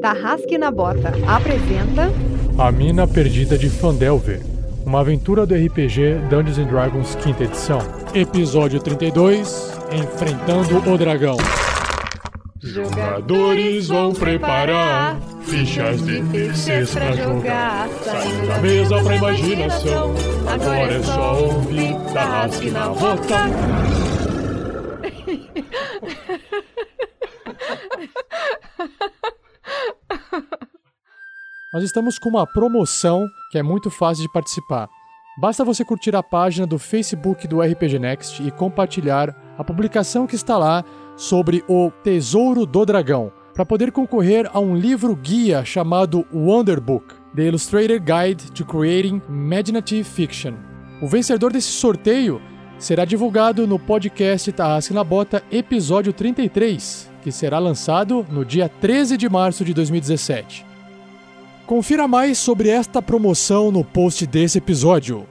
Tarrasque na Bota apresenta A Mina Perdida de Fandelver, uma aventura do RPG Dungeons and Dragons quinta edição. Episódio 32, Enfrentando o Dragão. Jogadores vão preparar fichas difíceis pra jogar. Saindo da mesa pra imaginação. Agora é só ouvir Tarrasque na Bota. Nós estamos com uma promoção que é muito fácil de participar. Basta você curtir a página do Facebook do RPG Next e compartilhar a publicação que está lá sobre o Tesouro do Dragão, para poder concorrer a um livro guia chamado Wonder Book, The Illustrated Guide to Creating Imaginative Fiction. O vencedor desse sorteio será divulgado no podcast Tarrasque na Bota, episódio 33, que será lançado no dia 13 de março de 2017. Confira mais sobre esta promoção no post desse episódio.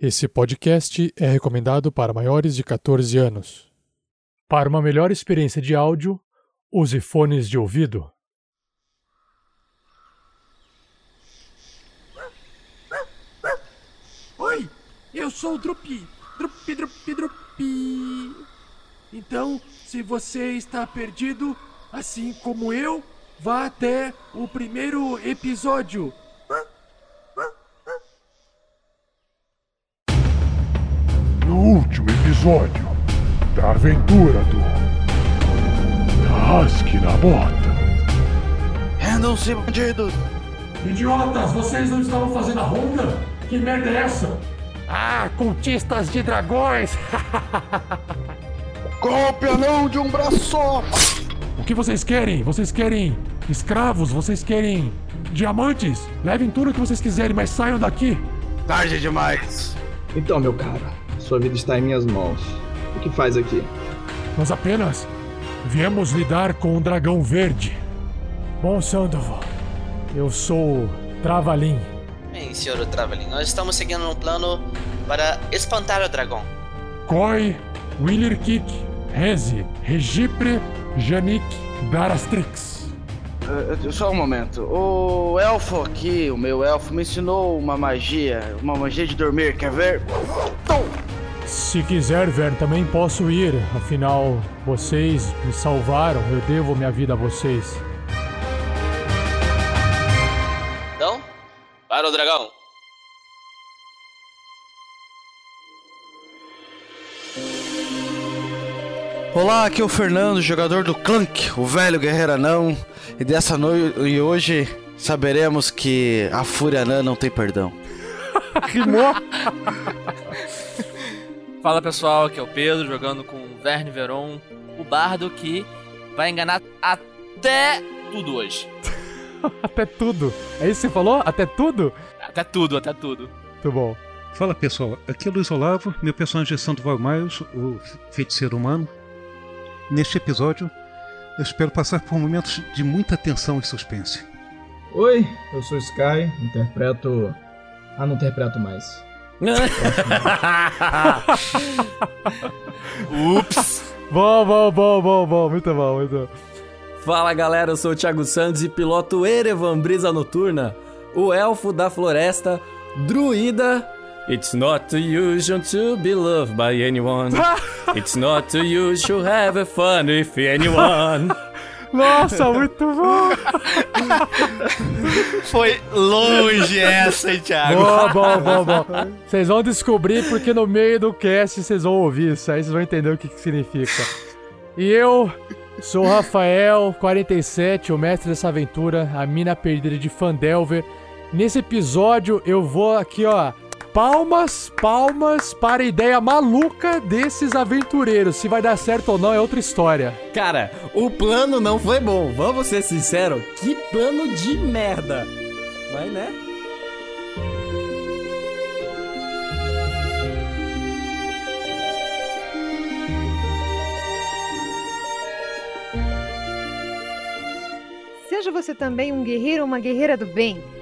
Esse podcast é recomendado para maiores de 14 anos. Para uma melhor experiência de áudio, use fones de ouvido. Oi, eu sou o Drupi. Drupi, Drupi, Drupi. Então, se você está perdido, assim como eu, vá até o primeiro episódio. No último episódio da aventura do Tarrasque na Bota. Rendam-se, bandidos! Idiotas, vocês não estavam fazendo a ronda? Que merda é essa? Ah, cultistas de dragões! Golpe anão de um braço só! O que vocês querem? Vocês querem escravos? Vocês querem diamantes? Levem tudo o que vocês quiserem, mas saiam daqui. Tarde demais! Então, meu caro, sua vida está em minhas mãos. O que faz aqui? Nós apenas viemos lidar com um dragão verde. Bom, Sandoval, eu sou Travalim. Bem, senhor Traveling, nós estamos seguindo um plano para espantar o dragão. Koi, Willirkik, Reze, Regipre, Janik, Darastrix. Uh, só um momento. O elfo aqui, o meu elfo, me ensinou uma magia. Uma magia de dormir, quer ver? Se quiser, Vern, também posso ir. Afinal, vocês me salvaram. Eu devo minha vida a vocês. Então, para o dragão. Olá, aqui é o Fernando, jogador do Clank, o velho guerreiro anão. E dessa noite e hoje saberemos que a fúria anã não tem perdão. Rimou? Fala pessoal, aqui é o Pedro jogando com o Verne Veron, o bardo que vai enganar até tudo hoje. Até tudo. É isso que você falou? Até tudo? Até tudo, até tudo. Muito bom. Fala pessoal, aqui é Luiz Olavo, meu personagem é Sandoval Miles, o feiticeiro humano. Neste episódio, eu espero passar por momentos de muita tensão e suspense. Oi, eu sou Sky, interpreto. Ah, não interpreto mais. Ups! Bom, bom, bom, bom, bom. Muito bom, muito bom. Fala galera, eu sou o Thiago Santos e piloto Erevan Brisa Noturna, o elfo da floresta, druida. It's not too usual to be loved by anyone. It's not too usual to have fun with anyone. Nossa, muito bom. Foi longe essa, hein, Thiago? Bom, bom, bom, bom. Vocês vão descobrir porque no meio do cast vocês vão ouvir isso. Aí vocês vão entender o que, que significa. E eu sou o Rafael, 47, o mestre dessa aventura, a mina perdida de Fandelver. Nesse episódio eu vou aqui, ó. Palmas, palmas para a ideia maluca desses aventureiros. Se vai dar certo ou não é outra história. Cara, o plano não foi bom, vamos ser sinceros. Que plano de merda. Mas né? Seja você também um guerreiro ou uma guerreira do bem.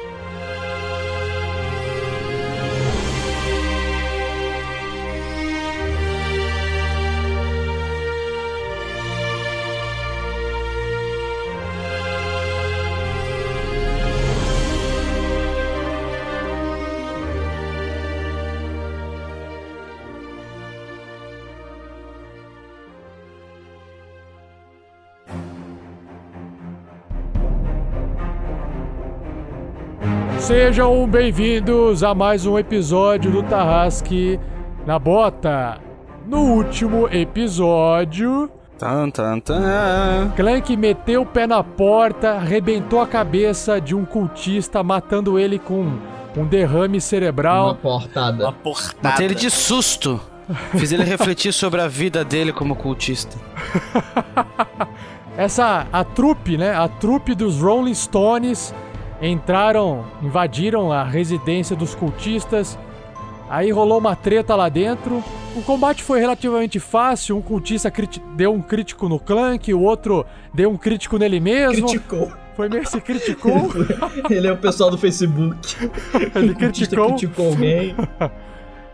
Sejam bem-vindos a mais um episódio do Tarrasque na Bota. No último episódio, Tan, tan, tan. Clank meteu o pé na porta, arrebentou a cabeça de um cultista, matando ele com um derrame Uma cerebral. portada. Uma portada. Matei ele de susto. Fiz ele refletir sobre a vida dele como cultista. Essa, a trupe, né? A trupe dos Rolling Stones entraram, invadiram a residência dos cultistas. Aí rolou uma treta lá dentro. O combate foi relativamente fácil. Um cultista deu um crítico no Clank, o outro deu um crítico nele mesmo. Criticou. Foi meio se criticou. Ele é o pessoal do Facebook. Ele criticou. criticou alguém.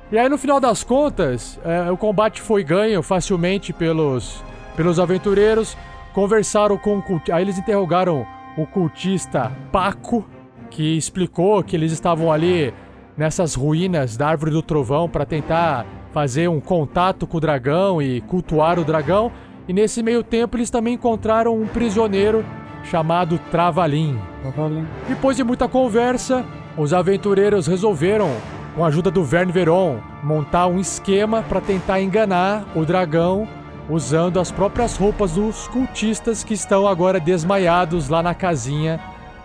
E aí, no final das contas, é, o combate foi ganho facilmente pelos, pelos aventureiros. Conversaram com o cultista. Aí eles interrogaram o cultista Paco, que explicou que eles estavam ali nessas ruínas da Árvore do Trovão para tentar fazer um contato com o dragão e cultuar o dragão. E nesse meio tempo, eles também encontraram um prisioneiro chamado Travalim. Depois de muita conversa, os aventureiros resolveram, com a ajuda do Verne Veron, montar um esquema para tentar enganar o dragão usando as próprias roupas dos cultistas que estão agora desmaiados lá na casinha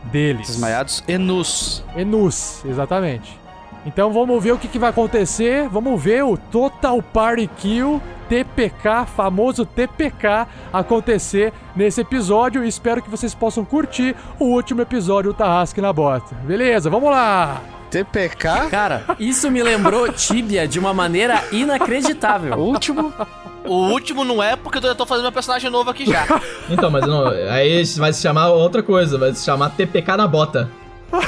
deles. Desmaiados e nus. Enus, exatamente. Então vamos ver o que, que vai acontecer. Vamos ver o Total Party Kill TPK, famoso TPK, acontecer nesse episódio. Espero que vocês possam curtir o último episódio do Tarrasque na Bota. Beleza, vamos lá! TPK? Cara, isso me lembrou Tibia de uma maneira inacreditável. Último? O último não é porque eu já tô fazendo meu personagem novo aqui já. Então, mas não, aí vai se chamar outra coisa, vai se chamar TPK na bota.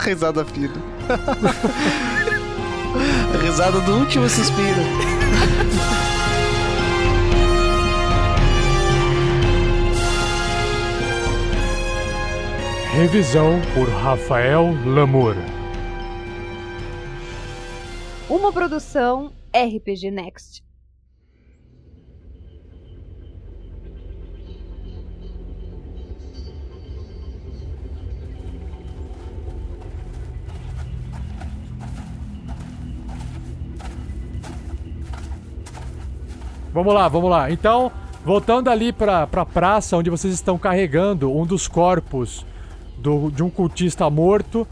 Risada fina. Risada do último suspiro. Revisão por Rafael Lamour. Uma produção RPG Next. Vamos lá, vamos lá. Então, voltando ali pra, pra praça onde vocês estão carregando um dos corpos do, de um cultista morto,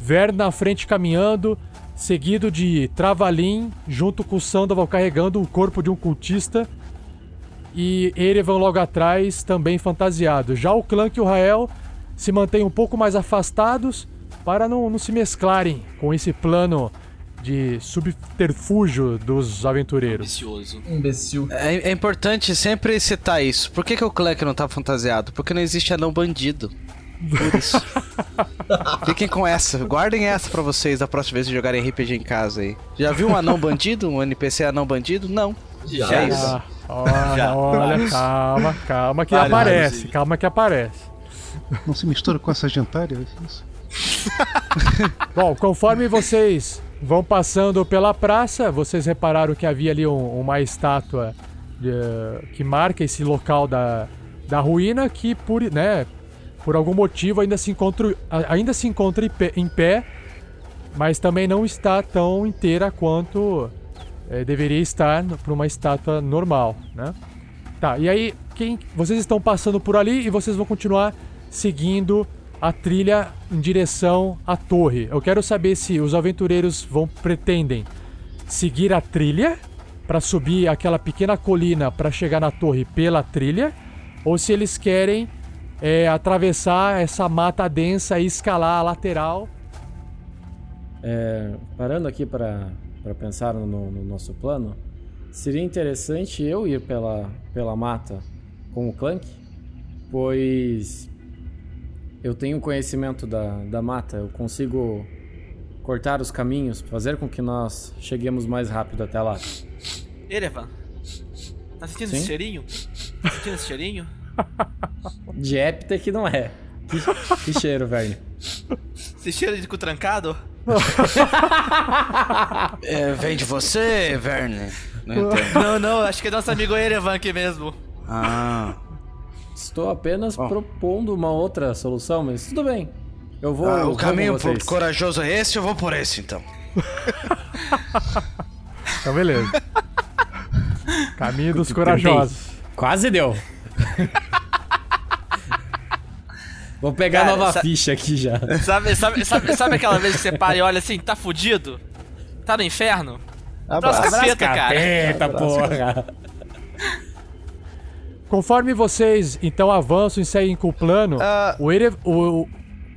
Verne na frente caminhando, seguido de Travalim, junto com Sandoval carregando o corpo de um cultista, e Erevan logo atrás, também fantasiado. Já o Clank e o Rael se mantêm um pouco mais afastados para não, não se mesclarem com esse plano de subterfúgio dos aventureiros. Ambicioso. Imbecil. É, é importante sempre citar isso. Por que, que o Clank não tá fantasiado? Porque não existe anão bandido. Por isso. Fiquem com essa. Guardem essa pra vocês da próxima vez que jogarem RPG em casa aí. Já viu um anão bandido? Um NPC anão bandido? Não. Já. É isso. Ah, olha, olha, calma, calma que aparece, calma que aparece. Não se mistura com essa gentalha? é isso? Bom, conforme vocês vão passando pela praça, vocês repararam que havia ali um- uma estátua de- que marca esse local da, da ruína que por, né, por algum motivo ainda se encontra, ainda se encontra em pé, em pé, mas também não está tão inteira quanto eh, deveria estar para uma estátua normal, né? Tá, e aí quem, vocês estão passando por ali e vocês vão continuar seguindo a trilha em direção à torre. Eu quero saber se os aventureiros vão pretendem seguir a trilha para subir aquela pequena colina para chegar na torre pela trilha, ou se eles querem é, atravessar essa mata densa e escalar a lateral. É, parando aqui para pensar no, no nosso plano, seria interessante eu ir pela, pela mata com o Clank, pois eu tenho conhecimento da, da mata, eu consigo cortar os caminhos, fazer com que nós cheguemos mais rápido até lá. Erevan, tá sentindo Sim? esse cheirinho? Tá sentindo esse cheirinho? De épita que não é. Que, que cheiro, velho. Esse cheiro de cu trancado? É, vem de você, Verne. Não. Não, não, acho que é nosso amigo Erevan aqui mesmo. Ah. Estou apenas propondo uma outra solução, mas tudo bem. Eu vou. Ah, o caminho vocês. pro corajoso é esse, eu vou por esse então. Então, beleza. Caminho dos corajosos. Quase deu. Vou pegar Cara, a nova sa- ficha aqui já. Sabe, sabe, sabe, sabe aquela vez que você para e olha assim, tá fudido? Tá no inferno? Traz capeta, cara. Eita porra. Conforme vocês então avançam e seguem com o plano, Ah. o, Ere... o, o-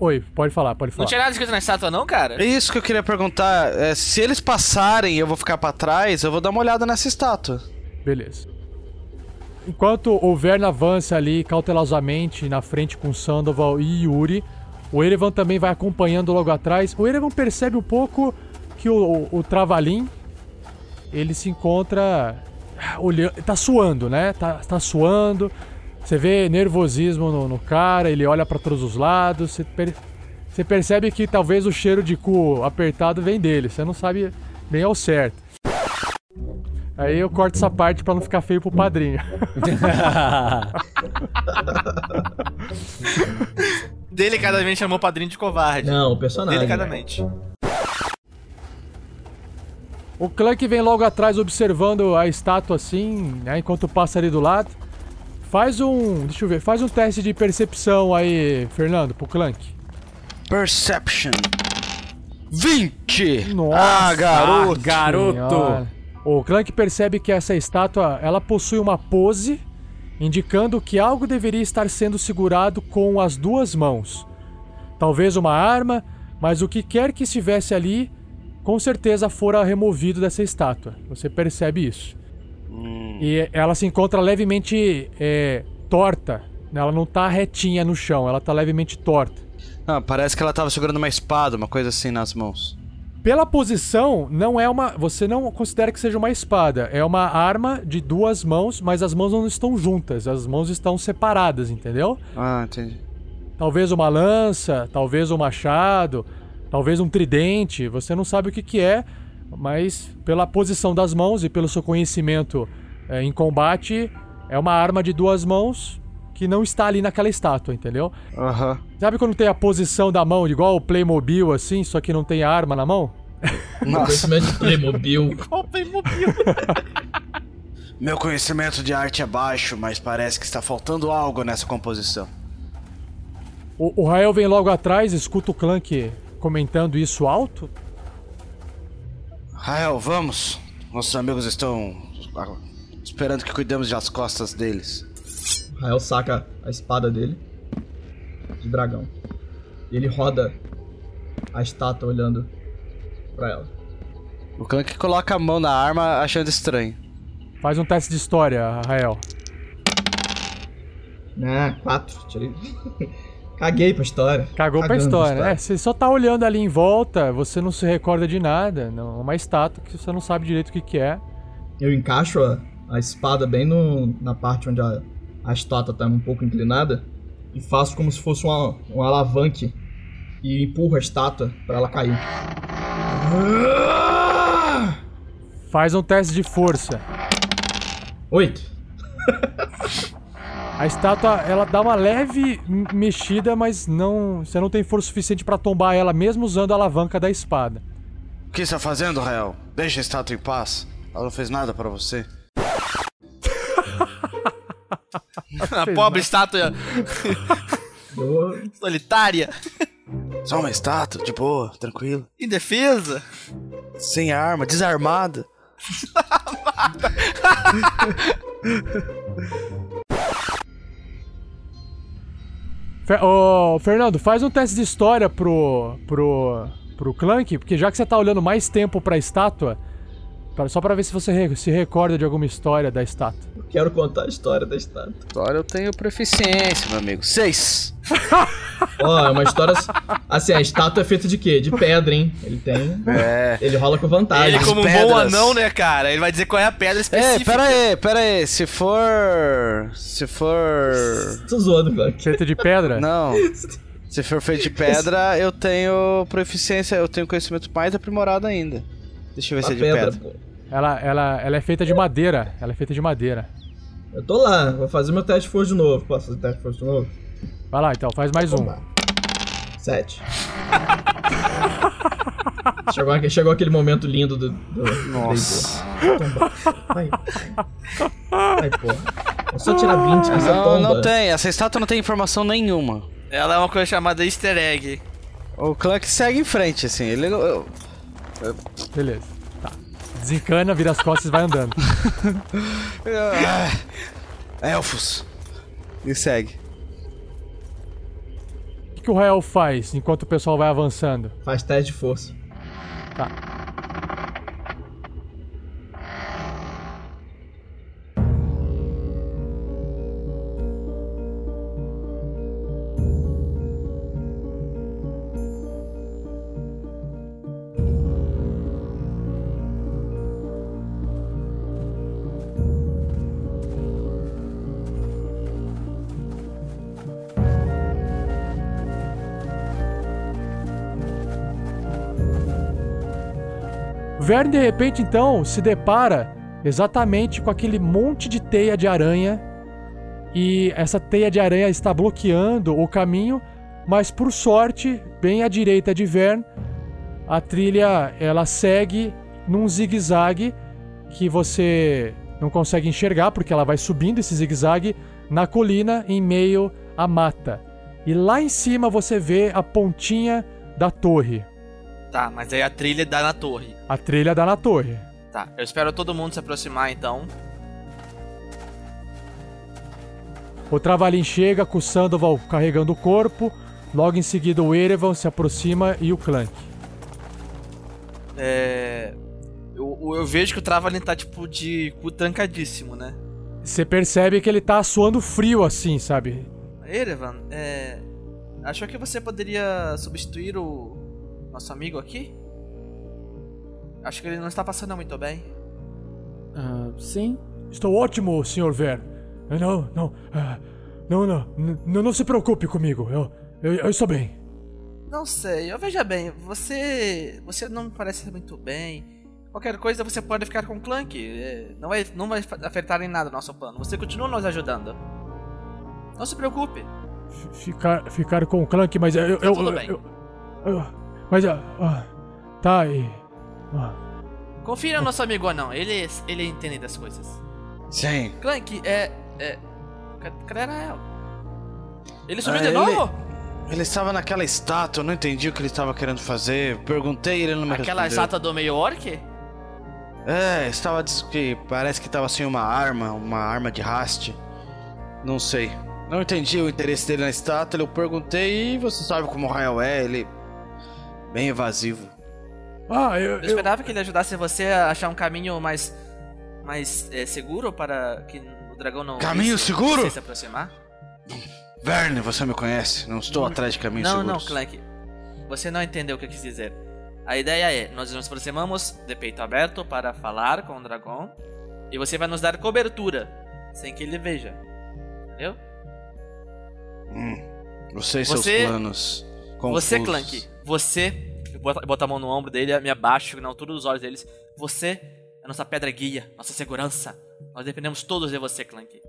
Oi, pode falar, pode Não falar. tinha nada escrito na estátua não, cara? É isso que eu queria perguntar. é, se eles passarem e eu vou ficar pra trás, eu vou dar uma olhada nessa estátua. Beleza. Enquanto o Vern avança ali cautelosamente na frente com Sandoval e Yuri, o Erevan também vai acompanhando logo atrás. O Erevan percebe um pouco que o, o, o ele se encontra olhando, tá suando, né? Tá, tá suando. Você vê nervosismo no, no cara, ele olha pra todos os lados. Você, per- você percebe que talvez o cheiro de cu apertado vem dele. Você não sabe bem ao certo. Aí eu corto essa parte pra não ficar feio pro padrinho. Delicadamente chamou o padrinho de covarde. Não, o personagem. Delicadamente. O Clank vem logo atrás observando a estátua assim, né, enquanto passa ali do lado. Faz um, deixa eu ver, faz um teste de percepção aí, Fernando, pro Clank. Perception. 20! Nossa, ah, garoto! Senhora. O Clank percebe que essa estátua, ela possui uma pose indicando que algo deveria estar sendo segurado com as duas mãos. Talvez uma arma, mas o que quer que estivesse ali, com certeza fora removido dessa estátua. Você percebe isso. E ela se encontra levemente é, torta. Ela não tá retinha no chão, ela tá levemente torta. Ah, parece que ela tava segurando uma espada, uma coisa assim nas mãos. Pela posição, não é uma. Você não considera que seja uma espada. É uma arma de duas mãos, mas as mãos não estão juntas. As mãos estão separadas, entendeu? Ah, entendi. Talvez uma lança, talvez um machado, talvez um tridente. Você não sabe o que, que é, mas pela posição das mãos e pelo seu conhecimento é, em combate, é uma arma de duas mãos que não está ali naquela estátua, entendeu? Aham. Sabe quando tem a posição da mão, igual o Playmobil, assim, só que não tem a arma na mão? Conhecimento de Playmobil. Qual Playmobil? Meu conhecimento de arte é baixo, mas parece que está faltando algo nessa composição. O, o Rael vem logo atrás, escuta o Clank comentando isso alto. Rael, vamos. Nossos amigos estão esperando que cuidemos das costas deles. Rael saca a espada dele de dragão. E ele roda a estátua olhando pra ela. O Clank coloca a mão na arma achando estranho. Faz um teste de história, Rael. Ah, quatro. Tirei. Caguei pra história. Cagou pra Cagando história, né? Você só tá olhando ali em volta, você não se recorda de nada. Não, é uma estátua que você não sabe direito o que, que é. Eu encaixo a, a espada bem no, na parte onde a, a estátua tá um pouco inclinada e faço como se fosse uma, um alavanque e empurro a estátua pra ela cair. Faz um teste de força. Oito. A estátua, ela dá uma leve mexida, mas não, você não tem força suficiente pra tombar ela, mesmo usando a alavanca da espada. O que está fazendo, Rael? Deixa a estátua em paz. Ela não fez nada pra você. A pobre estátua solitária, Só uma estátua, de boa, tranquilo. indefesa. Sem arma, desarmada. Fer- Ô, Fernando, faz um teste de história pro, pro, pro Clank, porque já que você tá olhando mais tempo pra estátua, pra- só pra ver se você re- se recorda de alguma história da estátua. Quero contar a história da estátua. Agora eu tenho proficiência, meu amigo. Seis. Ó, é uma história. Assim, a estátua é feita de quê? De pedra, hein? Ele tem. É. Ele rola com vantagem. Ele, como um bom anão, né, cara? Ele vai dizer qual é a pedra É, específica. pera aí, pera aí. Se for. Se for. Tô zoando, Clank. Feito de pedra? Não. Se for feito de pedra, eu tenho proficiência, eu tenho conhecimento mais aprimorado ainda. Deixa eu ver se A é de pedra, pedra. Ela, ela, ela é feita de madeira. Ela é feita de madeira. Eu tô lá, vou fazer meu teste de força de novo. Posso fazer teste de força de novo? Vai lá então, faz mais um. Sete. chegou, chegou aquele momento lindo do. do Nossa. Vai, vai. Porra. É só tirar 20 que você Não, tomba. não tem. Essa estátua não tem informação nenhuma. Ela é uma coisa chamada easter egg. O Clank segue em frente, assim. Ele. Beleza. Desencana, vira as costas e vai andando. Ah, elfos. E segue. O que, que o Rael faz enquanto o pessoal vai avançando? Faz teste de força. Tá. Verne, de repente, então, se depara exatamente com aquele monte de teia de aranha. E essa teia de aranha está bloqueando o caminho, mas por sorte, bem à direita de Verne, a trilha ela segue num zigue-zague que você não consegue enxergar porque ela vai subindo esse zigue-zague na colina em meio à mata. E lá em cima você vê a pontinha da torre. Tá, mas aí a trilha dá na torre. A trilha dá na torre. Tá, eu espero todo mundo se aproximar então. O Travalin chega com o Sandoval carregando o corpo. Logo em seguida o Erevan se aproxima e o Clank. É. Eu, eu vejo que o Travalin tá tipo de cu trancadíssimo, né? Você percebe que ele tá suando frio assim, sabe? Erevan, é. Achou que você poderia substituir o nosso amigo aqui? Acho que ele não está passando muito bem. Ah, sim. Estou ótimo, Sr. Verne. Não, não, ah, não, não, não, não se preocupe comigo. Eu, eu, eu estou bem. Não sei, eu veja bem, você. Você não me parece muito bem. Qualquer coisa você pode ficar com o Clank. é, Não vai, não vai afetar em nada o nosso plano. Você continua nos ajudando. Não se preocupe. F- Ficar, ficar com o Clank, mas eu. eu, eu, eu- eu- mas. ah, ah, tá aí. Confia no nosso amigo anão, ele, ele entende das coisas. Sim. Clank, é. é ca- cadê Rael? Ele subiu Ah, de ele- novo? Ele estava naquela estátua, eu não entendi o que ele estava querendo fazer. Perguntei ele não me Aquela respondeu. estátua do meio orc? É, estava diz que parece que estava sem uma arma, uma arma de haste. Não sei. Não entendi o interesse dele na estátua, eu perguntei e você sabe como o Rael é, ele bem evasivo. Ah, eu, Eu esperava que ele ajudasse você a achar um caminho mais. mais é, seguro para que o dragão não. Caminho visse seguro? você se aproximar. Verne, você me conhece, não estou atrás de caminhos Não, não, seguros. Clank. Você não entendeu o que eu quis dizer. A ideia é, nós nos aproximamos de peito aberto para falar com o dragão e você vai nos dar cobertura sem que ele veja. Entendeu? Hum, você e seus Você- planos. Você, confusos. Clank, você. Eu boto, a mão no ombro dele, me abaixo na altura dos olhos deles. Você é nossa pedra guia, nossa segurança. Nós dependemos todos de você, Clank.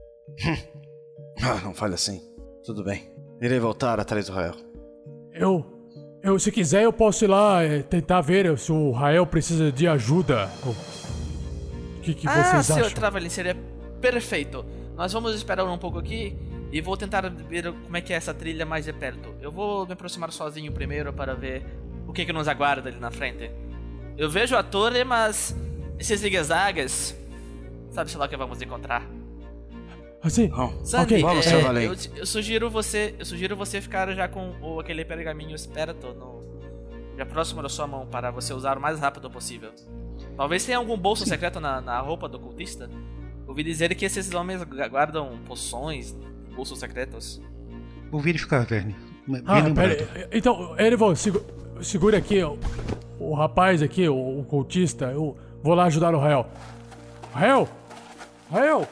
Ah, não fale assim. Tudo bem. Irei voltar atrás do Rael. eu, eu, se quiser, eu posso ir lá eh, tentar ver se o Rael precisa de ajuda. O que, que ah, vocês acham? Travelin, seria perfeito. Nós vamos esperar um pouco aqui e vou tentar ver como é que é essa trilha mais de perto. Eu vou me aproximar sozinho primeiro para ver o que, que nos aguarda ali na frente. Eu vejo a torre, mas esses zigue-zagues, sabe-se lá o que vamos encontrar. Assim? Bom, Sandy, ok. Vamos, é, seu eu, eu sugiro você, eu sugiro você ficar já com o, aquele pergaminho esperto no, já próximo da sua mão para você usar o mais rápido possível. Talvez tenha algum bolso secreto na, na roupa do cultista. Ouvi dizer que esses homens gu- guardam poções, bolsos secretos. Vou verificar, Verne. Bem Ah, pera, então, Erivan, segu, segure aqui o, o rapaz aqui, o, o cultista. Eu vou lá ajudar o Rael. Rael! Rael!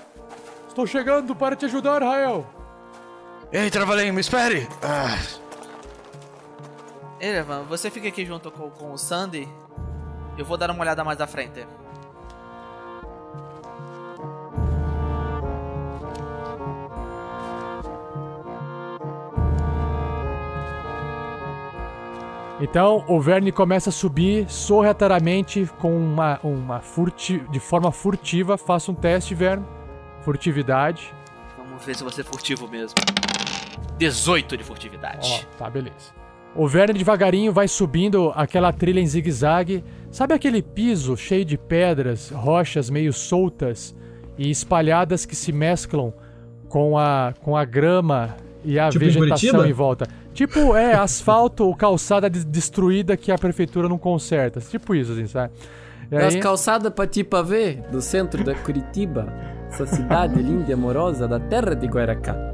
Estou chegando para te ajudar, Rael! Ei, Travalém, me espere! Ah, Erevan, você fica aqui junto com, com o Sandy. Eu vou dar uma olhada mais à frente. Então o Verne começa a subir sorrateiramente com uma, uma furti de forma furtiva. Faça um teste, Verne. Furtividade. Vamos ver se você é furtivo mesmo. 18 de furtividade. Ó, tá, beleza. O Verne devagarinho vai subindo aquela trilha em zigue-zague. Sabe aquele piso cheio de pedras, rochas meio soltas e espalhadas que se mesclam com a, com a grama e a Tipo em vegetação Curitiba? em volta? Tipo, é, asfalto ou calçada de- destruída que a prefeitura não conserta. Tipo isso, assim, sabe? E As aí- calçadas pra ti pra ver, do centro da Curitiba, essa cidade linda e amorosa da terra de Guaracá.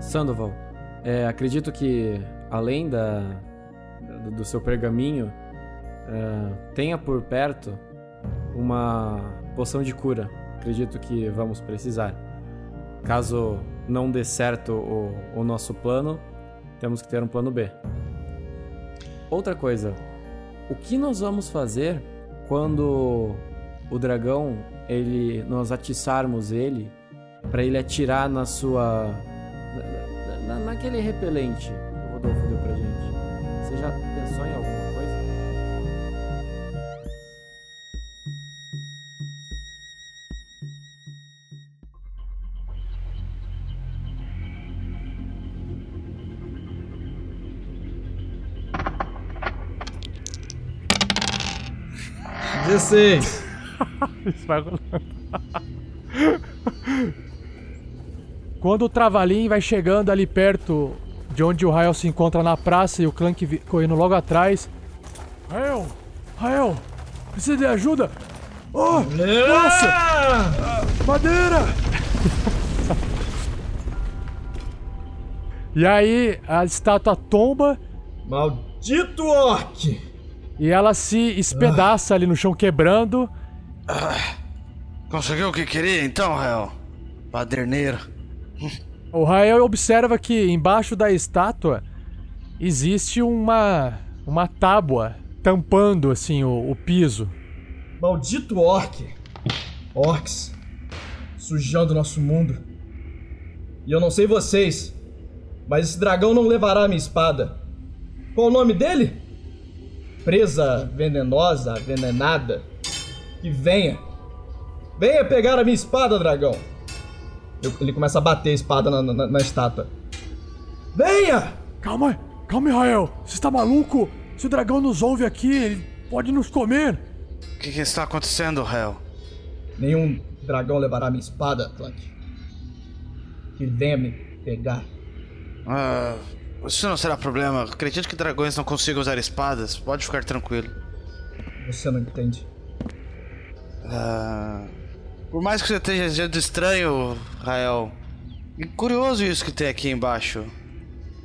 Sandoval, é, acredito que além da, do, do seu pergaminho, é, tenha por perto uma poção de cura acredito que vamos precisar. Caso não dê certo o, o nosso plano, temos que ter um plano B. Outra coisa, o que nós vamos fazer quando o dragão, ele, nós atiçarmos ele para ele atirar na sua na, naquele repelente que o Rodolfo deu pra gente? Você já pensou em algum? Isso vai rolando. Quando o Travalim vai chegando ali perto de onde o Rael se encontra na praça e o Clank correndo logo atrás. Rael! Rael! Precisa de ajuda? Oh! É! Nossa! Madeira! e aí a estátua tomba. Maldito orc! E ela se espedaça ali no chão quebrando. Conseguiu o que queria então, Rael? Paderneiro. O Rael observa que embaixo da estátua existe uma uma tábua tampando assim o, o piso. Maldito orc! Orcs. Sujando nosso mundo. E eu não sei vocês, mas esse dragão não levará a minha espada. Qual o nome dele? Presa venenosa, venenada. Que venha. Venha pegar a minha espada, dragão. Eu- ele começa a bater a espada na, na- na estátua. Venha! Calma, calma, aí, Rael. Você está maluco? Se o dragão nos ouve aqui, ele pode nos comer. O que, que está acontecendo, Rael? Nenhum dragão levará minha espada, Clank. Que venha me pegar. Ah, isso não será problema. Acredito que dragões não consigam usar espadas. Pode ficar tranquilo. Você não entende. Ah, por mais que você esteja sendo estranho, Rael, é curioso isso que tem aqui embaixo.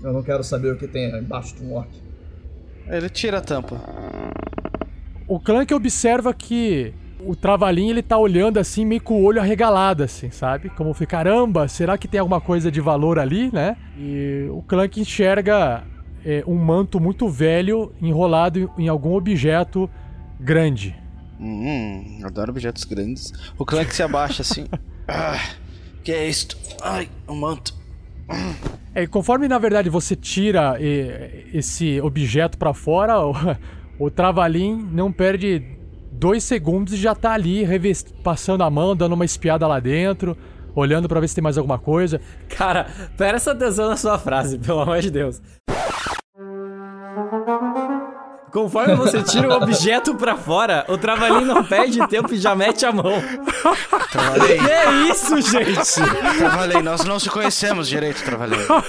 Eu não quero saber o que tem embaixo um orc. Ele tira a tampa. O Clank observa que o Travalim ele tá olhando assim, meio com o olho arregalado, assim, sabe? Como fica, caramba, será que tem alguma coisa de valor ali, né? E o Clank enxerga é, um manto muito velho enrolado em- algum objeto grande. Hum, adoro objetos grandes. O Clank se abaixa assim. ah, que é isto? Ai, o manto. É, conforme na verdade você tira eh, esse objeto pra fora, o, o Travalim não perde dois segundos e já tá ali reves- passando a mão, dando uma espiada lá dentro, olhando pra ver se tem mais alguma coisa. Cara, presta atenção na sua frase, pelo amor de Deus. Conforme você tira o objeto pra fora, o travalinho não perde tempo e já mete a mão. Travalei. Que é isso, gente? Travalei, nós não se conhecemos direito, Travalei. O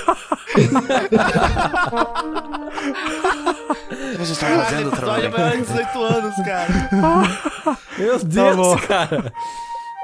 que você está fazendo, Travalei? de 18 anos, cara. Meu Tá Deus, bom. cara.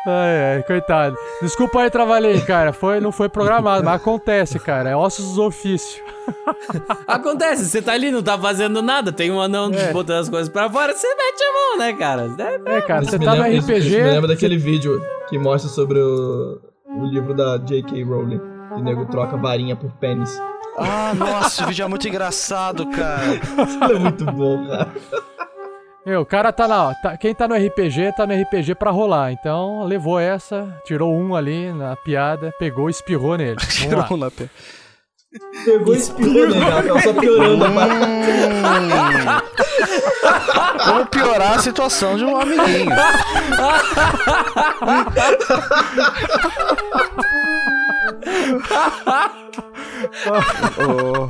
Ai, ai, coitado. Desculpa aí, Travalei, cara. Foi, não foi programado, mas acontece, cara. É ossos do ofício. Acontece, você tá ali, não tá fazendo nada, tem um anão É. botando as coisas pra fora, você mete a mão, né, cara? É, cara, Isso você tá no lembra- isso- Isso me RPG. lembra daquele vídeo que mostra sobre o, o livro da J.K. Rowling. Que o nego troca varinha por pênis. Ah, nossa, o vídeo é muito engraçado, cara. Isso é muito bom, cara. Meu, o cara tá lá, ó, tá- quem tá no RPG, tá no RPG pra rolar. Então, levou essa, tirou um ali na piada, pegou e espirrou nele. Tirou um na pé. Pegou e espirrou nele, ela tava só piorando a parada. Como piorar a situação de um amiguinho. Ô,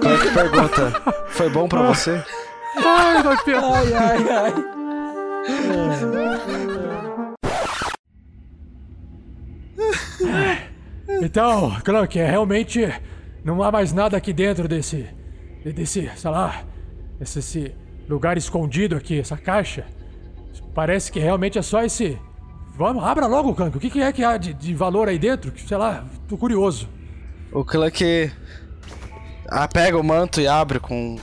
Como é que pergunta? Foi bom pra você? Ai, vai pior. Ai, ai, ai. Então, Clank, é, realmente não há mais nada aqui dentro desse. desse, sei lá, esse, esse lugar escondido aqui, essa caixa. Parece que realmente é só esse. Vamos, abra logo, Clank. O que, que é que há de, de valor aí dentro? Sei lá, tô curioso. O Clank ah, pega o manto e abre com.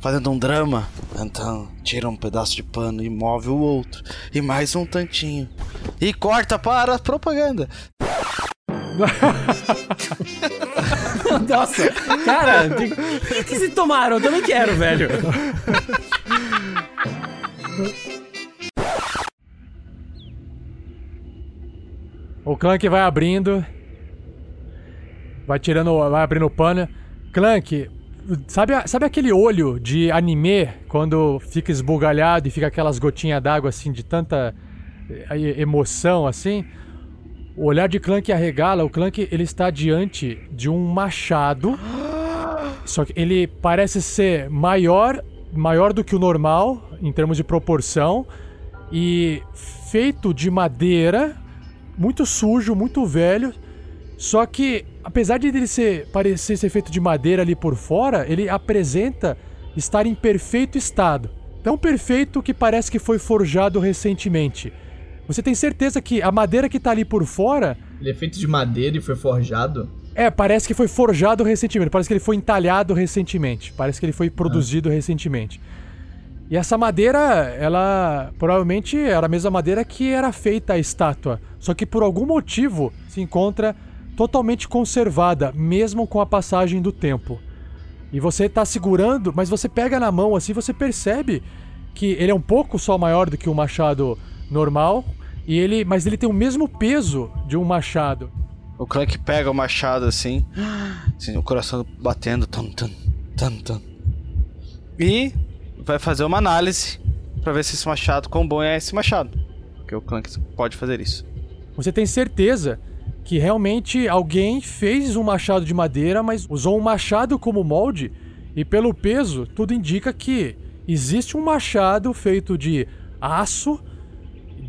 Fazendo um drama. Então, tira um pedaço de pano e move o outro. E mais um tantinho. E corta para a propaganda. Nossa, cara, o que, que se tomaram? Eu também quero, velho. O Clank vai abrindo. Vai tirando. Vai abrindo o pano. Clank, sabe, sabe aquele olho de anime quando fica esbugalhado e fica aquelas gotinhas d'água assim de tanta eh, emoção assim? O olhar de Clank arregala. O Clank ele está diante de um machado. Só que ele parece ser maior, maior do que o normal em termos de proporção e feito de madeira, muito sujo, muito velho. Só que, apesar de ele ser, parecer ser feito de madeira ali por fora, ele apresenta estar em perfeito estado. Tão perfeito que parece que foi forjado recentemente. Você tem certeza que a madeira que tá ali por fora Ele é feito de madeira e foi forjado. é, parece que foi forjado recentemente. Parece que ele foi entalhado recentemente. Parece que ele foi produzido recentemente. E essa madeira, ela provavelmente era a mesma madeira que era feita a estátua. Só que por algum motivo se encontra totalmente conservada, mesmo com a passagem do tempo. E você tá segurando, mas você pega na mão assim, você percebe que ele é um pouco só maior do que um machado normal. E ele, mas ele tem o mesmo peso de um machado. O Clank pega o machado assim, assim, o coração batendo, tum, tum, tum, tum. E vai fazer uma análise pra ver se esse machado, quão bom é esse machado. Porque o Clank pode fazer isso. Você tem certeza que realmente alguém fez um machado de madeira, mas usou um machado como molde, e pelo peso, tudo indica que existe um machado feito de aço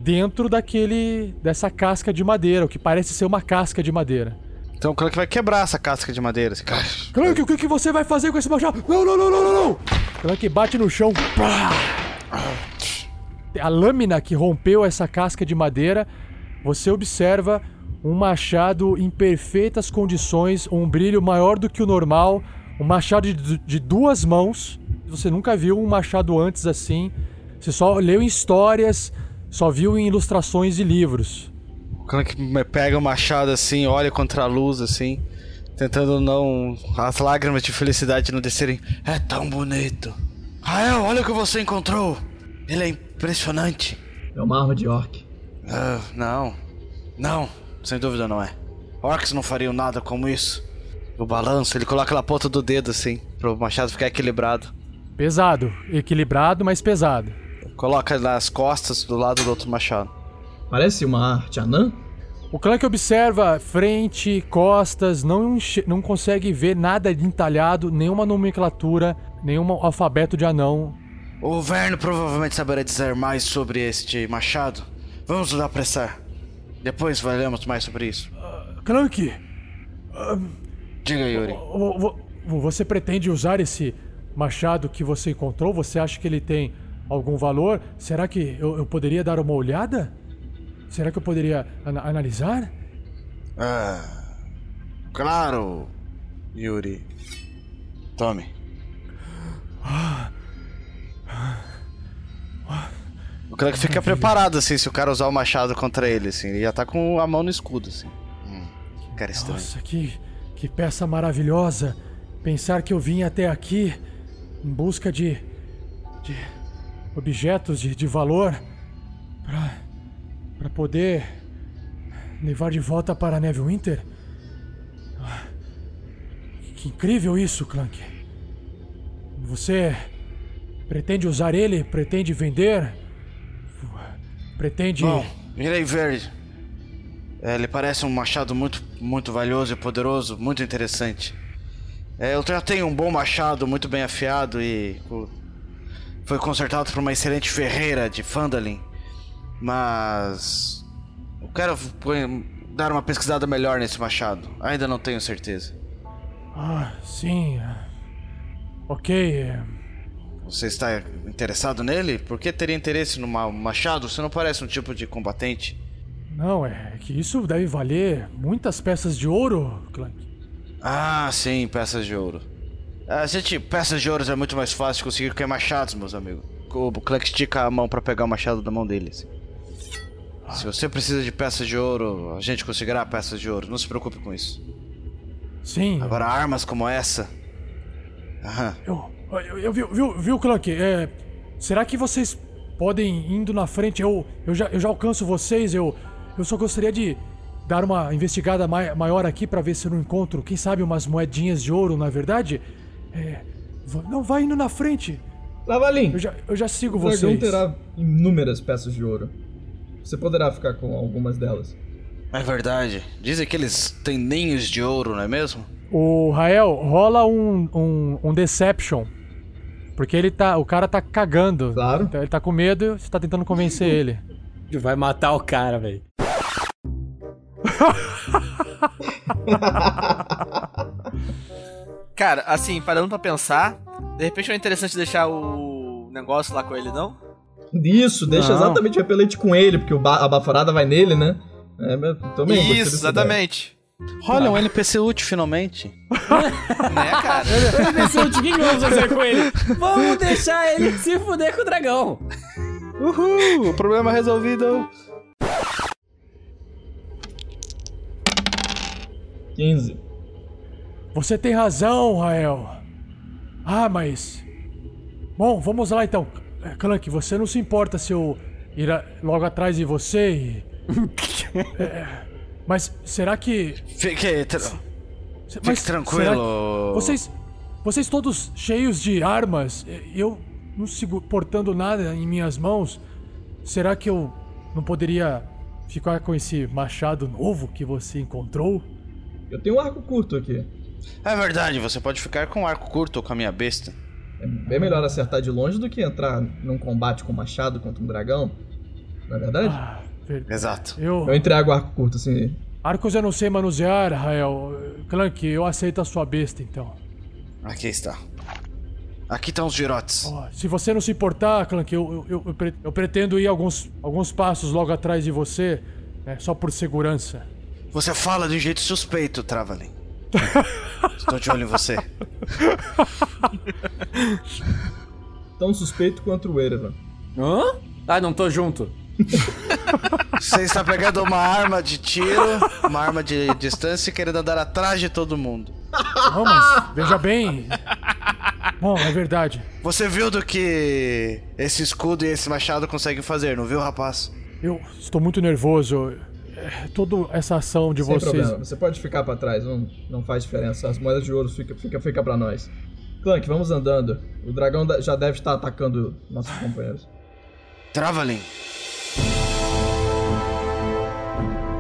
dentro daquele dessa casca de madeira, o que parece ser uma casca de madeira. Então o Clank vai quebrar essa casca de madeira. Assim. Clank, o que, que você vai fazer com esse machado? Não, não, não, não, não, não! Clank bate no chão. Pá! A lâmina que rompeu essa casca de madeira, você observa um machado em perfeitas condições, um brilho maior do que o normal, um machado de, de duas mãos. Você nunca viu um machado antes assim. Você só leu em histórias, só viu em ilustrações de livros. O Clank pega o machado assim, olha contra a luz assim, tentando não. as lágrimas de felicidade não descerem. É tão bonito. Rael, olha o que você encontrou! Ele é impressionante. É uma arma de orc. Ah, não. Não, sem dúvida não é. Orcs não fariam nada como isso. O balanço, ele coloca na ponta do dedo assim, pro machado ficar equilibrado. Pesado, equilibrado, mas pesado. Coloca nas costas do lado do outro machado. Parece uma arte anã? O Clank observa frente, costas, não, não consegue ver nada de entalhado, nenhuma nomenclatura, nenhum alfabeto de anão. O Verno provavelmente saberá dizer mais sobre este machado. Vamos nos apressar. Depois falaremos mais sobre isso. Clank, Diga, Yuri. vo- vo- você pretende usar esse machado que você encontrou? Você acha que ele tem algum valor? Será que eu, eu poderia dar uma olhada? Será que eu poderia ana- analisar? Ah, claro, Yuri. Tome. O cara que fica preparado, assim, se o cara usar o machado contra ele, assim. Ele já tá com a mão no escudo, assim. Hum, que cara estranho. Nossa, que, que peça maravilhosa. Pensar que eu vim até aqui em busca de de objetos de, de valor pra, pra poder levar de volta para Neverwinter? Ah, Que incrível isso, Clank. Você pretende usar ele? Pretende vender? Pretende. Bom, irei ver. É, ele parece um machado muito, muito valioso e poderoso, muito interessante. É, eu já tenho um bom machado, muito bem afiado e foi consertado por uma excelente ferreira de Fandalin. Mas eu quero dar uma pesquisada melhor nesse machado. Ainda não tenho certeza. Ah, sim. ah, Ok. Você está interessado nele? Por que teria interesse no ma- machado? Você não parece um tipo de combatente. Não, é que isso deve valer muitas peças de ouro, Clank. Ah, sim, peças de ouro. A gente, peças de ouro é muito mais fácil de conseguir que machados, meus amigos. O Clank estica a mão pra pegar o machado da mão dele. assim. Se você precisa de peças de ouro, a gente conseguirá peças de ouro. Não se preocupe com isso. Sim. Agora, armas como essa. Aham. Eu, eu, eu viu, viu, viu, Clank? É, será que vocês podem indo na frente? Eu, eu, já, eu já alcanço vocês. Eu, eu só gostaria de dar uma investigada mai, maior aqui pra ver se eu não encontro, quem sabe, umas moedinhas de ouro, na é verdade. É, não, vai indo na frente. Lavalim, Eu já, eu já sigo o dragão vocês. terá inúmeras peças de ouro. Você poderá ficar com algumas delas. É verdade. Dizem que eles têm ninhos de ouro, não é mesmo? O Rael, rola um, um, um Deception. Porque ele tá. O cara tá cagando. Claro. Então ele tá com medo e você tá tentando convencer ele. Vai matar o cara, velho. Cara, assim, parando pra pensar, de repente não é interessante deixar o negócio lá com ele, não? Isso, deixa Não. exatamente o repelente com ele, porque o ba- a baforada vai nele, né? É, mas também Isso, exatamente. Olha, um NPC útil finalmente. Né, cara? Pensou, o que vamos fazer com ele? Vamos deixar ele se fuder com o dragão. Uhul! Problema resolvido. ideia. 15. Você tem razão, Rael. Ah, mas. Bom, vamos lá então. É, Clank, você não se importa se eu ir a- logo atrás de você e. É, mas será que. Fique, tra- fique mas tranquilo. que- Vocês. Vocês todos cheios de armas, eu não sigo portando nada em minhas mãos. Será que eu não poderia ficar com esse machado novo que você encontrou? Eu tenho um arco curto aqui. É verdade, você pode ficar com um arco curto ou com a minha besta. É bem melhor acertar de longe do que entrar num combate com machado contra um dragão. Não é verdade? Ah, Exato. Eu. Eu entrego o arco curto, assim. Arcos eu não sei manusear, Rael. Clank, eu aceito a sua besta então. Aqui está. Aqui estão os girotes. Ó, se você não se importar, Clank, eu, eu, eu, eu pretendo ir alguns, alguns passos logo atrás de você, né, só por segurança. Você fala de um jeito suspeito, Travelin. Estou de olho em você. Tão suspeito quanto o Erevan. Hã? Ah, não tô junto. Você está pegando uma arma de tiro, uma arma de distância e querendo andar atrás de todo mundo. Não, mas veja bem. Bom, é verdade. Você viu do que esse escudo e esse machado conseguem fazer, não viu, rapaz? Eu estou muito nervoso. É, Toda essa ação de Sem vocês. problema, você pode ficar pra trás, não, não faz diferença. As moedas de ouro fica, fica, fica pra nós. Clank, vamos andando. O dragão já deve estar atacando nossos companheiros. Travelin.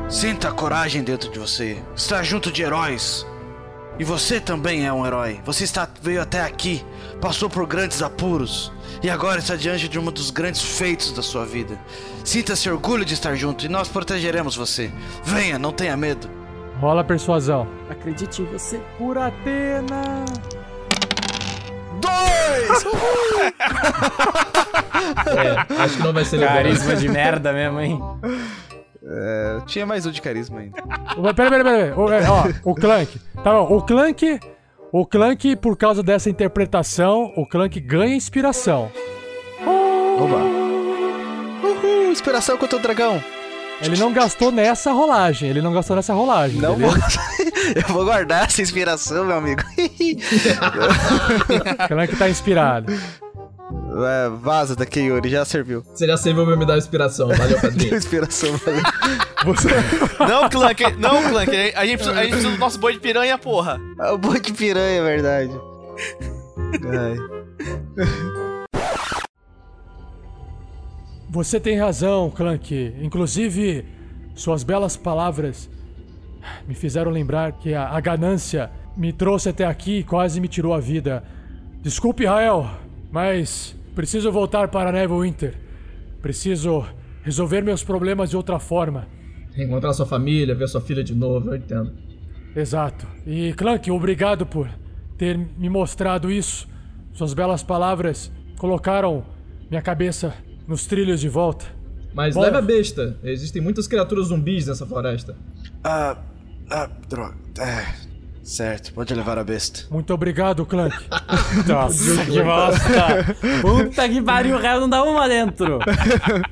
Sinta a coragem dentro de você. Está junto de heróis. E você também é um herói. Você está, veio até aqui, passou por grandes apuros e agora está diante de um dos grandes feitos da sua vida. Sinta-se orgulho de estar junto e nós protegeremos você. Venha, não tenha medo. Rola a persuasão. Acredite em você. Por Atena! Dois! É, acho que não vai ser legal. Carisma de merda mesmo, hein? É, tinha mais um de carisma ainda. Pera, pera, pera. O, é, ó, o Clank. Tá bom, o Clank. O Clank, por causa dessa interpretação, o Clank ganha inspiração. Oba. Uhul, inspiração contra o dragão. Ele não gastou nessa rolagem. Ele não gastou nessa rolagem. Não vou. Eu vou guardar essa inspiração, meu amigo. O Clank tá inspirado. É, vaza daqui, Yuri, já serviu. Você já serviu pra me dar inspiração. Valeu, padrinho. Inspiração, valeu. Você... Não, Clank, não, Clank. A gente, precisa, a gente precisa do nosso boi de piranha, porra. É o boi de piranha, é verdade. Ai. Você tem razão, Clank. Inclusive, suas belas palavras me fizeram lembrar que a, a ganância me trouxe até aqui e quase me tirou a vida. Desculpe, Rael, mas preciso voltar para Neverwinter. Preciso resolver meus problemas de outra forma. Reencontrar sua família, ver sua filha de novo, eu entendo. Exato. E Clank, obrigado por ter me mostrado isso. Suas belas palavras colocaram minha cabeça nos trilhos de volta. Mas Bom. leve a besta. Existem muitas criaturas zumbis nessa floresta. Ah, ah, droga. É, certo, pode levar a besta. Muito obrigado, Clank. Nossa, que bosta! Puta que pariu, o Rael não dá uma dentro!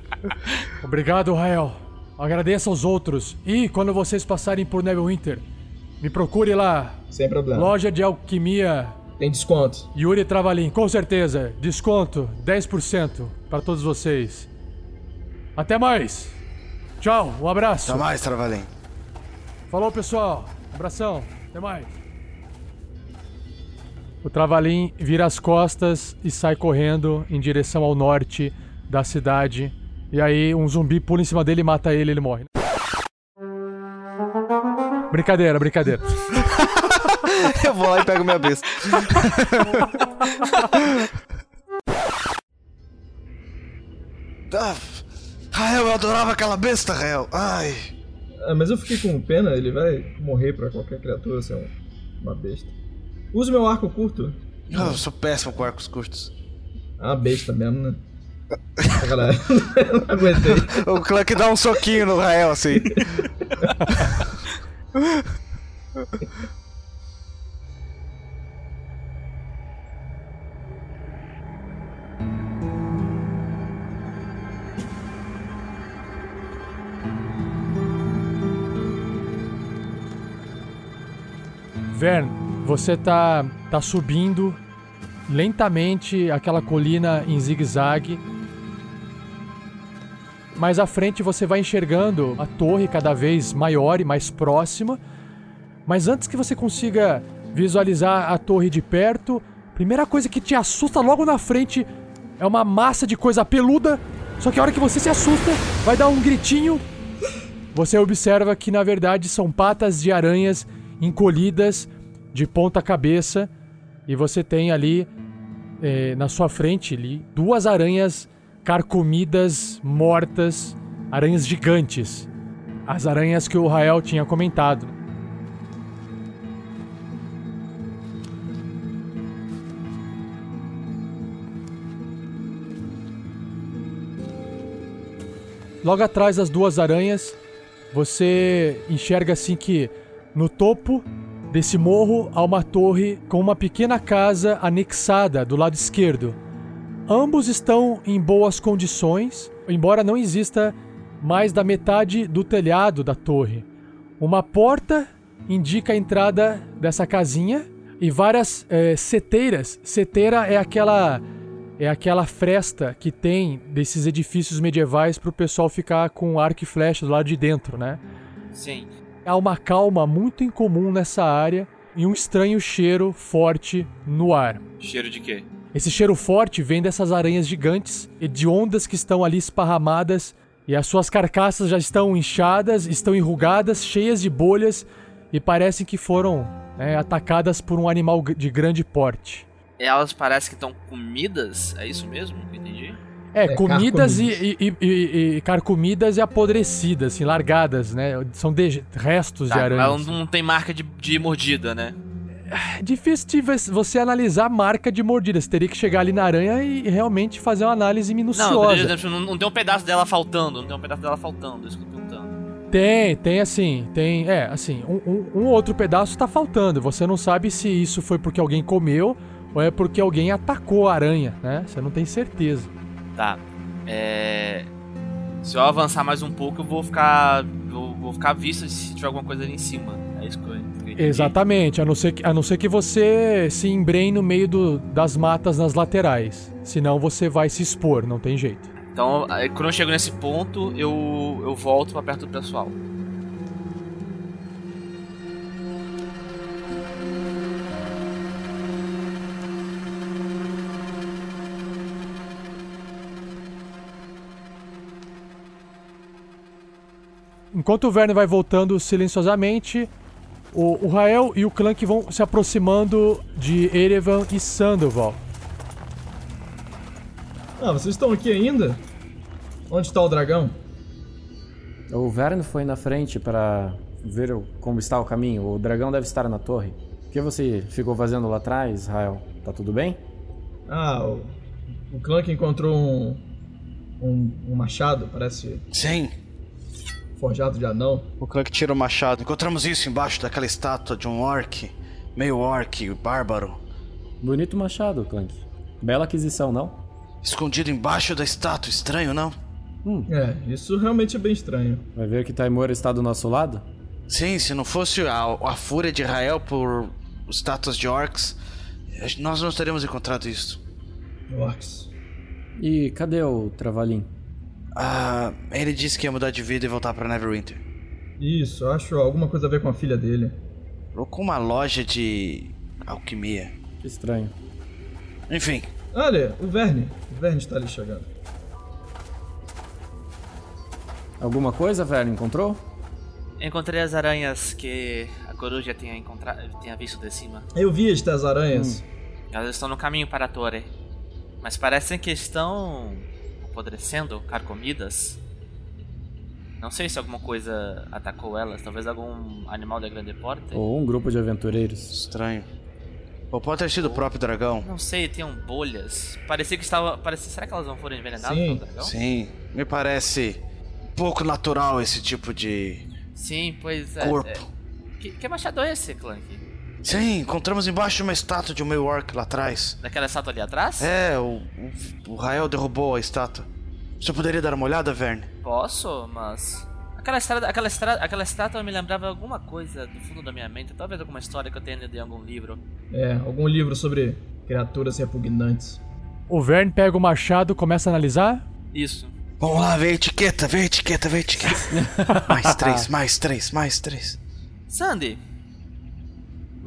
Obrigado, Rael. Agradeço aos outros. E quando vocês passarem por Neverwinter, me procure lá. Sem problema. Loja de alquimia Tem desconto. Yuri Travalim, com certeza. Desconto 10% para todos vocês. Até mais. Tchau, um abraço. Até mais, Travalim. Falou, pessoal. Abração. Até mais. O Travalim vira as costas e sai correndo em direção ao norte da cidade. E aí um zumbi pula em cima dele e mata ele e ele morre. Brincadeira, brincadeira. Eu vou lá e pego minha besta. ah, Rael, eu adorava aquela besta, Rael. Ai. Ah, mas eu fiquei com pena, ele vai morrer pra qualquer criatura se é um- uma besta. Use meu arco curto. Eu sou péssimo com arcos curtos. Uma besta mesmo, né? Sacanagem. Eu não aguentei. O Clank dá um soquinho no Rael, assim. Vern, você tá, tá subindo lentamente aquela colina em zigue-zague. Mais à frente você vai enxergando a torre cada vez maior e mais próxima. Mas antes que você consiga visualizar a torre de perto, primeira coisa que te assusta logo na frente é uma massa de coisa peluda. Só que a hora que você se assusta, vai dar um gritinho. Você observa que na verdade são patas de aranhas encolhidas de ponta cabeça e você tem ali eh, na sua frente ali, duas aranhas carcomidas, mortas, aranhas gigantes. As aranhas que o Rael tinha comentado. Logo atrás das duas aranhas, você enxerga assim que no topo desse morro há uma torre com uma pequena casa anexada do lado esquerdo. Ambos estão em boas condições, embora não exista mais da metade do telhado da torre. Uma porta indica a entrada dessa casinha e várias eh, seteiras. Seteira é aquela é aquela fresta que tem desses edifícios medievais para o pessoal ficar com arco e flecha do lado de dentro, né? Sim. Há uma calma muito incomum nessa área e um estranho cheiro forte no ar. Cheiro de quê? Esse cheiro forte vem dessas aranhas gigantes e de ondas que estão ali esparramadas e as suas carcaças já estão inchadas, estão enrugadas, cheias de bolhas e parecem que foram né, atacadas por um animal de grande porte. Elas parecem que estão comidas? É isso mesmo entendi? É, É, comidas e, e, e- e carcomidas e apodrecidas, assim, largadas, né? São de- restos de Tá, ela não tem marca de, de mordida, né? É difícil de você analisar a marca de mordida. Você teria que chegar ali na aranha e realmente fazer uma análise Não, minuciosa. não, não tem um pedaço dela faltando, não tem um pedaço dela faltando, isso que eu tô perguntando. Tem, tem assim, tem. É, assim, um, um- um outro pedaço tá faltando. Você não sabe se isso foi porque alguém comeu ou é porque alguém atacou a aranha, né? Você não tem certeza. Tá. É. Se eu avançar mais um pouco, eu vou ficar. Eu vou ficar à vista se tiver alguma coisa ali em cima. É isso que eu entendi. Exatamente, a não ser que, a não ser que você se embrenhe no meio do- das matas nas laterais. Senão você vai se expor, não tem jeito. Então, aí, quando eu chego nesse ponto, eu, eu volto pra perto do pessoal. Enquanto o Verne vai voltando silenciosamente, o, o Rael e o Clank vão se aproximando de Erevan e Sandoval. Ah, vocês estão aqui ainda? Onde tá o dragão? O Verne foi na frente para ver como está o caminho. O dragão deve estar na torre. O que você ficou fazendo lá atrás, Rael? Tá tudo bem? Ah, o, o Clank encontrou um, um. um machado, parece Sim, forjado de anão. o Clank tira o machado. Encontramos isso embaixo daquela estátua de um orc. Meio orc, bárbaro. Bonito machado, Clank. Bela aquisição, não? Escondido embaixo da estátua, estranho, não? É, isso realmente é bem estranho. Vai ver que Taimura está do nosso lado? Sim, se não fosse a, a fúria de Israel por estátuas de orcs, nós não teríamos encontrado isso. Orcs. E cadê o Travalim? Ah, ele disse que ia mudar de vida e voltar pra Neverwinter. Isso, acho alguma coisa a ver com a filha dele. Ou com uma loja de alquimia. Que estranho. Enfim, Olha, o Verne. O Verne está ali chegando. Alguma coisa, Verne, encontrou? Encontrei as aranhas que a coruja tinha, encontrado, tinha visto de cima. Eu vi estas aranhas. Elas estão no caminho para a torre. Mas parecem que estão apodrecendo, carcomidas. Não sei se alguma coisa atacou elas. Talvez algum animal de grande porte. Ou um grupo de aventureiros? estranho. Ou pode ter sido o próprio dragão. Não sei, tinham bolhas. Parecia que estava. Parecia... Será que elas não foram envenenadas Sim, pelo dragão? Sim, me parece pouco natural esse tipo de Sim, pois é. corpo. é. Que, que machado é esse, Clank? Sim, encontramos embaixo uma estátua de um meio orc lá atrás. Daquela estátua ali atrás? É, o, o, o Rael derrubou a estátua. Você poderia dar uma olhada, Verne? Posso, mas. Aquela, estrada, aquela, estrada, aquela estátua me lembrava alguma coisa do fundo da minha mente. Talvez alguma história que eu tenha lido em algum livro. É, algum livro sobre criaturas repugnantes. O Verne pega o machado, começa a analisar. Isso. Vamos lá, vê a etiqueta, vê a etiqueta, vê a etiqueta. mais três, mais três, mais três. Sandy,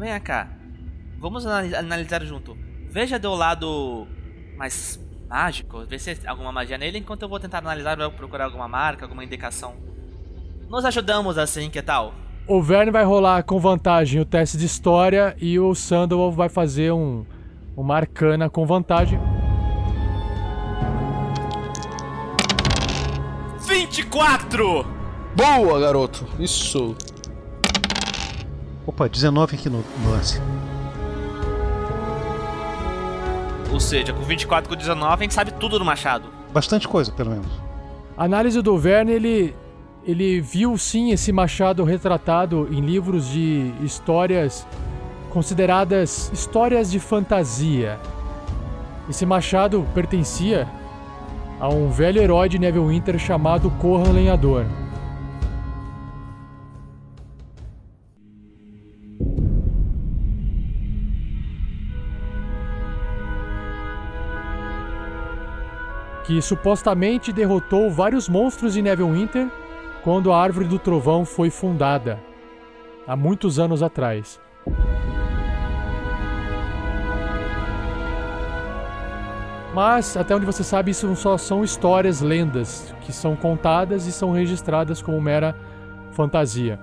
venha cá. Vamos anali- analisar junto. Veja do lado mais mágico, ver se tem alguma magia nele, enquanto eu vou tentar analisar ou procurar alguma marca, alguma indicação. Nos ajudamos assim, que tal? O Verne vai rolar com vantagem o teste de história e o Sandoval vai fazer um, uma arcana com vantagem. 24! Boa, garoto. Isso. Opa, 19 aqui no, no lance. Ou seja, com 24 com 19 a gente sabe tudo do machado. Bastante coisa, pelo menos. A análise do Verne, ele, ele viu sim esse machado retratado em livros de histórias consideradas histórias de fantasia. Esse machado pertencia a um velho herói de Neverwinter chamado Corran Lenhador. Que supostamente derrotou vários monstros de Neverwinter quando a Árvore do Trovão foi fundada, há muitos anos atrás. Mas, até onde você sabe, isso só são histórias, lendas, que são contadas e são registradas como mera fantasia.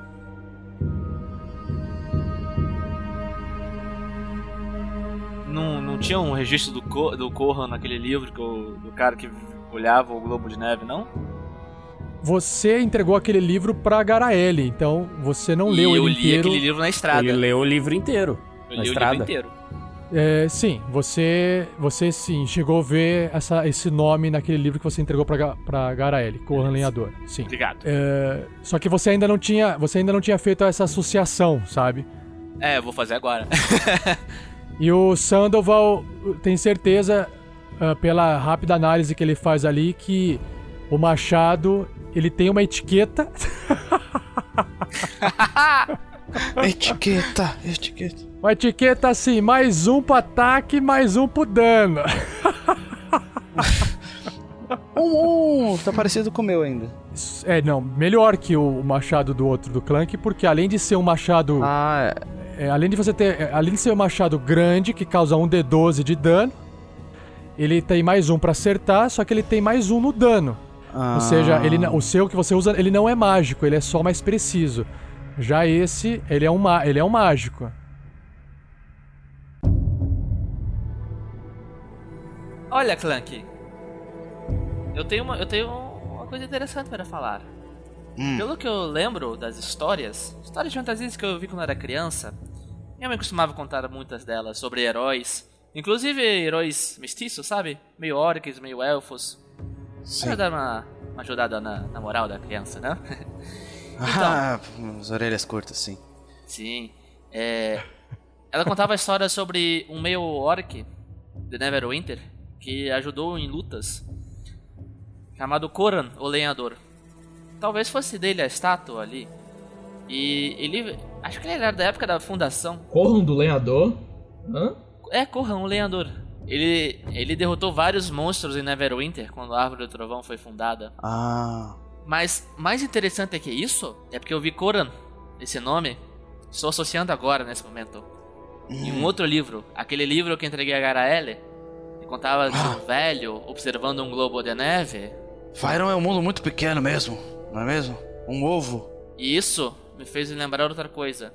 Não, tinha um registro do, Co do Corran naquele livro que o, do cara que olhava o globo de neve, não? Você entregou aquele livro pra Garaele, então você não e leu eu ele li inteiro. aquele livro na estrada. Ele leu o livro inteiro. eu na li estrada. o livro inteiro. É, sim, você, você sim chegou a ver essa, esse nome naquele livro que você entregou pra, Ga- pra Garaele, Corran Lenhador. Sim. Obrigado. É, só que você ainda não tinha, você ainda não tinha feito essa associação, sabe? É, eu vou fazer agora. E o Sandoval tem certeza, ah, pela rápida análise que ele faz ali, que o machado ele tem uma etiqueta etiqueta, etiqueta. Uma etiqueta assim, mais um pro ataque, mais um pro dano. um, um, tá parecido com o meu ainda. É, não, melhor que o machado do outro do Clank, porque além de ser um machado. Ah, é. além de você ter. é, Além de ser um machado grande, que causa um D12 de dano, ele tem mais um pra acertar, só que ele tem mais um no dano. Ou seja, ele, o seu que você usa, ele não é mágico, ele é só mais preciso. Já esse, ele é um, ele é um mágico. Olha, Clank. Eu tenho uma, eu tenho uma coisa interessante para falar. Pelo que eu lembro das histórias, histórias de fantasias que eu vi quando era criança, minha mãe costumava contar muitas delas sobre heróis, inclusive heróis mestiços, sabe? Meio orcs, meio elfos. Pra dar uma, uma ajudada na, na moral da criança, né? Ah, as orelhas curtas, sim. Sim. É, ela contava a história sobre um meio orc de Neverwinter que ajudou em lutas, chamado Koran, o Lenhador. Talvez fosse dele a estátua ali. E ele. Acho que ele era da época da fundação. Corram do lenhador? Hã? É, Koran, o Lenhador. Ele, ele derrotou vários monstros em Neverwinter quando a Árvore do Trovão foi fundada. Ah. Mas mais interessante é que isso é porque eu vi Koran, esse nome, estou associando agora nesse momento. Em um outro livro, aquele livro que entreguei a Garaele, que contava de um velho observando um globo de neve. Fyron é um mundo muito pequeno mesmo, não é mesmo? Um ovo. E isso me fez lembrar outra coisa.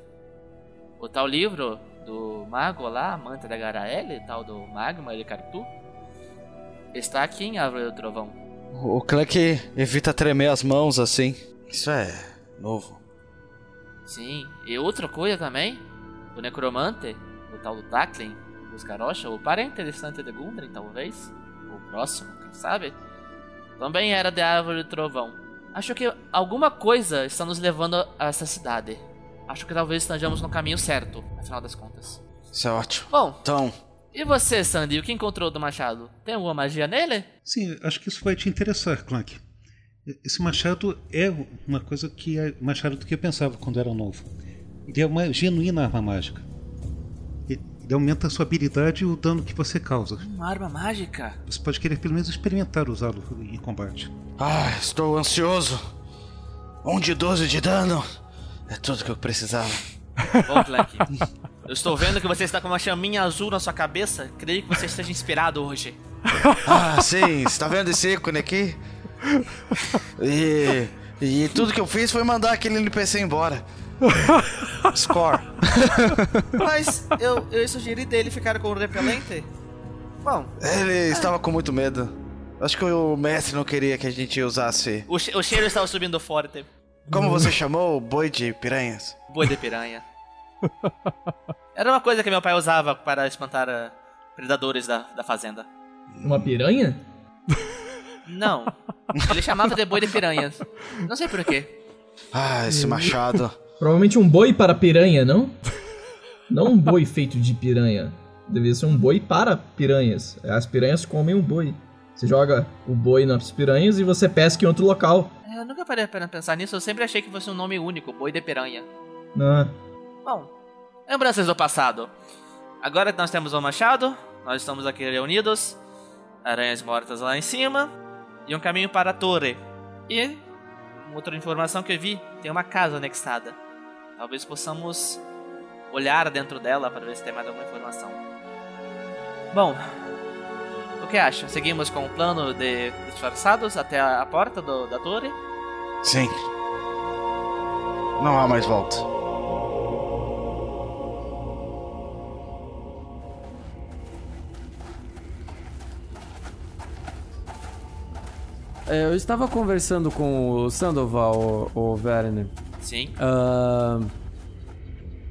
O tal livro do mago lá, amante da Garaele, tal do Magma de Cartu, está aqui em Árvore do Trovão. O Clank evita tremer as mãos assim. Isso é novo. Sim, e outra coisa também, o necromante, o tal do Taklin, o Scarocha, o parente distante de Gundren, talvez, ou próximo, quem sabe, também era de Árvore do Trovão. Acho que alguma coisa está nos levando a essa cidade. Acho que talvez estejamos no caminho certo, afinal das contas. Isso é ótimo. Bom, Então, e você, Sandy, o que encontrou do machado? Tem alguma magia nele? Sim, acho que isso vai te interessar, Clank. Esse machado é uma coisa que é machado do que eu pensava quando era novo. Ele é uma genuína arma mágica. Ele aumenta a sua habilidade e o dano que você causa. Uma arma mágica? Você pode querer pelo menos experimentar usá-lo em combate. ah, estou ansioso. Um de 12 de dano. É tudo que eu precisava. Bom, eu estou vendo que você está com uma chaminha azul na sua cabeça. Creio que você esteja inspirado hoje. Ah, sim, você tá vendo esse ícone aqui? E, e tudo que eu fiz foi mandar aquele NPC embora. Score. Mas eu, eu sugeri dele ficar com o repelente. Bom, Ele estava com muito medo. Acho que o mestre não queria que a gente usasse. o, che- o cheiro estava subindo forte. Como você chamou? Boi de piranhas? Boi de piranha. Era uma coisa que meu pai usava para espantar ah, predadores da, da fazenda. Uma piranha? Não. Ele chamava de boi de piranhas. Não sei porquê. Ah, esse machado. Provavelmente um boi para piranha, não? Não um boi feito de piranha. Devia ser um boi para piranhas. As piranhas comem um boi. Você joga o boi nas piranhas e você pesca em outro local. É, Eu nunca parei para pensar nisso, eu sempre achei que fosse um nome único, boi de piranha. Ah, Bom, lembranças do passado. Agora que nós temos o machado, nós estamos aqui reunidos, aranhas mortas lá em cima, e um caminho para a torre. E outra informação que eu vi, tem uma casa anexada. Talvez possamos olhar dentro dela para ver se tem mais alguma informação. Bom, o que acha? Seguimos com o plano de disfarçados até a, a porta do- da torre? Sim. Não há mais volta. É, eu estava conversando com o Sandoval, o, o Werner. Sim. Ah,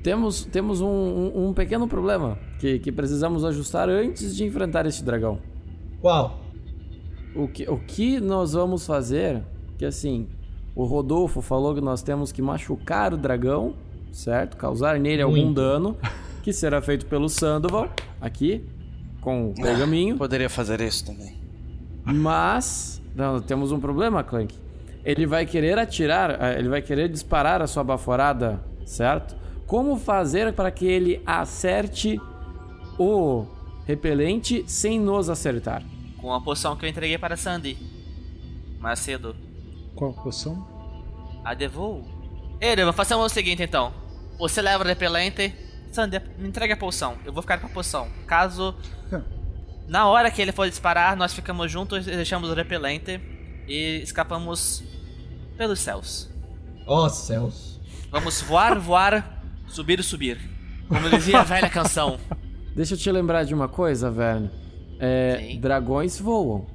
temos temos um, um- um pequeno problema que, que precisamos ajustar antes de enfrentar este dragão. qual? O que, o que nós vamos fazer? Que assim, o Rodolfo falou que nós temos que machucar o dragão, certo? Causar nele algum Muito. dano, que será feito pelo Sandoval, aqui, com o pergaminho. Poderia fazer isso também. Mas não, temos um problema, Clank. Ele vai querer atirar, eh, ele vai querer disparar a sua baforada, certo? como fazer para que ele acerte o repelente sem nos acertar? Com a poção que eu entreguei para Sandy. Mais cedo. Qual poção? A Devou? Erevan, façamos o seguinte então. Você leva o repelente. Sandy, me entregue a poção. Eu vou ficar com a poção. Caso. Na hora que ele for disparar, nós ficamos juntos e deixamos o repelente. E escapamos pelos céus. Ó céus. Vamos voar, voar, subir e subir. Como dizia a velha canção. Deixa eu te lembrar de uma coisa, Verne. É, dragões voam.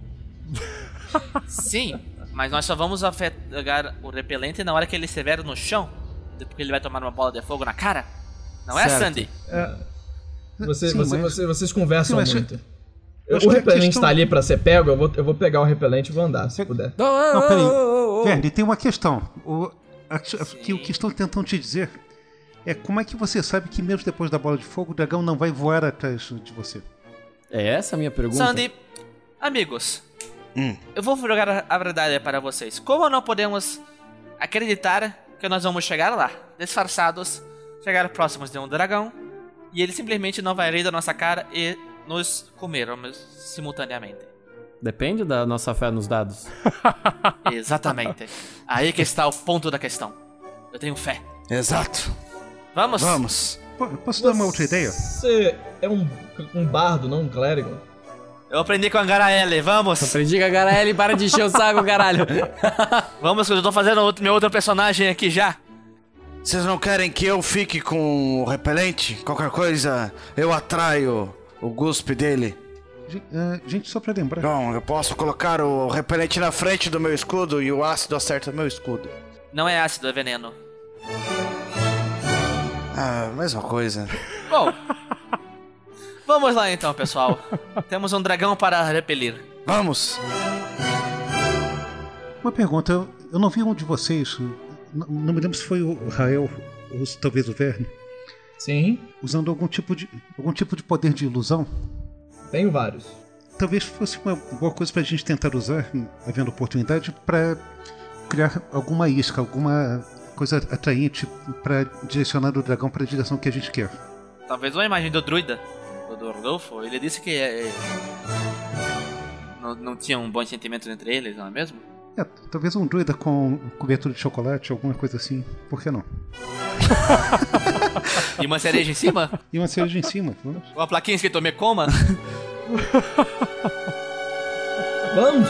Sim, mas nós só vamos afetar o repelente na hora que ele estiver no chão. Porque ele vai tomar uma bola de fogo na cara. Não é, Certo. Sandy? Você, Sim, você- mas- você- vocês conversam Sim, mas- muito. Eu Eu- o repelente questão- tá ali pra ser pego, eu vou, eu vou pegar o repelente e vou andar, se puder. Não, peraí. Verne, tem uma questão. O, a, que o que estão tentando te dizer é como é que você sabe que mesmo depois da bola de fogo o dragão não vai voar atrás de você? É essa a minha pergunta? Sandy, amigos, eu vou jogar a- a verdade para vocês. Como não podemos acreditar que nós vamos chegar lá, disfarçados, chegar próximos de um dragão, e ele simplesmente não vai rir da nossa cara e nos comermos simultaneamente? Depende da nossa fé nos dados. Exatamente. Aí que está o ponto da questão. Eu tenho fé. Exato. Vamos? Vamos. Posso dar uma outra ideia? Você é um, um bardo, não um clérigo? Eu aprendi com a Garaele, vamos! Aprendi com a Garaele, para de encher o saco, caralho! vamos, que eu tô fazendo outro, meu outro personagem aqui já. Vocês não querem que eu fique com o repelente? Qualquer coisa, eu atraio o guspe dele. Ah, Gente, só pra lembrar. Bom, eu posso colocar o repelente na frente do meu escudo e o ácido acerta o meu escudo. Não é ácido, é veneno. Ah, mesma coisa. Bom, vamos lá então, pessoal. Temos um dragão para repelir. Vamos! Uma pergunta, eu, eu não vi um de vocês, não, não me lembro se foi o Rael ou se talvez o Verne. Sim. Usando algum tipo de algum tipo de poder de ilusão. Tenho vários. Talvez fosse uma boa coisa pra gente tentar usar, havendo oportunidade, pra criar alguma isca, alguma coisa atraente pra direcionar o dragão pra direção que a gente quer. Talvez uma imagem do druida, do do Rodolfo. Ele disse que é, não, não tinha um bom sentimento entre eles, não é mesmo? É, talvez um druida com cobertura de chocolate, alguma coisa assim. Por que não? E uma cereja em cima? E uma cereja em cima, vamos? Uma plaquinha escrito me coma? Vamos!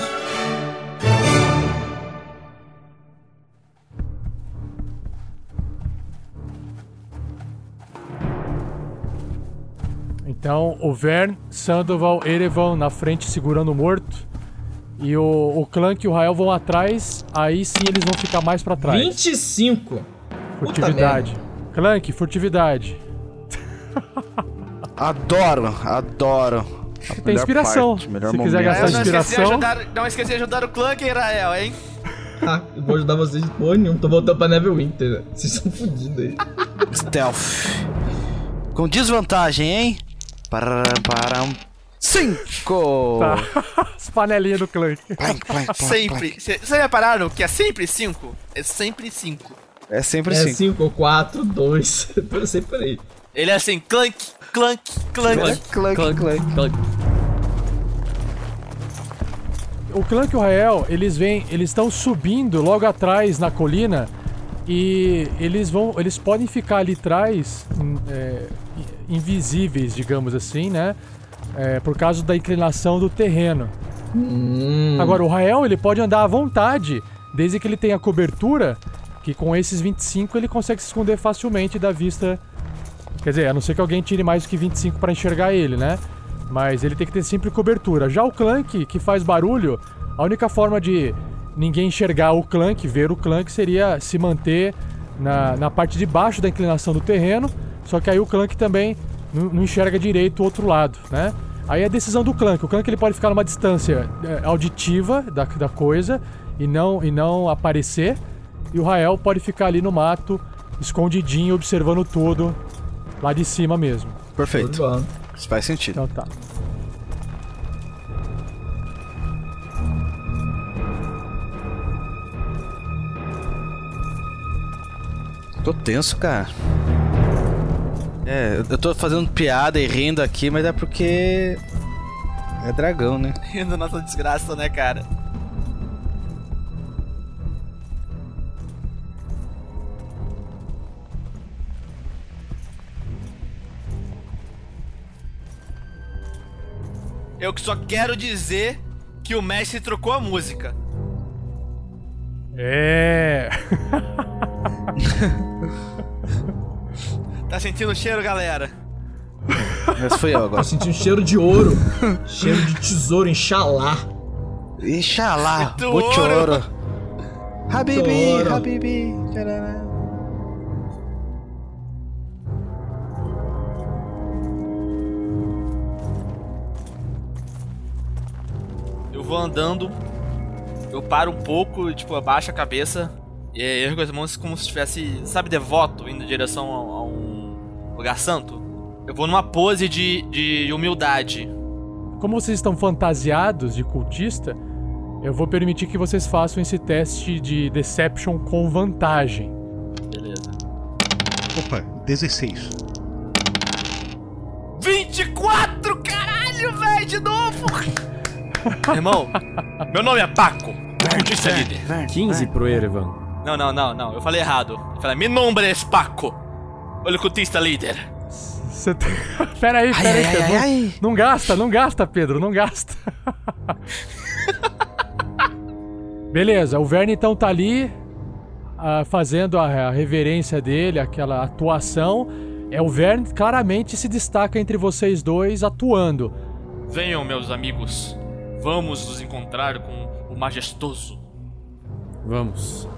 Então, o Vern, Sandoval, Erevan na frente segurando o morto. E o, o Clank e o Rael vão atrás. Aí sim eles vão ficar mais pra trás. 25! Furtividade. Clank, furtividade. Adoro, adoro. A Tem inspiração. parte, melhor Se quiser momento. gastar não esqueci, de inspiração. ajudar, não esqueci de ajudar o Clank, Rael, hein? Ah, eu vou ajudar vocês de porra nenhuma, tô voltando pra Neverwinter. né? Vocês são fodidos aí. Stealth. Com desvantagem, hein? Param, param. Cinco! Tá. As panelinhas do Clank. Sempre. Vocês repararam que é sempre 5? É sempre 5. É sempre É cinco. 5, 4, 2. Eu sempre por aí. Ele é assim, clank, clank, clank. Clank, clank, clank. O Clank e o Rael, eles vêm, eles estão subindo logo atrás na colina e eles vão, eles podem ficar ali atrás hum, é, invisíveis, digamos assim, né? É, por causa da inclinação do terreno. Agora o Rael ele pode andar à vontade, desde que ele tenha cobertura, que com esses 25 ele consegue se esconder facilmente da vista. Quer dizer, a não ser que alguém tire mais do que 25 para enxergar ele, né? Mas ele tem que ter sempre cobertura. Já o Clank, que faz barulho, a única forma de ninguém enxergar o Clank, ver o Clank, seria se manter na, na parte de baixo da inclinação do terreno. Só que aí o Clank também não, não enxerga direito o outro lado, né? Aí é a decisão do Clank. O Clank ele pode ficar numa distância é, auditiva da, da coisa e não, e não aparecer. E o Rael pode ficar ali no mato, escondidinho, observando tudo, lá de cima mesmo. Perfeito. Isso faz sentido. Então tá. Tô tenso, cara. É, eu tô fazendo piada e rindo aqui, mas é porque. É dragão, né? Rindo nossa desgraça, né, cara? Eu que só quero dizer que o mestre trocou a música. É. Tá sentindo o cheiro, galera? Mas fui eu agora. Tô sentindo cheiro de ouro. cheiro de tesouro, inxalá. Inxalá, Muito ouro. ouro. Habibi, Ouro. Habibi. tcharará. Eu vou andando, eu paro um pouco, tipo, abaixo a cabeça e ergo as mãos como se estivesse, sabe, devoto, indo em direção a, a um lugar santo. Eu vou numa pose de, de humildade. Como vocês estão fantasiados de cultista, eu vou permitir que vocês façam esse teste de Deception com vantagem. Beleza. Opa, 16. 24, caralho, velho, de novo! Irmão, meu nome é Paco, cultista líder. 15 pro Erevan. Não, não, não, não, eu falei errado. Eu falei, meu nome é Paco, o cultista líder. Você tem... Pera aí, pera aí, ai, Pedro. ai, não, ai. não gasta, não gasta, Pedro, não gasta. Beleza, o Verne então tá ali ah, fazendo a, a reverência dele, aquela atuação. É o Verne claramente se destaca entre vocês dois atuando. Venham, meus amigos, vamos nos encontrar com o majestoso. Vamos.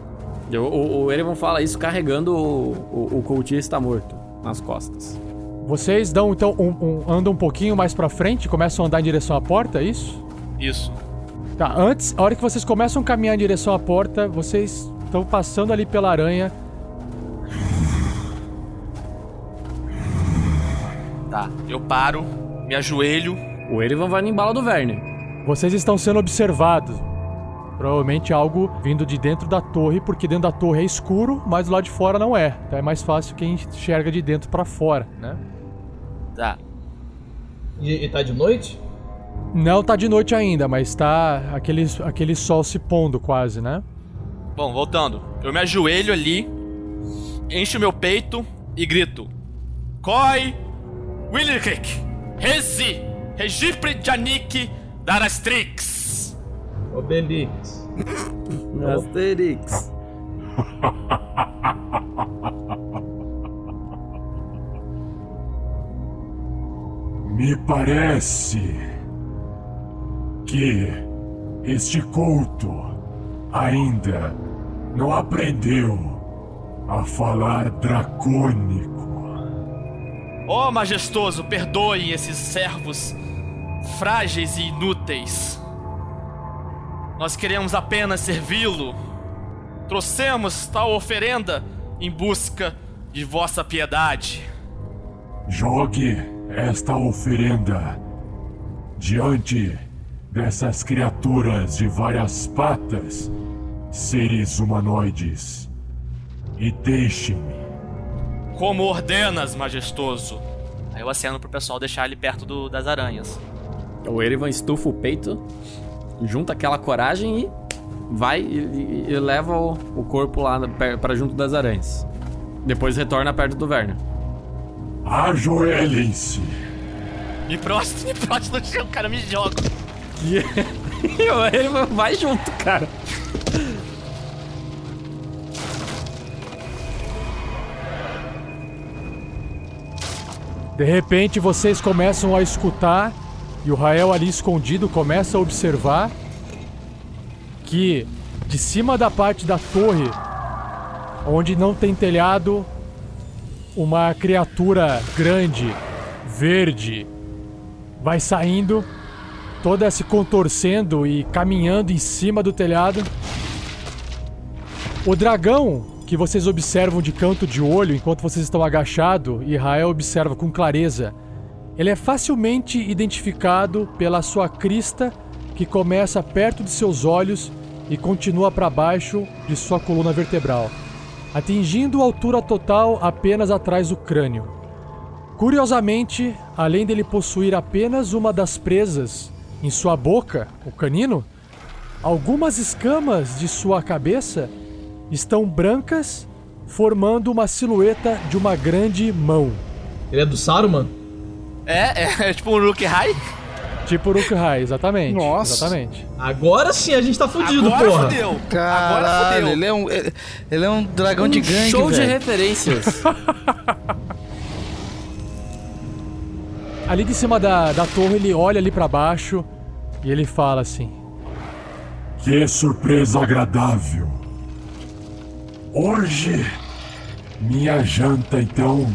Eu- o, o Erevan fala isso carregando o, o, o cultista morto nas costas. Vocês dão então um, um- andam um pouquinho mais pra frente, e começam a andar em direção à porta, é isso? Isso. Tá, antes, a hora que vocês começam a caminhar em direção à porta, vocês estão passando ali pela aranha. Tá, eu paro, me ajoelho. O Erevan vai no embalo do Verne. Vocês estão sendo observados. Provavelmente algo vindo de dentro da torre, porque dentro da torre é escuro, mas lado de fora não é. Então é mais fácil quem enxerga de dentro pra fora, né? Tá. E, e tá de noite? Não tá de noite ainda, mas tá aquele, aquele sol se pondo quase, né? Bom, voltando. Eu me ajoelho ali, encho meu peito e grito: Koi Willirkik, Rezi, Regipre Janik Darastrix. Obelix. Asterix. Me parece que este culto ainda não aprendeu a falar dracônico. Ó majestoso, perdoe esses servos frágeis e inúteis. Nós queremos apenas servi-lo. Trouxemos tal oferenda em busca de vossa piedade. Jogue esta oferenda diante dessas criaturas de várias patas, seres humanoides, e deixe-me. Como ordenas, majestoso? Aí eu aceno pro pessoal deixar ele perto do- das aranhas. O Erevan estufa o peito, junta aquela coragem e vai e, e- e leva o, o corpo lá pra junto das aranhas. Depois retorna perto do Verne. Ajoelhem-se. Me prostro, me prostro no chão, cara, me joga. E, e o Erevan vai junto, cara. De repente vocês começam a escutar e o Rael ali escondido começa a observar que de cima da parte da torre, onde não tem telhado, uma criatura grande, verde, vai saindo, toda se contorcendo e caminhando em cima do telhado. O dragão que vocês observam de canto de olho enquanto vocês estão agachados e Rael observa com clareza, ele é facilmente identificado pela sua crista que começa perto de seus olhos e continua para baixo de sua coluna vertebral, atingindo a altura total apenas atrás do crânio. Curiosamente, além dele possuir apenas uma das presas em sua boca, o canino, algumas escamas de sua cabeça estão brancas, formando uma silhueta de uma grande mão. Ele é do Saruman? É, é, é tipo um Rook High. Tipo Uruk-hai, exatamente. Nossa. Exatamente. Agora sim a gente tá fudido, Agora porra. Agora Caralho, fodeu. ele é um, ele, ele é um dragão de gangue, Show de velho. referências. Ali de cima da, da torre, ele olha ali pra baixo e ele fala assim: Que surpresa agradável. Hoje, minha janta então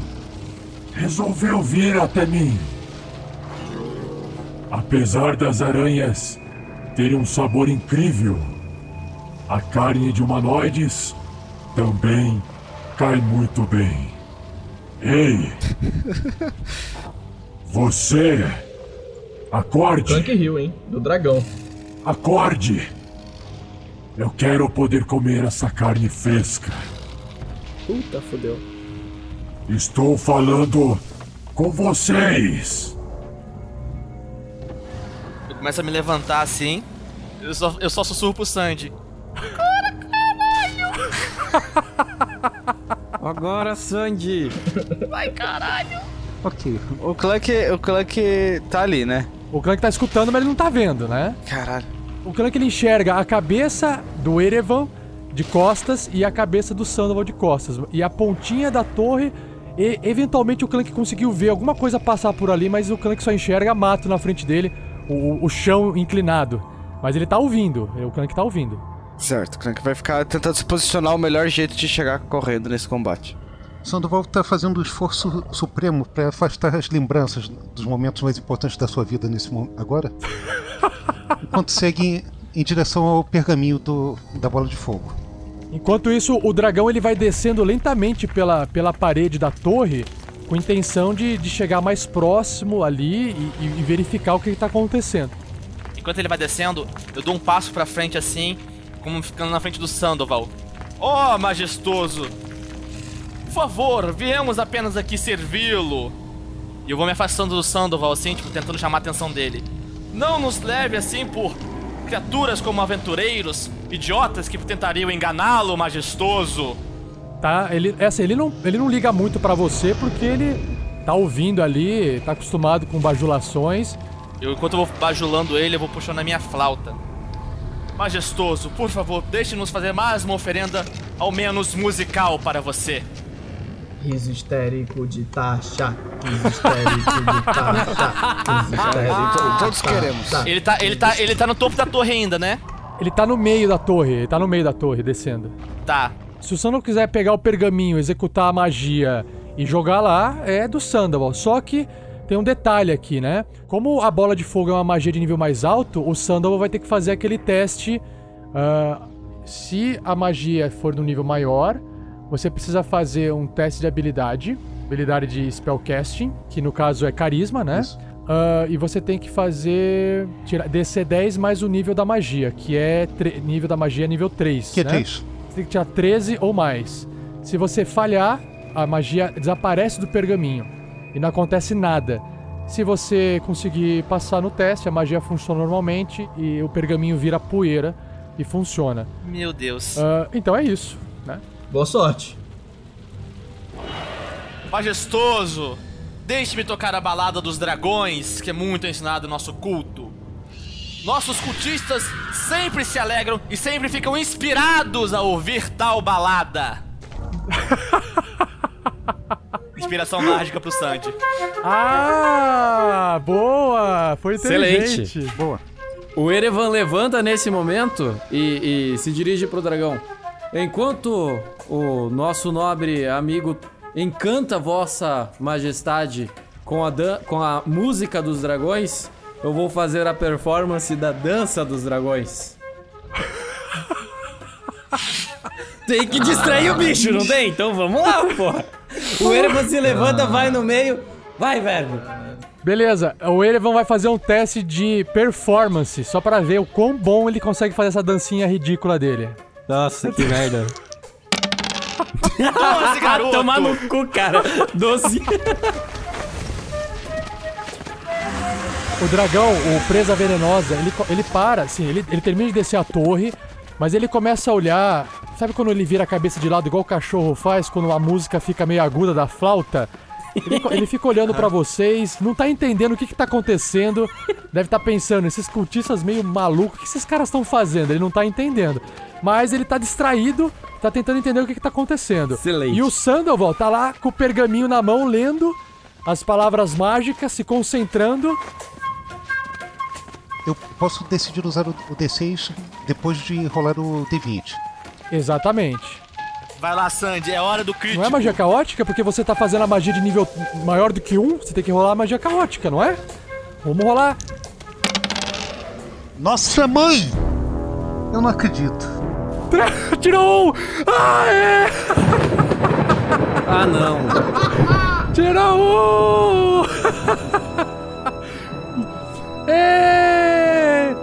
resolveu vir até mim. Apesar das aranhas terem um sabor incrível, a carne de humanoides também cai muito bem. Ei! Você! Acorde! Tank Hill, hein? Do dragão. Acorde! Eu quero poder comer essa carne fresca. Puta, fodeu. Estou falando com vocês! Eu começo a me levantar assim. Eu só, eu só sussurro pro Sandy. Agora, Sandy. Ok. O Clank, o Clank tá ali, né? O Clank tá escutando, mas ele não tá vendo, né? Caralho. O Clank ele enxerga a cabeça do Erevan de costas e a cabeça do Sandoval de costas. E a pontinha da torre. E eventualmente o Clank conseguiu ver alguma coisa passar por ali, mas o Clank só enxerga mato na frente dele, o, o chão inclinado. Mas ele tá ouvindo, o Clank tá ouvindo. Certo, o Clank vai ficar tentando se posicionar o melhor jeito de chegar correndo nesse combate. Sandoval tá fazendo um esforço supremo para afastar as lembranças dos momentos mais importantes da sua vida nesse momento agora. Enquanto segue em, em direção ao pergaminho do, da bola de fogo. Enquanto isso, o dragão ele vai descendo lentamente pela, pela parede da torre, com intenção de, de chegar mais próximo ali e, e- e verificar o que está acontecendo. Enquanto ele vai descendo, eu dou um passo pra frente assim, como ficando na frente do Sandoval. Oh, majestoso! Por favor, viemos apenas aqui servi-lo. E eu vou me afastando do Sandoval assim, tipo, tentando chamar a atenção dele. Não nos leve assim por criaturas como aventureiros, idiotas que tentariam enganá-lo, majestoso. Tá? Ele, essa, ele, não, ele não liga muito pra você porque ele tá ouvindo ali, tá acostumado com bajulações. Eu, enquanto eu vou bajulando ele, eu vou puxando a minha flauta. Majestoso, por favor, deixe-nos fazer mais uma oferenda, ao menos musical, para você. Riso histérico de taxa. Riso histérico de taxa. Riso histérico. Todos queremos. Ele tá, ele tá, ele tá no topo da torre ainda, né? Ele tá no meio da torre, ele tá no meio da torre, descendo. Tá. Se o Sandoval quiser pegar o pergaminho, executar a magia e jogar lá, é do Sandoval. Só que tem um detalhe aqui, né? Como a bola de fogo é uma magia de nível mais alto, o Sandoval vai ter que fazer aquele teste. ah, se a magia for no nível maior, você precisa fazer um teste de habilidade, habilidade de spellcasting, que no caso é carisma, né? Isso. Ah, e você tem que fazer tirar, DC 10 mais o nível da magia, que é nível da magia nível 3. Que é né? isso? Você tem que tirar 13 ou mais. Se você falhar, a magia desaparece do pergaminho e não acontece nada. Se você conseguir passar no teste, a magia funciona normalmente e o pergaminho vira poeira e funciona. Meu Deus. Ah, então é isso? Boa sorte. Majestoso, deixe-me tocar a balada dos dragões, que é muito ensinado no nosso culto. Nossos cultistas sempre se alegram e sempre ficam inspirados a ouvir tal balada. Inspiração mágica pro Sandy. Ah, boa! Foi Excelente. inteligente. Boa. O Erevan levanta nesse momento e, e se dirige pro dragão. Enquanto o nosso nobre amigo encanta vossa majestade com a, dan- com a música dos dragões, eu vou fazer a performance da dança dos dragões. tem que distrair o bicho, não tem? Então vamos lá, porra. O Erevan se levanta, vai no meio. Vai, velho. Beleza, o Erevan vai fazer um teste de performance, só pra ver o quão bom ele consegue fazer essa dancinha ridícula dele. Nossa, que merda. Toma garoto! Tomar no cu, cara. Doze. O dragão, o presa venenosa, ele, ele para, assim, ele, ele termina de descer a torre, mas ele começa a olhar. Sabe quando ele vira a cabeça de lado, igual o cachorro faz, quando a música fica meio aguda da flauta? Ele, ele fica olhando pra vocês, não tá entendendo o que que tá acontecendo. Deve estar pensando, esses cultistas meio malucos, o que esses caras estão fazendo? Ele não tá entendendo. Mas ele tá distraído, tá tentando entender o que que tá acontecendo. Excelente. E o Sandoval tá lá com o pergaminho na mão, lendo as palavras mágicas, se concentrando. Eu posso decidir usar o, o D6 depois de rolar o D20. Exatamente. Vai lá, Sandy, é hora do crítico. Não é magia caótica? Porque você tá fazendo a magia de nível maior do que um, você tem que rolar a magia caótica, não é? Vamos rolar. Nossa mãe! Eu não acredito. Tirou um! Ah, é! Ah, não. Tirou um! Ê!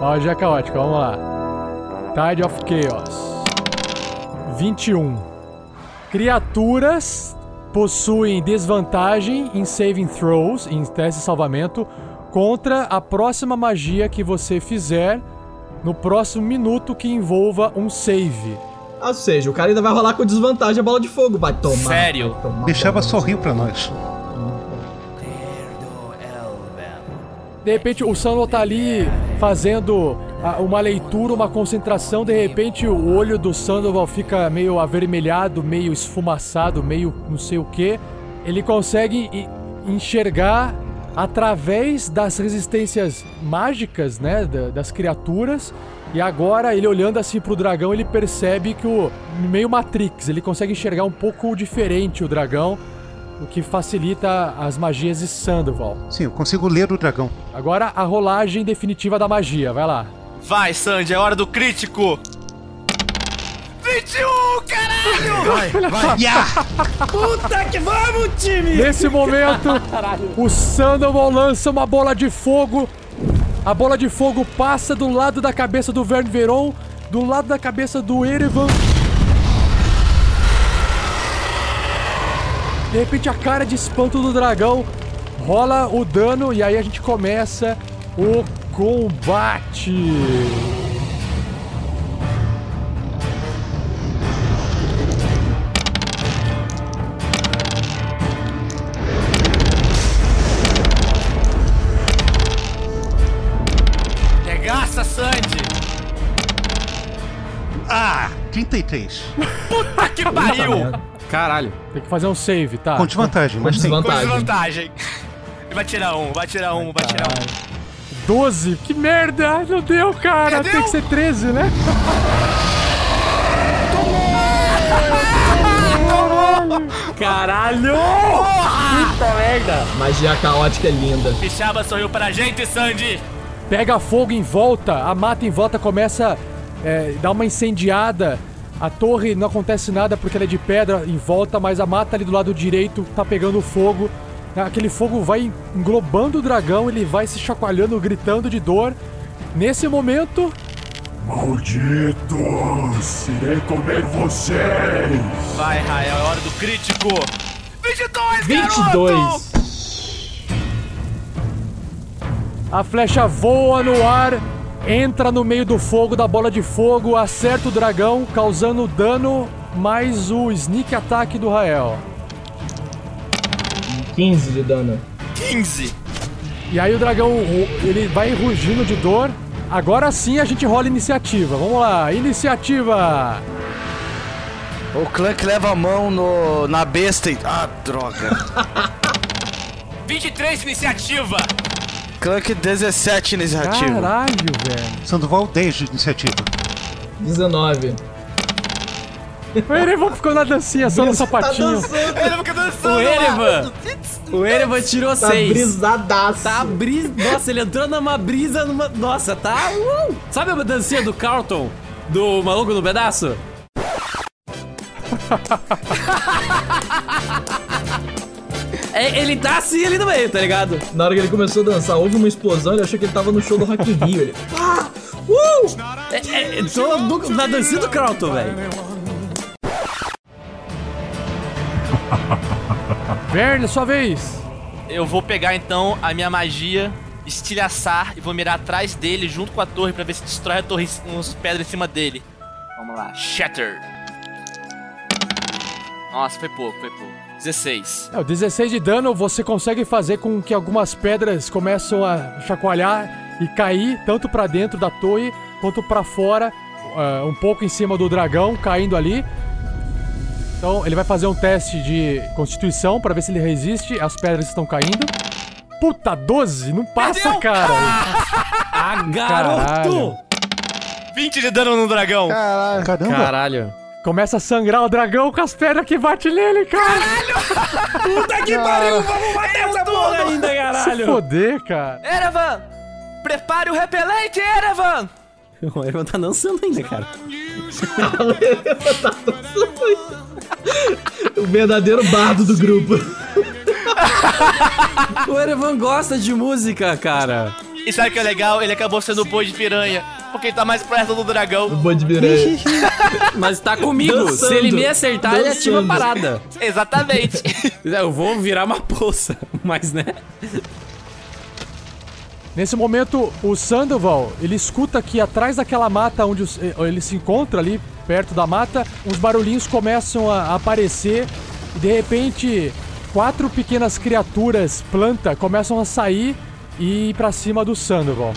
Magia caótica, vamos lá. Tide of Chaos. 21. Criaturas possuem desvantagem em saving throws, em teste de salvamento, contra a próxima magia que você fizer no próximo minuto que envolva um save. Ou seja, o cara ainda vai rolar com desvantagem a bola de fogo. Vai tomar. Sério? vai tomar Deixava sorrir pra nós. De repente o Sandoval tá ali fazendo uma leitura, uma concentração, de repente o olho do Sandoval fica meio avermelhado, meio esfumaçado, meio não sei o que. Ele consegue enxergar através das resistências mágicas, né, da- das criaturas. E agora ele olhando assim pro dragão, ele percebe que o meio Matrix, ele consegue enxergar um pouco diferente o dragão, o que facilita as magias de Sandoval. Sim, eu consigo ler o dragão. Agora a rolagem definitiva da magia, vai lá. Vai, Sandy, é hora do crítico. 21, caralho! Vai, Yeah! Puta que vamos, time! Nesse momento, o Sandoval lança uma bola de fogo. A bola de fogo passa do lado da cabeça do Verne Veron, do lado da cabeça do Erevan. De repente, a cara de espanto do dragão rola o dano e aí a gente começa o combate. Regaça, Sandy! Ah! 33. Puta que pariu! Caralho. Tem que fazer um save, tá? Com desvantagem, mas tem. Com desvantagem. desvantagem. Vai tirar um, vai tirar um, vai tirar um. 12. Que merda! Não deu, cara! Tem que ser 13, né? Caralho! Puta merda! Magia caótica é linda. Pixaba sorriu pra gente, Sandy! pega fogo em volta, a mata em volta começa é, dar uma incendiada. A torre não acontece nada porque ela é de pedra em volta, mas a mata ali do lado direito tá pegando fogo. Aquele fogo vai englobando o dragão, ele vai se chacoalhando, gritando de dor. Nesse momento, Malditos! Irei comer vocês! Vai, Rael, é hora do crítico! 22, 22. garoto! a flecha voa no ar, entra no meio do fogo da bola de fogo, acerta o dragão, causando dano mais o sneak attack do Rael. 15 de dano. 15! E aí o dragão, ele vai rugindo de dor. Agora sim a gente rola iniciativa. Vamos lá, iniciativa. O Clank leva a mão no, na besta e. Ah, droga. 23 iniciativa! Clank 17 iniciativa. Caralho, velho. Sandoval 10 de iniciativa. 19. O Erevan ficou na dancinha só no sapatinho. Tá. Ele fica dançando O. Erevan! O Erevan tirou Tá 6. brisadaço. Tá brisa. Nossa, ele entrou numa brisa numa. Nossa, tá. Uh! Sabe a dancinha do Carlton? Do maluco no pedaço? É, ele tá assim ali no meio, tá ligado? Na hora que ele começou a dançar, houve uma explosão, ele achou que ele tava no show do Rock in Rio. Ele, ah, uh! É, é, entrou no- na dancinha do Carlton, velho. Verne, sua vez. eu vou pegar então a minha magia, estilhaçar e vou mirar atrás dele junto com a torre pra ver se destrói a torre, uns pedras em cima dele. Vamos lá, Shatter. Nossa, foi pouco, foi pouco. 16. É, o 16 de dano você consegue fazer com que algumas pedras começam a chacoalhar e cair tanto pra dentro da torre quanto pra fora, ah, um pouco em cima do dragão caindo ali. Então ele vai fazer um teste de constituição pra ver se ele resiste às pedras que estão caindo. Puta, 12? Não passa, cara! Ah, Caralho. garoto! 20 de dano no dragão. Caralho. Caramba! Caralho. Começa a sangrar o dragão com as pedras que bate nele, cara! Puta que pariu! Vamos matar essa porra ainda, Se caralho! foder, cara! Erevan! Prepare o repelente, Erevan! O Erevan tá dançando ainda, cara. O verdadeiro bardo do grupo. O Erevan gosta de música, cara. E sabe o que é legal? Ele acabou sendo o boi de piranha, porque ele tá mais perto do dragão. O boi de piranha. Mas tá comigo. Dançando, Se ele me acertar, ele ativa a dançando. parada. Exatamente. Eu vou virar uma poça, mas né? Nesse momento, o Sandoval, ele escuta que atrás daquela mata onde os- eh, ele se encontra ali, perto da mata, uns barulhinhos começam a aparecer e de repente quatro pequenas criaturas planta começam a sair e ir pra cima do Sandoval.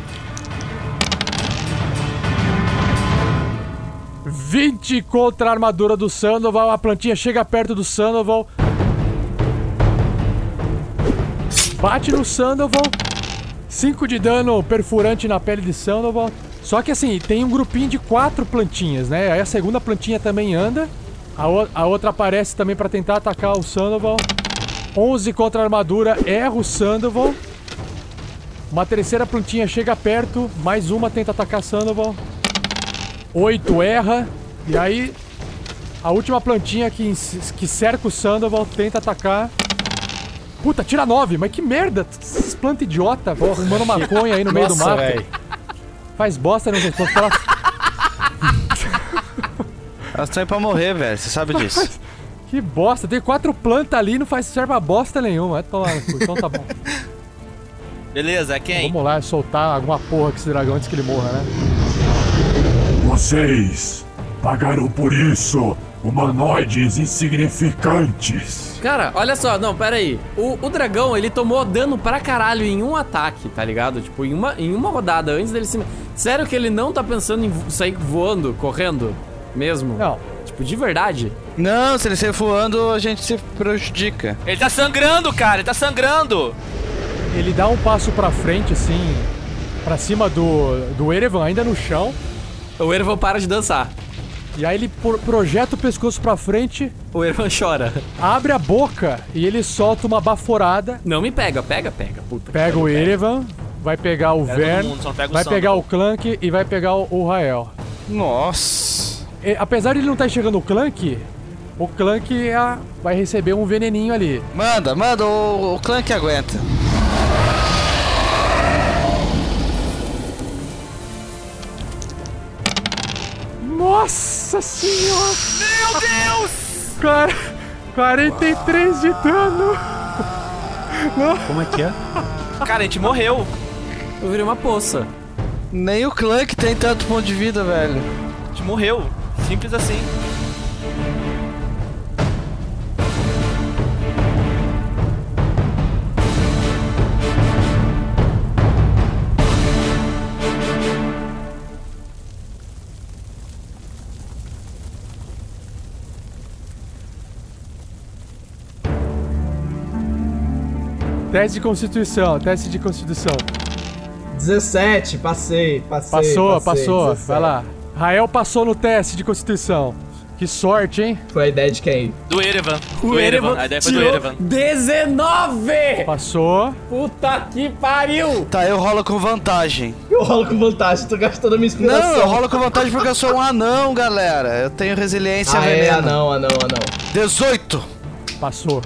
20 contra a armadura do Sandoval, a plantinha chega perto do Sandoval. Bate no Sandoval. 5 de dano perfurante na pele de Sandoval. Só que assim, tem um grupinho de quatro plantinhas, né? Aí a segunda plantinha também anda. A, a outra aparece também pra tentar atacar o Sandoval. 11 contra a armadura, erra o Sandoval. Uma terceira plantinha chega perto, mais uma tenta atacar Sandoval. 8 erra. E aí, a última plantinha que, que cerca o Sandoval tenta atacar. Puta, tira 9, mas que merda! Essas plantas idiota, pô, arrumando maconha aí no meio do Nossa, mato. véi. Faz bosta, não tem como falar. Elas estão aí pra morrer, velho. Você sabe disso. Que bosta, tem quatro plantas ali, não faz serve pra bosta nenhuma. Vai tomar no cu. Então tá bom. Beleza, é quem? Vamos lá, soltar alguma porra com esse dragão antes que ele morra, né? Vocês pagaram por isso, humanoides insignificantes. Cara, olha só, não, pera aí. O, o dragão, ele tomou dano pra caralho em um ataque, tá ligado? Tipo, em uma, em uma rodada, antes dele se... Sério que ele não tá pensando em sair voando, correndo? Mesmo? Não. Tipo, de verdade? Não, se ele sair voando, a gente se prejudica. Ele tá sangrando, cara, ele tá sangrando. Ele dá um passo pra frente, assim, pra cima do, do Erevan, ainda no chão. O Erevan para de dançar. E aí ele pro- projeta o pescoço pra frente, O Erevan chora. abre a boca e ele solta uma baforada. Não me pega, pega, pega. Puta. Pega o Erevan, vai pegar o Vern, pega o vai Sandoval. pegar o Clank e vai pegar o, o Rael. Nossa. E, apesar de ele não estar enxergando o Clank, o Clank ah, vai receber um veneninho ali. Manda, manda, o, o que aguenta. Nossa senhora! Meu Deus! Cara, 43 de dano! Como é que é? Cara, a gente morreu. Eu virei uma poça. Nem o clã que tem tanto ponto de vida, velho. A gente morreu. Simples assim. Teste de constituição, teste de constituição. 17, passei, passei. Passou, passei, passou. 17. Vai lá. Rael passou no teste de constituição. Que sorte, hein? Foi a ideia de quem? Do Erevan. O do Erevan. Erevan A ideia foi do Erevan. 19! Passou. Puta que pariu! Tá, eu rolo com vantagem. Eu rolo com vantagem, tô gastando a minha inspiração. Não, eu rolo com vantagem porque eu sou um anão, galera. Eu tenho resiliência Ah, é, veneno. anão, anão, anão. 18. Passou.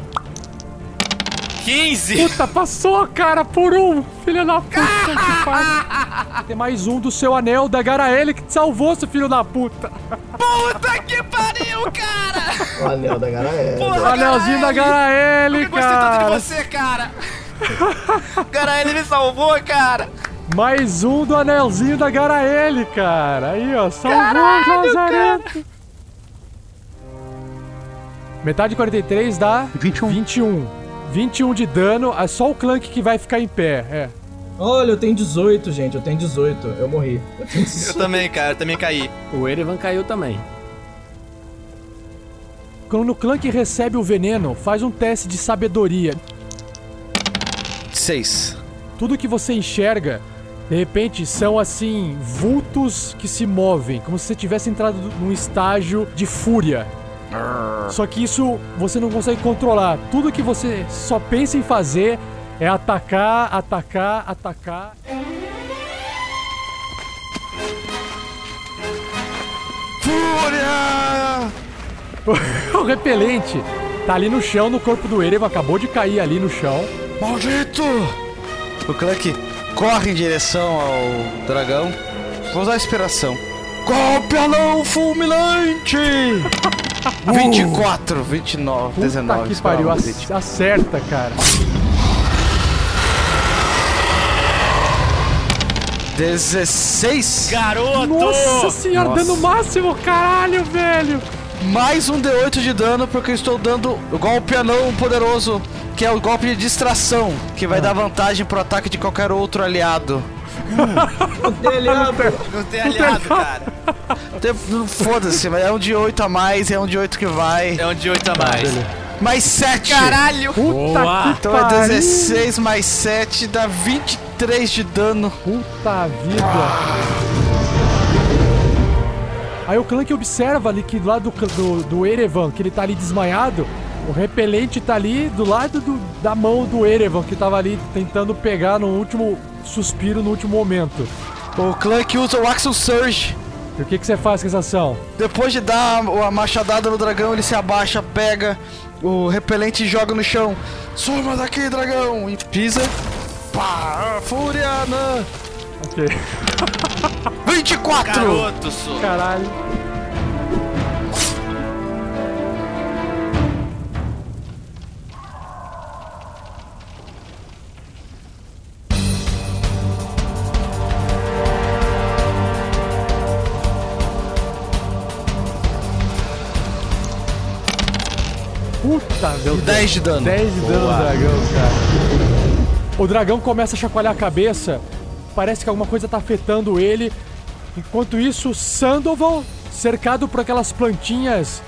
15! Puta, passou, cara, por um! Filho da puta, que pariu. Tem mais um do seu anel da Garaele que te salvou, seu filho da puta. Puta que pariu, cara! O anel da galera. O anelzinho da Garaele, Eu gostei tanto de cara. você, cara! Garaele me salvou, cara! Mais um do anelzinho da Garaele, cara. Aí, ó. Salvou Caralho, o Lazarento. Metade de 43 dá 21. 21. 21 de dano. É só o Clank que vai ficar em pé. É. Olha, eu tenho 18, gente. Eu tenho 18. Eu morri. Eu tenho 18. Eu também, cara, eu também caí. O Erevan caiu também. Quando o Clank recebe o veneno, faz um teste de sabedoria. 6. Tudo que você enxerga, de repente, são assim, vultos que se movem, como se você tivesse entrado num estágio de fúria. Só que isso você não consegue controlar. Tudo que você só pensa em fazer é atacar, atacar, atacar. Fúria! o repelente tá ali no chão, no corpo do Erevan, acabou de cair ali no chão. Maldito! O Clank corre em direção ao dragão. Vou usar a inspiração. Golpe anão fulminante! 24, 29, Puta 19. que pariu, crítico. ac- acerta, cara. 16. Garoto! Nossa senhora, Nossa. dano máximo, caralho, velho. Mais um D8 de dano, porque eu estou dando o golpe anão poderoso, que é o golpe de distração, que vai dar vantagem pro ataque de qualquer outro aliado. Não tem aliado, cara. Tem- Foda-se, mas é um de 8 a mais, é um de 8 que vai. É um de 8 a mais. Mais 7! Caralho! Puta Boa. que Então é pariu. 16 mais 7, dá 23 de dano. Puta vida. Aí o Clank observa ali que do lado do, do, do Erevan, que ele tá ali desmaiado, o repelente tá ali do lado do- da mão do Erevan, que tava ali tentando pegar no último suspiro, no último momento. O Clank usa o Axel Surge. E o que, que você faz com essa ação? Depois de dar a machadada no dragão, ele se abaixa, pega o repelente e joga no chão. Suma daqui, dragão! E pisa. Pá! Fúria! Ok. 24! Garoto, sou. Caralho. Puta, meu 10 de dano. 10 de dano no dragão, cara. O dragão começa a chacoalhar a cabeça. Parece que alguma coisa tá afetando ele. Enquanto isso, Sandoval, cercado por aquelas plantinhas,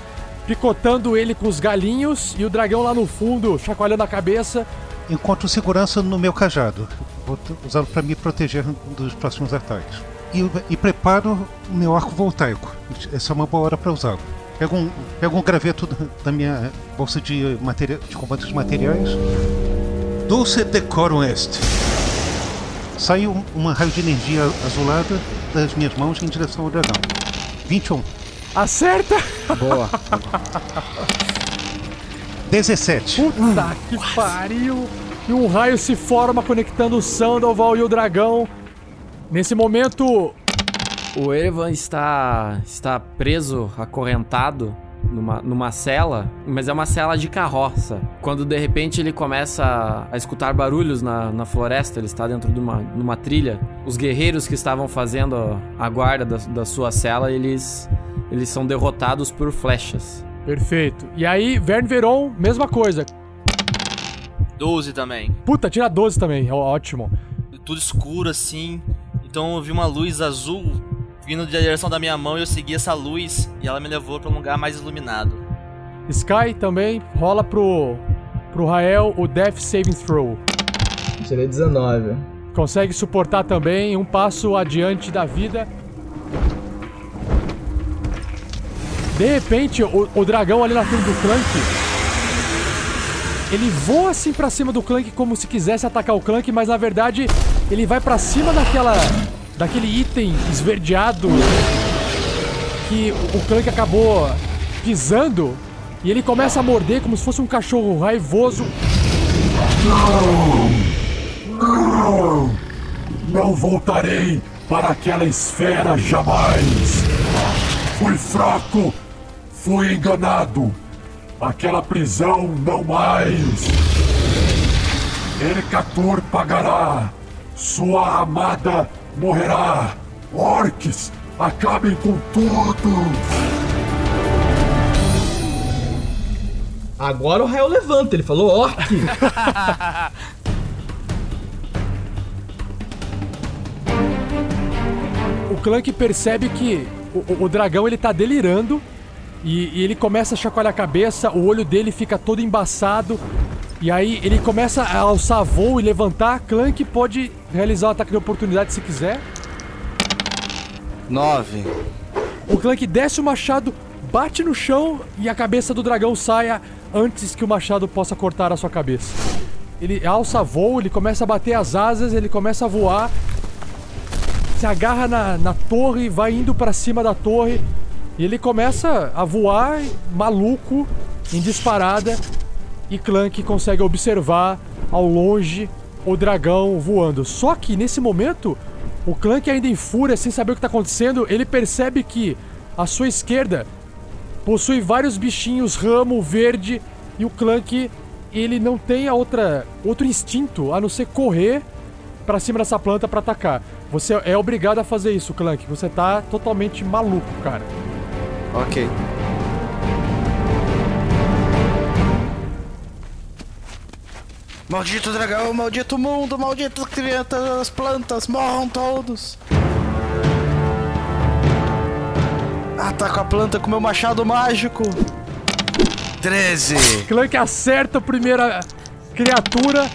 picotando ele com os galinhos. E o dragão lá no fundo, chacoalhando a cabeça. Encontro segurança no meu cajado. Vou usá-lo para me proteger dos próximos ataques. E, e preparo o meu arco voltaico. Essa é uma boa hora para usá-lo. Pego um, pego um graveto da- minha bolsa de, materia, de comandos de materiais. Dulce decorum est. Sai um, uma raio de energia azulada das minhas mãos em direção ao dragão. 21. Acerta! Boa. 17. Puta que pariu! E um raio se forma conectando o Sandoval e o dragão. Nesse momento, O Erevan está, está preso, acorrentado numa, numa cela, mas é uma cela de carroça. Quando de repente ele começa a, a escutar barulhos na, na floresta, ele está dentro de uma, numa trilha. Os guerreiros que estavam fazendo a, guarda da, da sua cela, eles, eles são derrotados por flechas. Perfeito. E aí, Verne Veron, mesma coisa. 12 também. Puta, tira 12 também, ó, ótimo. Tudo escuro assim. Então eu vi uma luz azul vindo da direção da minha mão e eu segui essa luz e ela me levou pra um lugar mais iluminado. Sky também rola pro, pro Rael o Death Saving Throw. Tirei 19. Consegue suportar também um passo adiante da vida. De repente, o, o dragão ali na frente do Clank. Ele voa assim pra cima do Clank como se quisesse atacar o Clank, mas na verdade ele vai pra cima daquela. Daquele item esverdeado que o, Clank acabou pisando. E ele começa a morder como se fosse um cachorro raivoso. Não! Não voltarei para aquela esfera jamais! Fui fraco! Fui enganado! Aquela prisão não mais! Ercator pagará! Sua amada morrerá! Orques, acabem com tudo! Agora o Rael levanta, ele falou orc. O Clank percebe que o, o- o dragão ele tá delirando e, e ele começa a chacoalhar a cabeça, o olho dele fica todo embaçado. E aí ele começa a alçar voo e levantar. Clank pode realizar o ataque de oportunidade se quiser. Nove. O Clank desce o machado, bate no chão e a cabeça do dragão saia antes que o machado possa cortar a sua cabeça. Ele alça voo, ele começa a bater as asas, ele começa a voar, se agarra na, na torre, vai indo pra cima da torre e ele começa a voar maluco, em disparada. E Clank consegue observar ao longe o dragão voando. Só que nesse momento, o Clank ainda em fúria, sem saber o que está acontecendo, ele percebe que à sua esquerda possui vários bichinhos ramo verde e o Clank ele não tem a outra outro instinto a não ser correr pra cima dessa planta pra atacar. Você é obrigado a fazer isso, Clank. Você tá totalmente maluco, cara. Ok. Maldito dragão, maldito mundo, malditas crianças, plantas, morram todos. Ataco a planta com meu machado mágico. 13. Clank acerta a primeira criatura,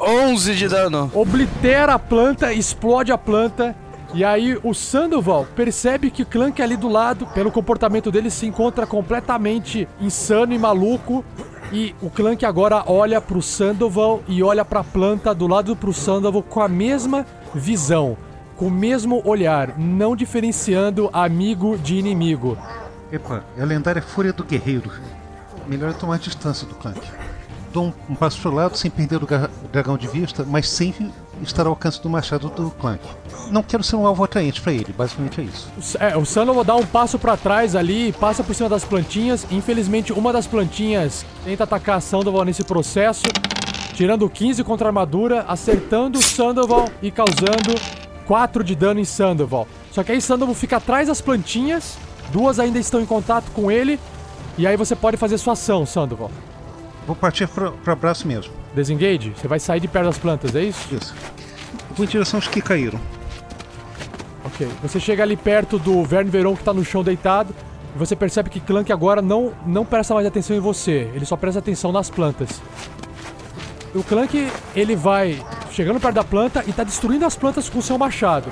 11 de dano. oblitera a planta, explode a planta. E aí o Sandoval percebe que o Clank ali do lado, pelo comportamento dele, se encontra completamente insano e maluco. E o Clank agora olha pro Sandoval e olha pra planta do lado pro Sandoval com a mesma visão, com o mesmo olhar, não diferenciando amigo de inimigo. Epa, a lendária Fúria do Guerreiro. Melhor é tomar distância do Clank. Dou um, um passo pro lado sem perder o dragão de vista, mas sem estar ao alcance do machado do Clank. Não quero ser um alvo atraente pra ele, basicamente é isso. É, o Sandoval dá um passo pra trás ali, passa por cima das plantinhas. Infelizmente, uma das plantinhas tenta atacar a Sandoval nesse processo, tirando 15 contra a armadura, acertando o Sandoval e causando 4 de dano em Sandoval. Só que aí Sandoval fica atrás das plantinhas, duas ainda estão em contato com ele, e aí você pode fazer sua ação, Sandoval. Vou partir pro abraço mesmo. Desengage, você vai sair de perto das plantas, é isso? Isso. Vou em direção aos que caíram. Ok. Você chega ali perto do Verne Veron que tá no chão deitado. E você percebe que Clank agora não, não presta mais atenção em você. Ele só presta atenção nas plantas. O Clank, ele vai chegando perto da planta e tá destruindo as plantas com seu machado.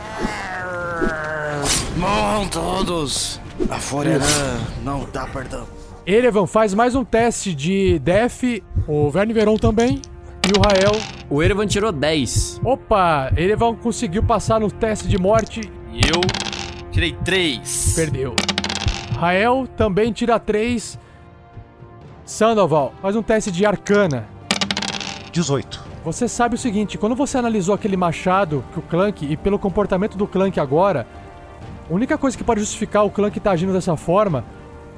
Morram todos. A fúria não dá perdão. Erevan faz mais um teste de Def. O Verne Veron também. E o Rael. O Erevan tirou 10. Opa! Erevan conseguiu passar no teste de morte. E eu tirei 3. Perdeu. Rael também tira 3. Sandoval, faz um teste de arcana. 18. Você sabe o seguinte, quando você analisou aquele machado que o Clank, e pelo comportamento do Clank agora, a única coisa que pode justificar o Clank estar agindo dessa forma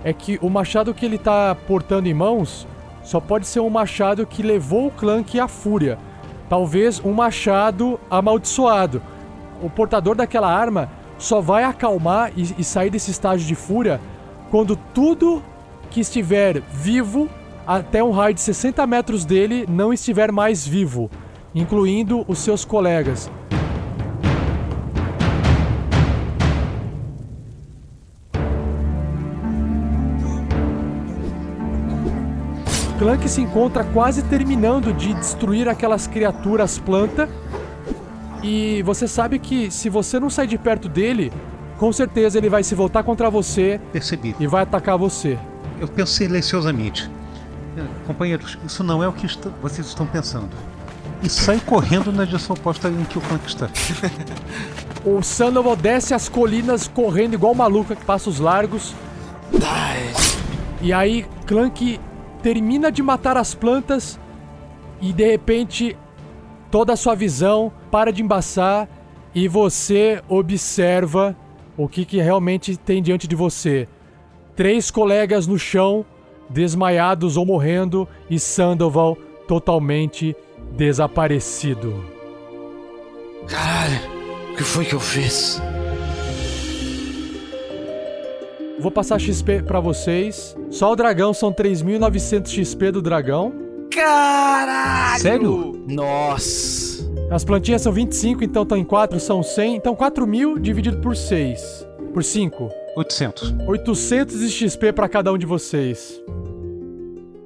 é que o machado que ele tá portando em mãos só pode ser um machado que levou o Clank à fúria. Talvez um machado amaldiçoado. O portador daquela arma só vai acalmar e, e sair desse estágio de fúria quando tudo que estiver vivo até um raio de 60 metros dele não estiver mais vivo, incluindo os seus colegas. Clank se encontra quase terminando de destruir aquelas criaturas planta. E você sabe que se você não sair de perto dele, com certeza ele vai se voltar contra você Percebi. e vai atacar você. Eu penso silenciosamente. Companheiros, isso não é o que est- vocês estão pensando. E sai correndo na direção oposta em que o Clank está. O Sandoval desce as colinas correndo igual maluca que passa os largos. E aí Clank termina de matar as plantas e de repente toda a sua visão para de embaçar e você observa o que, que realmente tem diante de você. Três colegas no chão, desmaiados ou morrendo, e Sandoval totalmente desaparecido. Caralho, o que foi que eu fiz? Vou passar XP pra vocês. Só o dragão são 3.900 XP do dragão. Caralho! Sério? Nossa! As plantinhas são 25, então estão em 4, são 100. Então 4.000 dividido por 6. Por 5. 800. 800 de XP pra cada um de vocês.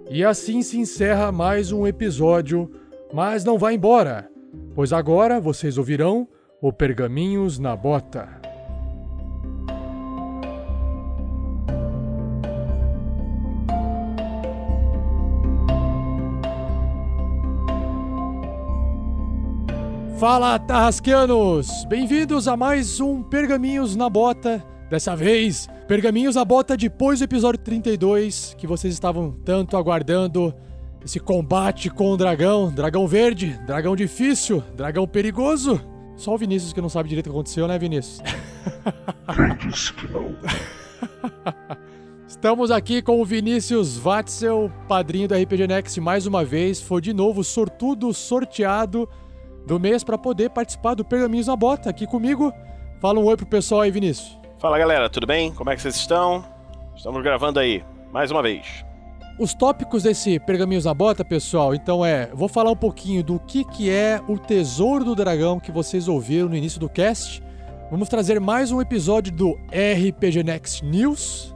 E assim se encerra mais um episódio, mas não vá embora, pois agora vocês ouvirão o Pergaminhos na Bota. Fala, Tarrasqueanos! Bem-vindos a mais um Pergaminhos na Bota. Dessa vez, Pergaminhos na Bota depois do episódio 32, que vocês estavam tanto aguardando. Esse combate com o dragão, dragão verde, dragão difícil, dragão perigoso. Só o Vinícius que não sabe direito o que aconteceu, né, Vinícius? Quem disse que não? Estamos aqui com o Vinícius Watzel, padrinho do RPG Next mais uma vez. Foi de novo sortudo, sorteado do mês para poder participar do Pergaminhos na Bota aqui comigo. Fala um oi pro pessoal aí, Vinícius. Fala galera, tudo bem? Como é que vocês estão? Estamos gravando aí, mais uma vez. Os tópicos desse Pergaminhos na Bota, pessoal, então é, vou falar um pouquinho do que, que é o Tesouro do Dragão que vocês ouviram no início do cast. Vamos trazer mais um episódio do RPG Next News.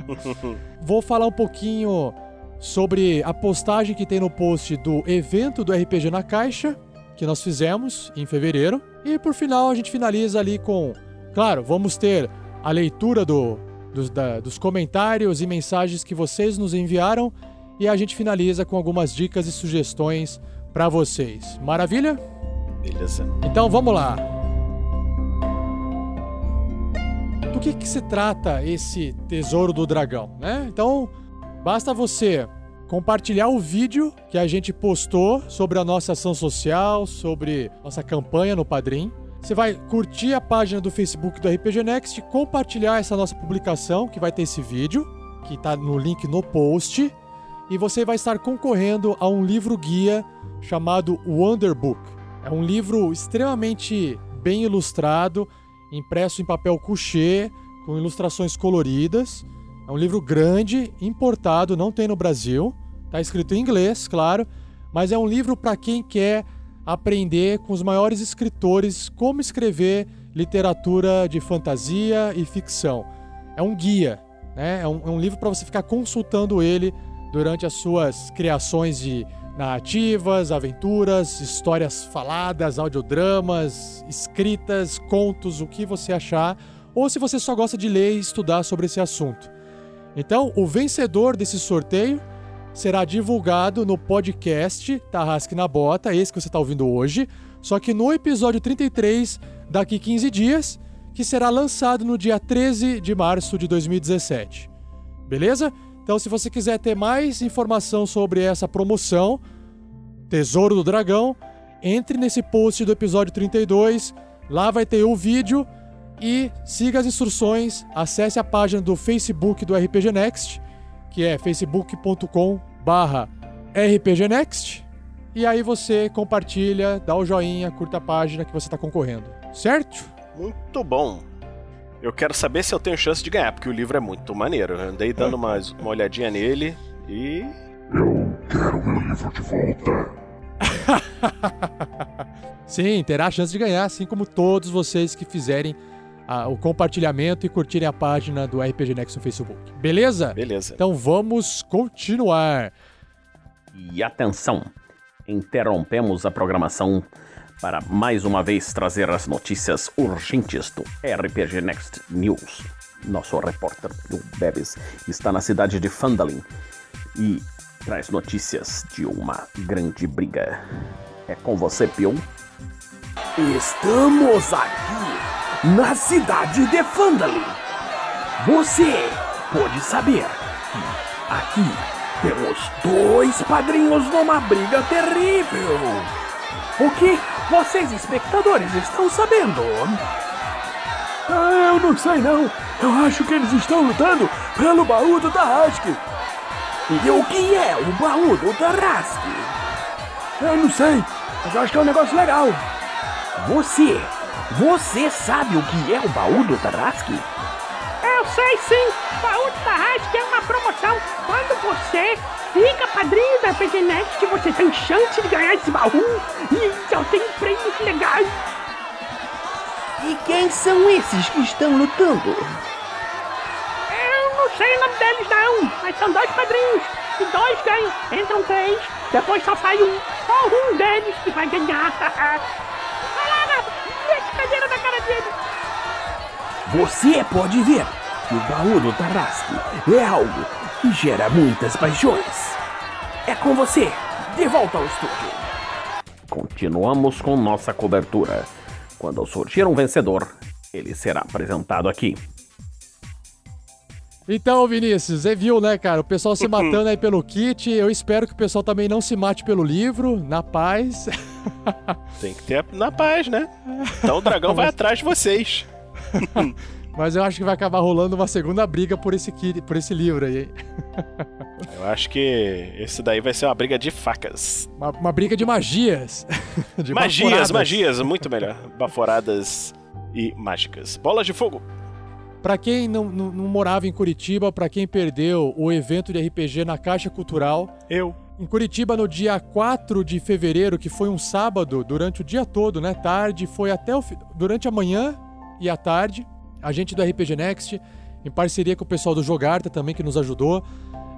vou falar um pouquinho sobre a postagem que tem no post do evento do RPG na Caixa, que nós fizemos em fevereiro. E por final a gente finaliza ali com. Claro, vamos ter a leitura do, dos, da, dos comentários e mensagens que vocês nos enviaram. E a gente finaliza com algumas dicas e sugestões para vocês. Maravilha? Beleza. Então vamos lá. Do que, que se trata esse tesouro do dragão, né? Então, basta você compartilhar o vídeo que a gente postou sobre a nossa ação social, sobre nossa campanha no Padrim. Você vai curtir a página do Facebook do RPG Next, compartilhar essa nossa publicação, que vai ter esse vídeo, que está no link no post, e você vai estar concorrendo a um livro guia chamado Wonder Book. É um livro extremamente bem ilustrado, impresso em papel couché, com ilustrações coloridas. É um livro grande, importado, não tem no Brasil. Tá escrito em inglês, claro, mas é um livro para quem quer aprender com os maiores escritores como escrever literatura de fantasia e ficção. É um guia, né? É um, é um livro para você ficar consultando ele durante as suas criações de narrativas, aventuras, histórias faladas, audiodramas, escritas, contos, o que você achar, ou se você só gosta de ler e estudar sobre esse assunto. Então, o vencedor desse sorteio será divulgado no podcast Tarrasque na Bota, esse que você está ouvindo hoje, só que no episódio 33, daqui 15 dias, que será lançado no dia 13 de março de 2017. Beleza? Então, se você quiser ter mais informação sobre essa promoção, Tesouro do Dragão, entre nesse post do episódio 32, lá vai ter o vídeo e siga as instruções, acesse a página do Facebook do RPG Next, que é facebook.com barra rpgnext, e aí você compartilha, dá o joinha, curta a página que você está concorrendo, certo? Muito bom. Eu quero saber se eu tenho chance de ganhar, porque o livro é muito maneiro. Eu andei dando uma, uma olhadinha nele e. Eu quero meu livro de volta. Sim, terá a chance de ganhar, assim como todos vocês que fizerem ah, o compartilhamento e curtirem a página do RPG Next no Facebook. Beleza? Beleza. Então vamos continuar. E atenção, interrompemos a programação para mais uma vez trazer as notícias urgentes do RPG Next News. Nosso repórter Bill Bebes está na cidade de Fandalin e traz notícias de uma grande briga. É com você, Bill? Estamos aqui na cidade de Fandalin. Você pode saber que aqui temos dois padrinhos numa briga terrível. O que vocês, espectadores, estão sabendo? Ah, eu não sei não. Eu acho que eles estão lutando pelo baú do Tarrasque. E o que é o baú do Tarrasque? Eu não sei, mas eu acho que é um negócio legal. Você, você sabe o que é o baú do Tarrasque? Eu sei sim, o baú do Tarrasque é uma promoção. Quando você fica padrinho da RPG Next, você tem chance de ganhar esse baú e só tem prêmios legais. E quem são esses que estão lutando? Eu não sei o nome deles não, mas são dois padrinhos. E dois ganham. Entram três, depois só sai um. Só um deles que vai ganhar. Você pode ver que o baú do Tarrasque é algo que gera muitas paixões. É com você, de volta ao estúdio. Continuamos com nossa cobertura. Quando surgir um vencedor, ele será apresentado aqui. Então, Vinícius, você viu, né, cara? O pessoal se matando aí pelo kit. Eu espero que o pessoal também não se mate pelo livro, na paz. Tem que ter na paz, né? Então o dragão vai atrás de vocês. Mas eu acho que vai acabar rolando uma segunda briga por esse, por esse livro aí. Eu acho que esse daí vai ser uma briga de facas. Uma, uma briga de magias. De magias, baforadas. magias, muito melhor. Baforadas e mágicas. Bolas de fogo. Pra quem não, não, não morava em Curitiba, pra quem perdeu o evento de RPG na Caixa Cultural. Eu. Em Curitiba, no dia 4 de fevereiro, que foi um sábado, durante o dia todo, né? Tarde, foi até o. Durante a manhã e a tarde, a gente do RPG Next, em parceria com o pessoal do Jogarta também, que nos ajudou,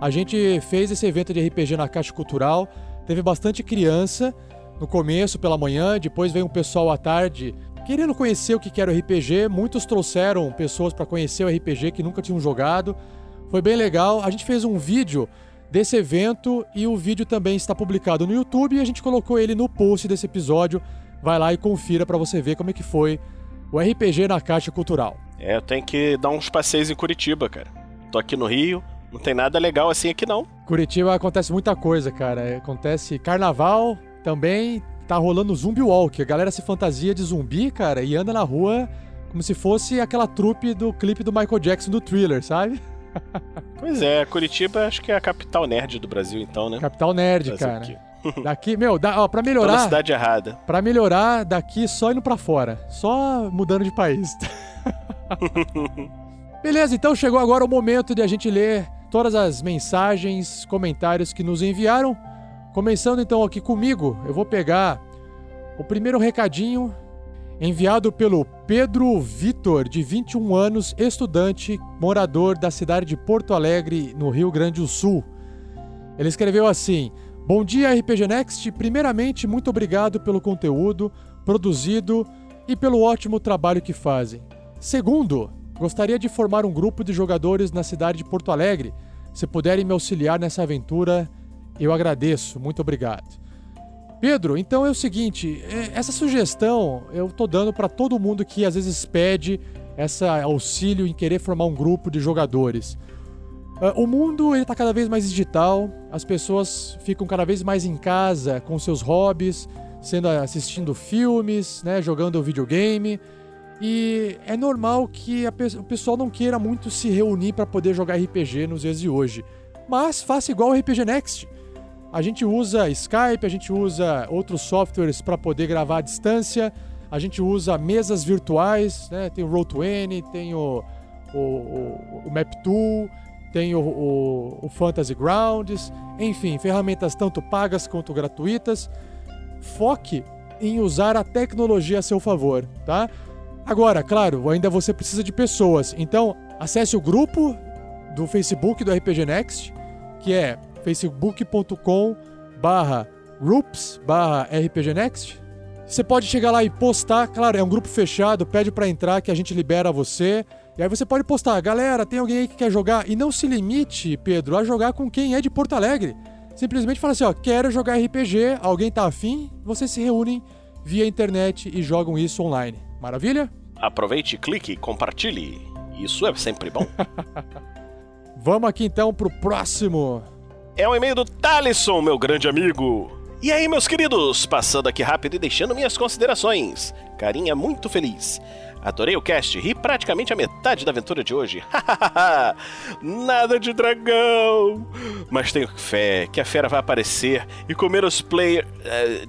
a gente fez esse evento de RPG na Caixa Cultural. Teve bastante criança no começo, pela manhã, depois veio um pessoal à tarde querendo conhecer o que era o RPG. Muitos trouxeram pessoas para conhecer o RPG que nunca tinham jogado. Foi bem legal. A gente fez um vídeo desse evento e o vídeo também está publicado no YouTube e a gente colocou ele no post desse episódio. Vai lá e confira para você ver como é que foi o RPG na Caixa Cultural. É, eu tenho que dar uns passeios em Curitiba, cara. Tô aqui no Rio, não tem nada legal assim aqui não. Curitiba acontece muita coisa, cara. Acontece carnaval também, tá rolando zumbi walk. A galera se fantasia de zumbi, cara, e anda na rua como se fosse aquela trupe do clipe do Michael Jackson do Thriller, sabe? Pois é, Curitiba acho que é a capital nerd do Brasil então, né? Capital nerd, Fazer cara. o quê? Daqui, meu, dá, ó, pra Tô melhorar, cidade errada. Pra melhorar daqui só indo pra fora, só mudando de país. Beleza, então chegou agora o momento de a gente ler todas as mensagens, comentários que nos enviaram. Começando então aqui comigo, eu vou pegar o primeiro recadinho enviado pelo Pedro Vitor, de 21 anos, estudante, morador da cidade de Porto Alegre, no Rio Grande do Sul. Ele escreveu assim: Bom dia, RPG Next. Primeiramente, muito obrigado pelo conteúdo produzido e pelo ótimo trabalho que fazem. Segundo, gostaria de formar um grupo de jogadores na cidade de Porto Alegre. Se puderem me auxiliar nessa aventura, eu agradeço. Muito obrigado. Pedro, então é o seguinte, é, essa sugestão eu tô dando para todo mundo que às vezes pede essa auxílio em querer formar um grupo de jogadores. Ah, O mundo ele tá cada vez mais digital, as pessoas ficam cada vez mais em casa com seus hobbies, sendo assistindo filmes, né, jogando videogame. E é normal que a o pessoal não queira muito se reunir para poder jogar RPG nos dias de hoje. Mas faça igual o RPG Next. A gente usa Skype, a gente usa outros softwares para poder gravar à distância, a gente usa mesas virtuais, né? Tem o Roll20, tem o, o, o, o Map Tool, tem o, o, o Fantasy Grounds, enfim, ferramentas tanto pagas quanto gratuitas. Foque em usar a tecnologia a seu favor, tá? Agora, claro, ainda você precisa de pessoas. Então, acesse o grupo do Facebook do RPG Next, que é facebook.com barra groups barra. Você pode chegar lá e postar, claro, é um grupo fechado, pede pra entrar que a gente libera você. E aí você pode postar, galera, tem alguém aí que quer jogar? E não se limite, Pedro, a jogar com quem é de Porto Alegre. Simplesmente fala assim, ó, quero jogar RPG, alguém tá afim? Vocês se reúnem via internet e jogam isso online. Maravilha? Aproveite, clique, compartilhe. Isso é sempre bom. Vamos aqui então pro próximo. É um e-mail do Talisson, meu grande amigo. E aí, meus queridos, passando aqui rápido e deixando minhas considerações. Carinha muito feliz. Adorei o cast, ri praticamente a metade da aventura de hoje. Nada de dragão! Mas tenho fé que a fera vai aparecer e comer os players.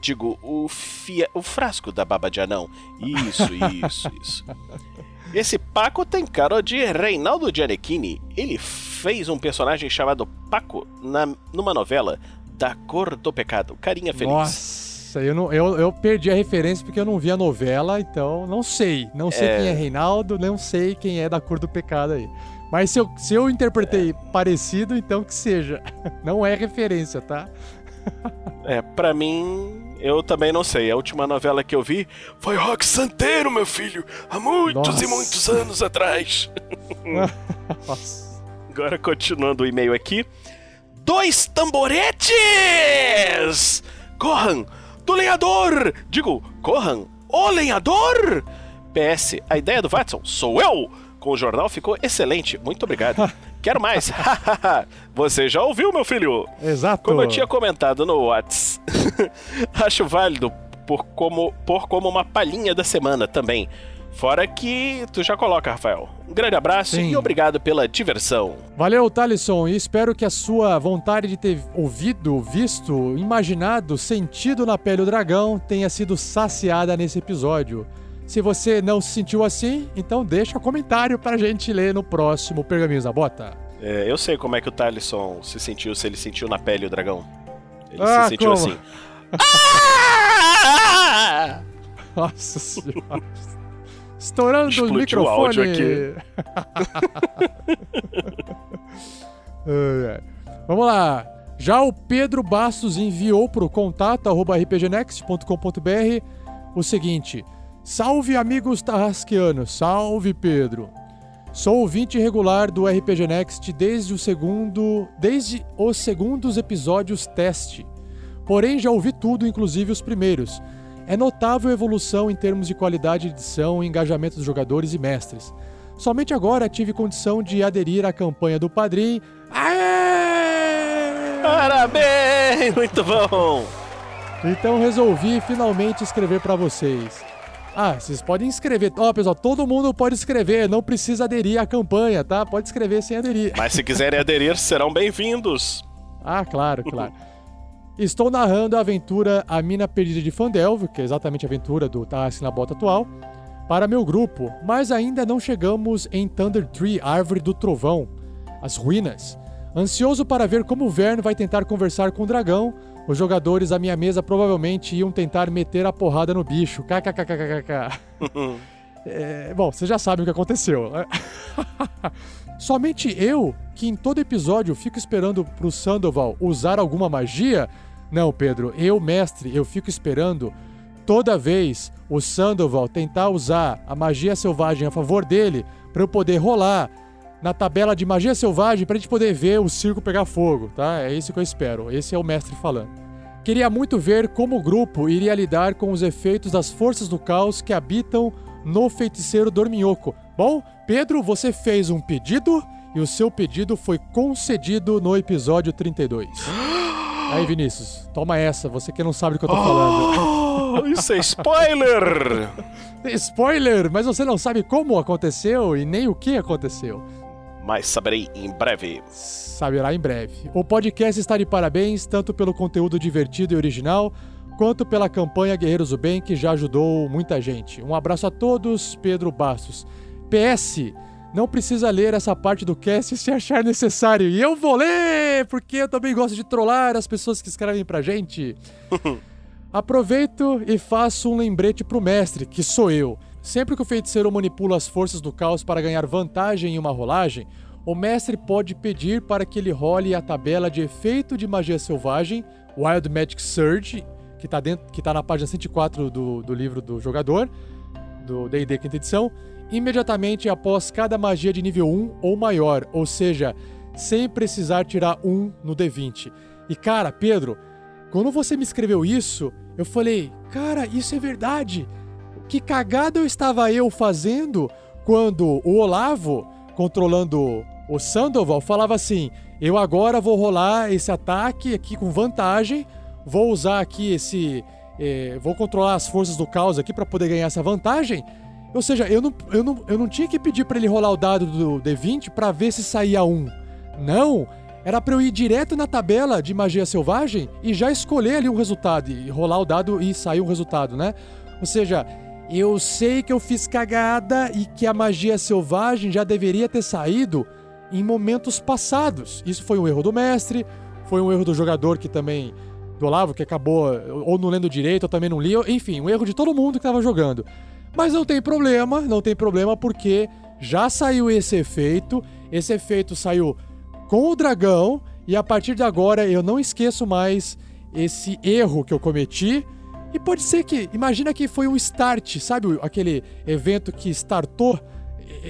digo, o, fia, o frasco da baba de anão. Isso, isso, isso. Esse Paco tem cara de Reinaldo Gianecchini. Ele fez um personagem chamado Paco na, numa novela da Cor do Pecado. Carinha feliz. Nossa, eu, não, eu, eu perdi a referência porque eu não vi a novela, então não sei. Não sei É. quem é Reinaldo, não sei quem é da cor do pecado aí. Mas se eu, se eu interpretei parecido, então que seja. Não é referência, tá? É, pra mim, eu também não sei. A última novela que eu vi foi Rock Santeiro, meu filho, há muitos Nossa. e muitos anos atrás. Nossa. Agora, continuando o e-mail aqui. Dois tamboretes! Corran, do lenhador! Digo, corran, o lenhador! PS, a ideia do Watson sou eu! Com o jornal ficou excelente, muito obrigado. Quero mais! Você já ouviu, meu filho? Exato. Como eu tinha comentado no Whats, acho válido por como, por como uma palhinha da semana também. Fora que tu já coloca, Rafael. Um grande abraço Sim. e obrigado pela diversão. Valeu, Thalisson, e espero que a sua vontade de ter ouvido, visto, imaginado, sentido na pele o dragão tenha sido saciada nesse episódio. Se você não se sentiu assim, então deixa um comentário pra gente ler no próximo Pergaminhos da Bota. É, eu sei como é que o Talisson se sentiu, se ele sentiu na pele o dragão. Ele Ah, se sentiu como? assim. Nossa senhora. Estourando Explodiu o o microfone. áudio aqui. Vamos lá. Já o Pedro Bastos enviou para o contato rpgnext.com.br o seguinte: Salve amigos tarrasqueanos, salve Pedro. Sou ouvinte regular do RPG Next desde o segundo, desde os segundos episódios teste. Porém já ouvi tudo, inclusive os primeiros. É notável a evolução em termos de qualidade de edição e engajamento dos jogadores e mestres. Somente agora tive condição de aderir à campanha do Padrim. Parabéns! Muito bom! Então resolvi finalmente escrever pra vocês. Ah, vocês podem escrever. Ó, pessoal, todo mundo pode escrever, não precisa aderir à campanha, tá? Pode escrever sem aderir. Mas se quiserem aderir, serão bem-vindos. Ah, claro, claro. Estou narrando a aventura A Mina Perdida de Fandelvo, que é exatamente a aventura do Tarrasque na Bota atual, para meu grupo, mas ainda não chegamos em Thunder Tree, Árvore do Trovão, as ruínas. Ansioso para ver como o Vern vai tentar conversar com o dragão, os jogadores à minha mesa provavelmente iam tentar meter a porrada no bicho. KKKKKK. É, bom, vocês já sabem o que aconteceu. Somente eu, que em todo episódio fico esperando pro Sandoval usar alguma magia? Não, Pedro, eu, mestre, eu fico esperando toda vez o Sandoval tentar usar a magia selvagem a favor dele pra eu poder rolar na tabela de magia selvagem pra gente poder ver o circo pegar fogo, tá? É isso que eu espero. Esse é o mestre falando. Queria muito ver como o grupo iria lidar com os efeitos das forças do caos que habitam no feiticeiro Dorminhoco. Bom, Pedro, você fez um pedido e o seu pedido foi concedido no episódio 32. Aí, Vinícius, toma essa, você que não sabe do que eu tô falando. Oh, isso é spoiler! Spoiler, mas você não sabe como aconteceu e nem o que aconteceu. Mas saberei em breve. Saberá em breve. O podcast está de parabéns, tanto pelo conteúdo divertido e original, quanto pela campanha Guerreiros do Bem, que já ajudou muita gente. Um abraço a todos, Pedro Bastos. PS, não precisa ler essa parte do cast se achar necessário. E eu vou ler, porque eu também gosto de trollar as pessoas que escrevem pra gente. Aproveito e faço um lembrete pro mestre, que sou eu. Sempre que o feiticeiro manipula as forças do caos para ganhar vantagem em uma rolagem, o mestre pode pedir para que ele role a tabela de efeito de magia selvagem, Wild Magic Surge, que está tá na página 104 do, do livro do jogador, do D&D quinta edição, imediatamente após cada magia de nível 1 ou maior, ou seja, sem precisar tirar 1 no D20. E cara, Pedro, quando você me escreveu isso, eu falei, cara, isso é verdade. Que cagada eu estava eu fazendo quando o Olavo, controlando o Sandoval, falava assim: eu agora vou rolar esse ataque aqui com vantagem, vou usar aqui esse. eh, vou controlar as forças do caos aqui para poder ganhar essa vantagem. Ou seja, eu não, eu não, eu não tinha que pedir pra ele rolar o dado do D20 pra ver se saía um. Não! Era pra eu ir direto na tabela de magia selvagem e já escolher ali um resultado, e rolar o dado e sair um resultado, né? Ou seja, eu sei que eu fiz cagada e que a magia selvagem já deveria ter saído em momentos passados. Isso foi um erro do mestre, foi um erro do jogador que também. do Olavo, que acabou ou não lendo direito, ou também não lia. Enfim, um erro de todo mundo que estava jogando. Mas não tem problema, não tem problema porque já saiu esse efeito. Esse efeito saiu com o dragão e a partir de agora eu não esqueço mais esse erro que eu cometi. E pode ser que, imagina que foi um start, sabe aquele evento que startou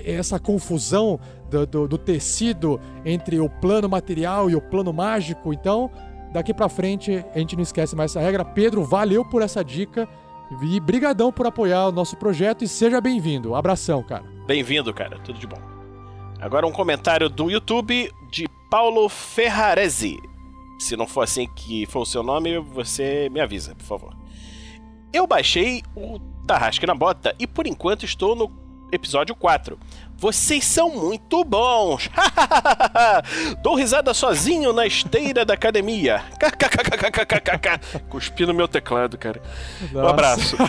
essa confusão do, do, do tecido entre o plano material e o plano mágico. Então, daqui pra frente a gente não esquece mais essa regra. Pedro, valeu por essa dica e brigadão por apoiar o nosso projeto e seja bem-vindo. Abração, cara. Bem-vindo, cara. Tudo de bom. Agora um comentário do YouTube de Paulo Ferrarese. Se não for assim que for o seu nome, você me avisa, por favor. Eu baixei o Tarrasque na Bota e por enquanto estou no episódio 4. Vocês são muito bons! Dou risada sozinho na esteira da academia. Cuspi no meu teclado, cara. Um Nossa. abraço.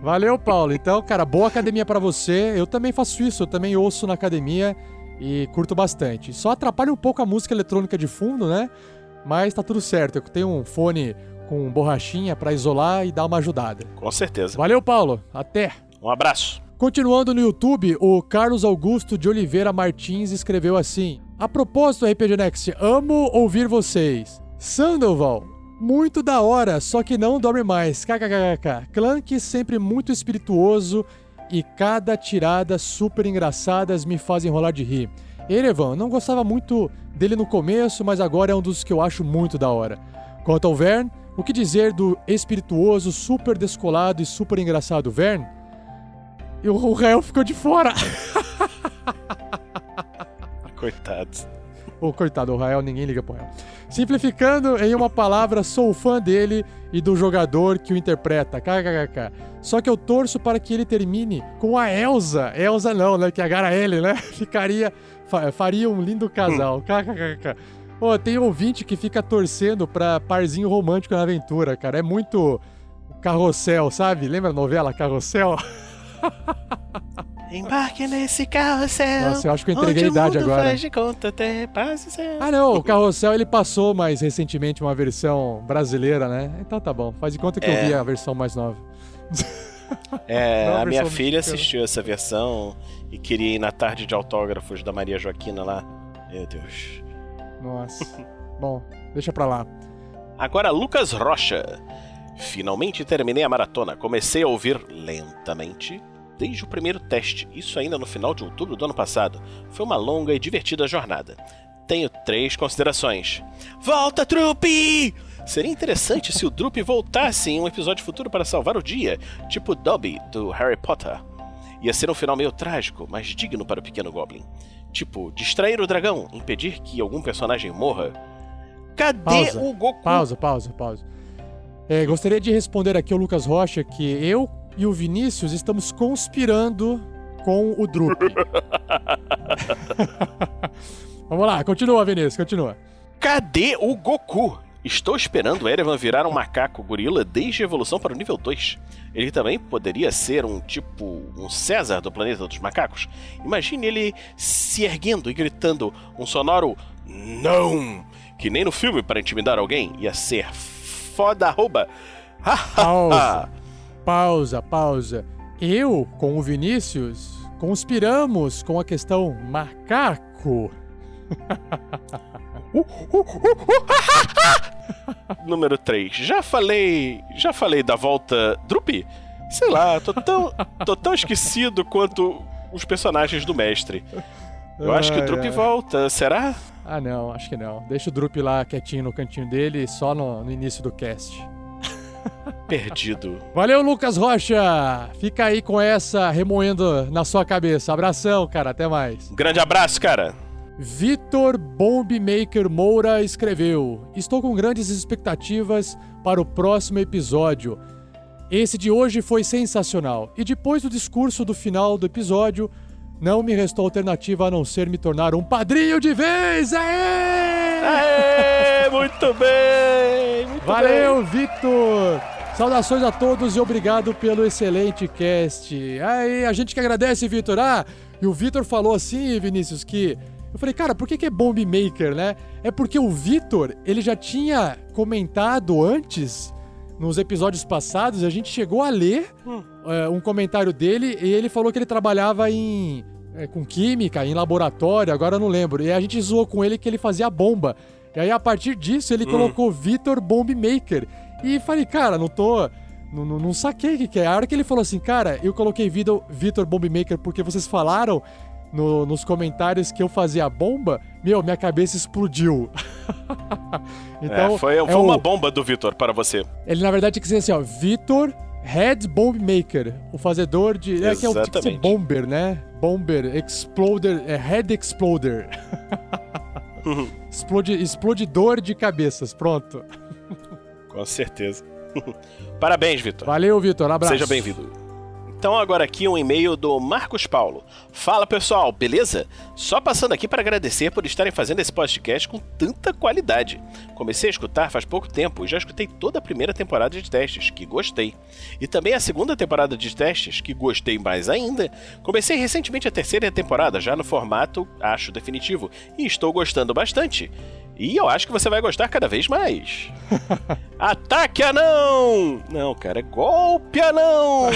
Valeu, Paulo. Então, cara, boa academia pra você. Eu também faço isso, eu também ouço na academia e curto bastante. Só atrapalha um pouco a música eletrônica de fundo, né? Mas tá tudo certo. Eu tenho um fone com borrachinha pra isolar e dar uma ajudada. Com certeza. Valeu, Paulo. Até. Um abraço. Continuando no YouTube, o Carlos Augusto de Oliveira Martins escreveu assim: A propósito, RPG Next, amo ouvir vocês. Sandoval, muito da hora, só que não dorme mais. KKKK. Clank sempre muito espirituoso e cada tirada super engraçadas me fazem rolar de rir. Erevan, não gostava muito dele no começo, mas agora é um dos que eu acho muito da hora. Quanto ao Vern, o que dizer do espirituoso, super descolado e super engraçado Vern? E o Rael ficou de fora. Coitado. Ô, coitado, o Rael, ninguém liga pro Rael. Simplificando, em uma palavra, sou fã dele e do jogador que o interpreta. KKKK. Só que eu torço para que ele termine com a Elsa. Elsa não, né? Que é H-L, né? Ficaria. fa- faria um lindo casal. KKKK. Pô, tem ouvinte que fica torcendo pra parzinho romântico na aventura, cara. É muito carrossel, sabe? Lembra a novela Carrossel? Embarque nesse carrossel. Nossa, eu acho que eu entreguei a idade agora. Faz de conta até paz e céu. Ah, não, o Carrossel ele passou mais recentemente uma versão brasileira, né? Então tá bom, faz de conta que É. eu vi a versão mais nova. É, Não, a a minha filha mexicana. assistiu essa versão e queria ir na tarde de autógrafos da Maria Joaquina lá. Meu Deus. Nossa. bom, deixa pra lá. Agora, Lucas Rocha. Finalmente terminei a maratona. Comecei a ouvir lentamente desde o primeiro teste, isso ainda no final de outubro do ano passado. Foi uma longa e divertida jornada. Tenho três considerações. Volta, Drupi! Seria interessante se o Drupi voltasse em um episódio futuro para salvar o dia, tipo Dobby do Harry Potter. Ia ser um final meio trágico, mas digno para o pequeno Goblin. Tipo, distrair o dragão, impedir que algum personagem morra. Cadê Pausa. o Goku? Pausa, pausa, pausa. É, gostaria de responder aqui ao Lucas Rocha que eu e o Vinícius estamos conspirando com o Drup. Vamos lá, continua, Vinícius, continua. Cadê o Goku? Estou esperando Erevan virar um macaco gorila desde a evolução para o nível 2. Ele também poderia ser um tipo um César do planeta dos macacos. Imagine ele se erguendo e gritando um sonoro não, que nem no filme para intimidar alguém ia ser foda arroba. Pausa. pausa, pausa. Eu, com o Vinícius, conspiramos com a questão macaco. Número 3. Já falei. Já falei da volta Drupi? Sei lá, tô tão, tô tão esquecido quanto os personagens do mestre. Eu acho que o Drupi ai. volta, será? Ah, não, acho que não. Deixa o Drup lá quietinho no cantinho dele, só no, no início do cast. Perdido. Valeu, Lucas Rocha! Fica aí com essa remoendo na sua cabeça. Abração, cara, até mais. Um grande abraço, cara. Vitor Bombmaker Moura escreveu: Estou com grandes expectativas para o próximo episódio. Esse de hoje foi sensacional. E depois do discurso do final do episódio, não me restou alternativa a não ser me tornar um padrinho de vez! Aê! Aê! Muito bem! Muito Valeu, Victor! Saudações a todos e obrigado pelo excelente cast. Aí, a gente que agradece, Vitor. Ah, e o Vitor falou assim, Vinícius, que. Eu falei, cara, por que, que é Bomb Maker, né? É porque o Vitor, ele já tinha comentado antes, nos episódios passados, a gente chegou a ler é, um comentário dele e ele falou que ele trabalhava em. é, com química, em laboratório, agora eu não lembro. E a gente zoou com ele que ele fazia bomba. E aí, a partir disso, ele Hum. colocou Vitor Bomb Maker. E falei, cara, não tô. Não, não, não saquei o que, que é. A hora que ele falou assim, cara, eu coloquei Vitor, Vitor Bomb Maker porque vocês falaram no- nos comentários que eu fazia a bomba, meu, minha cabeça explodiu. então, é, foi é foi o- uma bomba do Vitor para você. ele na verdade que ser assim, ó, Vitor Head Bomb Maker, o fazedor de, é que é o ser Exatamente. bomber, né? Bomber, exploder, é Head Exploder. Explode, explodidor de cabeças, pronto. Com certeza. Parabéns, Vitor. Valeu, Vitor, abraço. Seja bem-vindo. Então agora aqui um e-mail do Marcos Paulo. Fala pessoal, beleza? Só passando aqui para agradecer por estarem fazendo esse podcast com tanta qualidade. Comecei a escutar faz pouco tempo e já escutei toda a primeira temporada de testes, que gostei. E também a segunda temporada de testes, que gostei mais ainda. Comecei recentemente a terceira temporada, já no formato, acho definitivo, e estou gostando bastante. E eu acho que você vai gostar cada vez mais. Ataque anão! Não, cara, é golpe anão!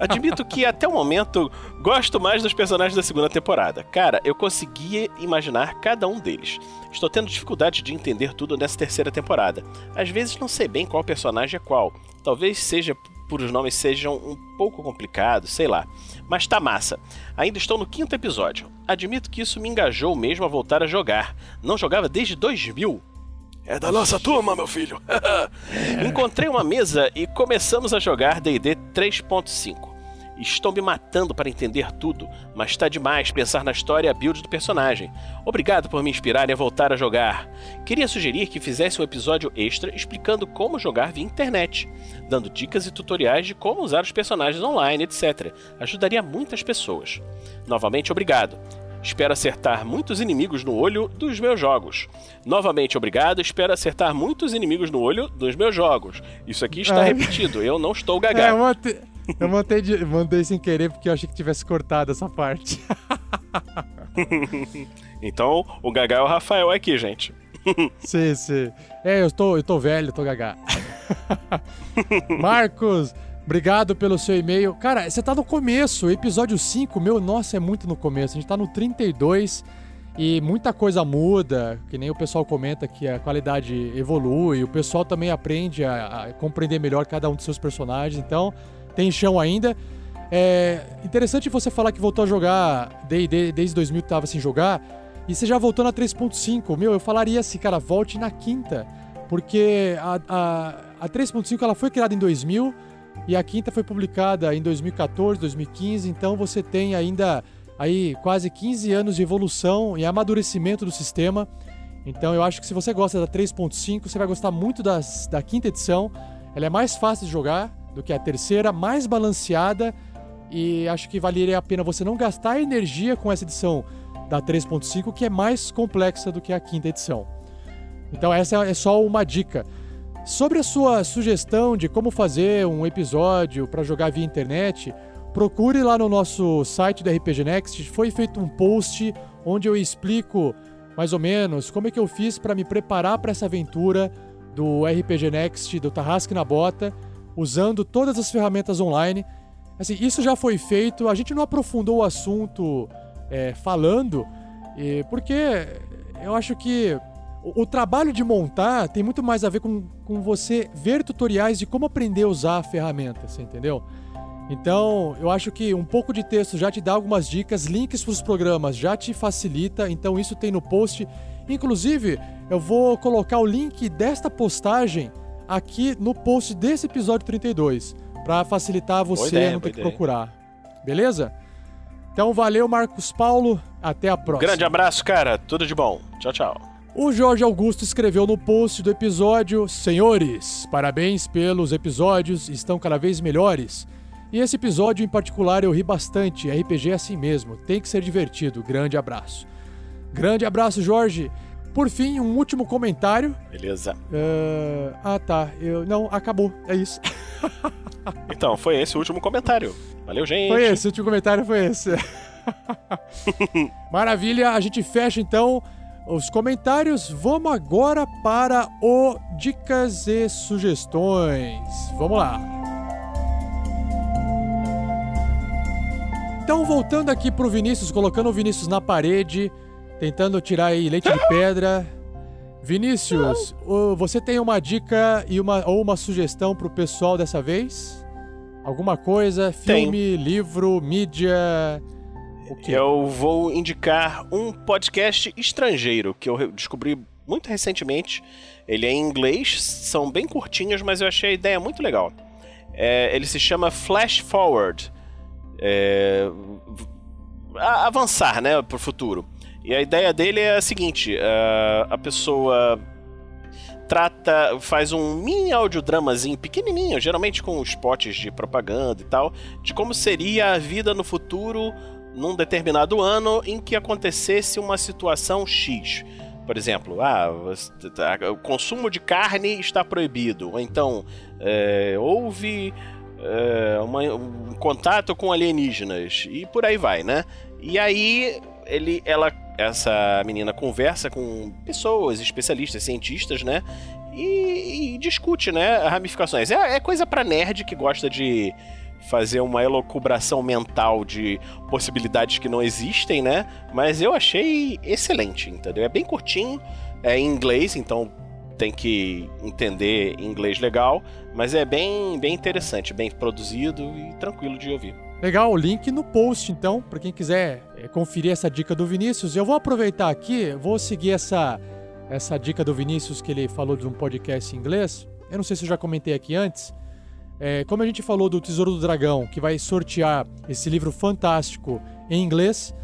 Admito que até o momento gosto mais dos personagens da segunda temporada. Cara, eu conseguia imaginar cada um deles. Estou tendo dificuldade de entender tudo nessa terceira temporada. Às vezes não sei bem qual personagem é qual. Talvez seja por os nomes sejam um pouco complicados, sei lá. Mas tá massa. Ainda estou no quinto episódio. Admito que isso me engajou mesmo a voltar a jogar. Não jogava desde 2000. É da nossa turma, meu filho. Encontrei uma mesa e começamos a jogar D&D 3.5. Estou me matando para entender tudo, mas está demais pensar na história e a build do personagem. Obrigado por me inspirarem a voltar a jogar. Queria sugerir que fizesse um episódio extra explicando como jogar via internet, dando dicas e tutoriais de como usar os personagens online, etc. Ajudaria muitas pessoas. Novamente, obrigado. Espero acertar muitos inimigos no olho dos meus jogos. Novamente, obrigado. Espero acertar muitos inimigos no olho dos meus jogos. Isso aqui está É. repetido. Eu não estou É, gagado. mandei, eu mandei, de- mandei sem querer porque eu achei que tivesse cortado essa parte. então, o Gagá é o Rafael aqui, gente. sim, sim. É, eu tô, eu tô velho, eu tô gagá. Marcos, obrigado pelo seu e-mail. Cara, você tá no começo, episódio 5, meu, nossa, é muito no começo. A gente tá no 32 e muita coisa muda, que nem o pessoal comenta que a qualidade evolui, o pessoal também aprende a, a compreender melhor cada um dos seus personagens, então tem chão ainda. É interessante você falar que voltou a jogar desde 2000 que tava sem jogar, e você já voltou na 3.5. Meu, eu falaria assim, cara, volte na quinta, porque a, a, a 3.5 ela foi criada em 2000 e a quinta foi publicada em 2014, 2015, então você tem ainda aí quase 15 anos de evolução e amadurecimento do sistema. Então eu acho que se você gosta da 3.5, você vai gostar muito das, da quinta edição. Ela é mais fácil de jogar do que a terceira, mais balanceada e acho que valeria a pena você não gastar energia com essa edição da 3.5, que é mais complexa do que a quinta edição. Então essa é só uma dica. Sobre a sua sugestão de como fazer um episódio para jogar via internet, procure lá no nosso site da RPG Next. Foi feito um post onde eu explico mais ou menos como é que eu fiz para me preparar para essa aventura do RPG Next, do Tarrasque na Bota, usando todas as ferramentas online. Assim, isso já foi feito, a gente não aprofundou o assunto é, falando, e- porque eu acho que o, o trabalho de montar tem muito mais a ver com, com você ver tutoriais de como aprender a usar a ferramenta, você entendeu? Então, eu acho que um pouco de texto já te dá algumas dicas, links para os programas já te facilita, então isso tem no post. Inclusive, eu vou colocar o link desta postagem aqui no post desse episódio 32, para facilitar você ideia, não ter que ideia. procurar. Beleza? Então, valeu, Marcos Paulo. Até a próxima. Grande abraço, cara. Tudo de bom. Tchau, tchau. O Jorge Augusto escreveu no post do episódio: Senhores, parabéns pelos episódios, estão cada vez melhores. E esse episódio em particular eu ri bastante. RPG é assim mesmo, tem que ser divertido. Grande abraço. Grande abraço, Jorge. Por fim, um último comentário. Beleza. Uh, ah, tá. Eu, não, acabou. É isso. Então, foi esse o último comentário. Valeu, gente. Foi esse, o último comentário foi esse. Maravilha, a gente fecha então os comentários. Vamos agora para o Dicas e Sugestões. Vamos lá. Então, voltando aqui pro Vinícius, colocando o Vinícius na parede, tentando tirar aí leite de pedra. Vinícius, o- você tem uma dica e uma, ou uma sugestão pro pessoal dessa vez? Alguma coisa? Filme, livro, mídia? O? Eu vou indicar um podcast estrangeiro que eu descobri muito recentemente. Ele é em inglês, são bem curtinhos, mas eu achei a ideia muito legal. É, ele se chama Flash Forward. É, avançar, né, pro futuro. E a ideia dele é a seguinte: ah, a pessoa trata, faz um mini audiodramazinho pequenininho, geralmente com spots de propaganda e tal, de como seria a vida no futuro num determinado ano em que acontecesse uma situação X. Por exemplo, ah, tá, o consumo de carne está proibido, ou então é, houve é, uma- um contato com alienígenas e por aí vai, né? E aí ele, ela, essa menina conversa com pessoas, especialistas, cientistas, né? E, e discute, né, ramificações. É, é coisa pra nerd que gosta de fazer uma elocubração mental de possibilidades que não existem, né? Mas eu achei excelente, entendeu? É bem curtinho, é em inglês, então tem que entender inglês legal, mas é bem, bem interessante, bem produzido e tranquilo de ouvir. Legal, o link no post, então, para quem quiser conferir essa dica do Vinícius. Eu vou aproveitar aqui, vou seguir essa, essa dica do Vinícius que ele falou de um podcast em inglês. Eu não sei se eu já comentei aqui antes. É, como a gente falou do Tesouro do Dragão, que vai sortear esse livro fantástico em inglês,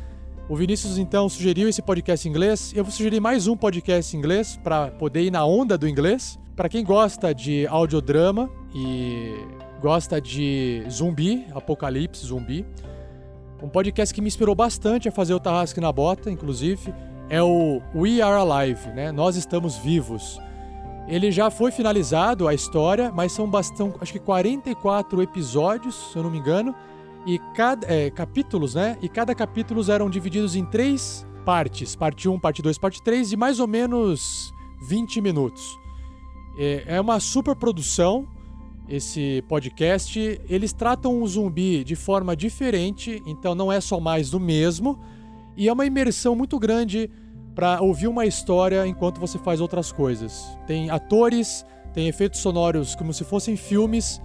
o Vinícius então sugeriu esse podcast em inglês. Eu vou sugerir mais um podcast em inglês para poder ir na onda do inglês. Para quem gosta de audiodrama e gosta de zumbi, apocalipse, zumbi, um podcast que me inspirou bastante a fazer o Tarrasque na Bota, inclusive, é o We Are Alive, né? Nós estamos vivos. Ele já foi finalizado a história, mas são bastante, acho que 44 episódios, se eu não me engano, e cada é, capítulos, né? E cada capítulo eram divididos em três partes, parte 1, parte 2, parte 3, de mais ou menos 20 minutos. É, é uma super produção esse podcast. Eles tratam o zumbi de forma diferente, então não é só mais do mesmo. E é uma imersão muito grande para ouvir uma história enquanto você faz outras coisas. Tem atores, tem efeitos sonoros como se fossem filmes,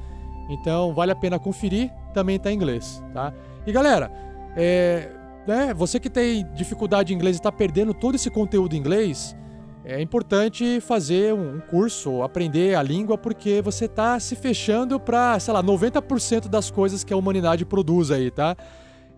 então vale a pena conferir. Também tá em inglês, tá? E galera, é, né, você que tem dificuldade em inglês e está perdendo todo esse conteúdo em inglês, é importante fazer um curso, aprender a língua, porque você tá se fechando para, sei lá, 90% das coisas que a humanidade produz aí, tá?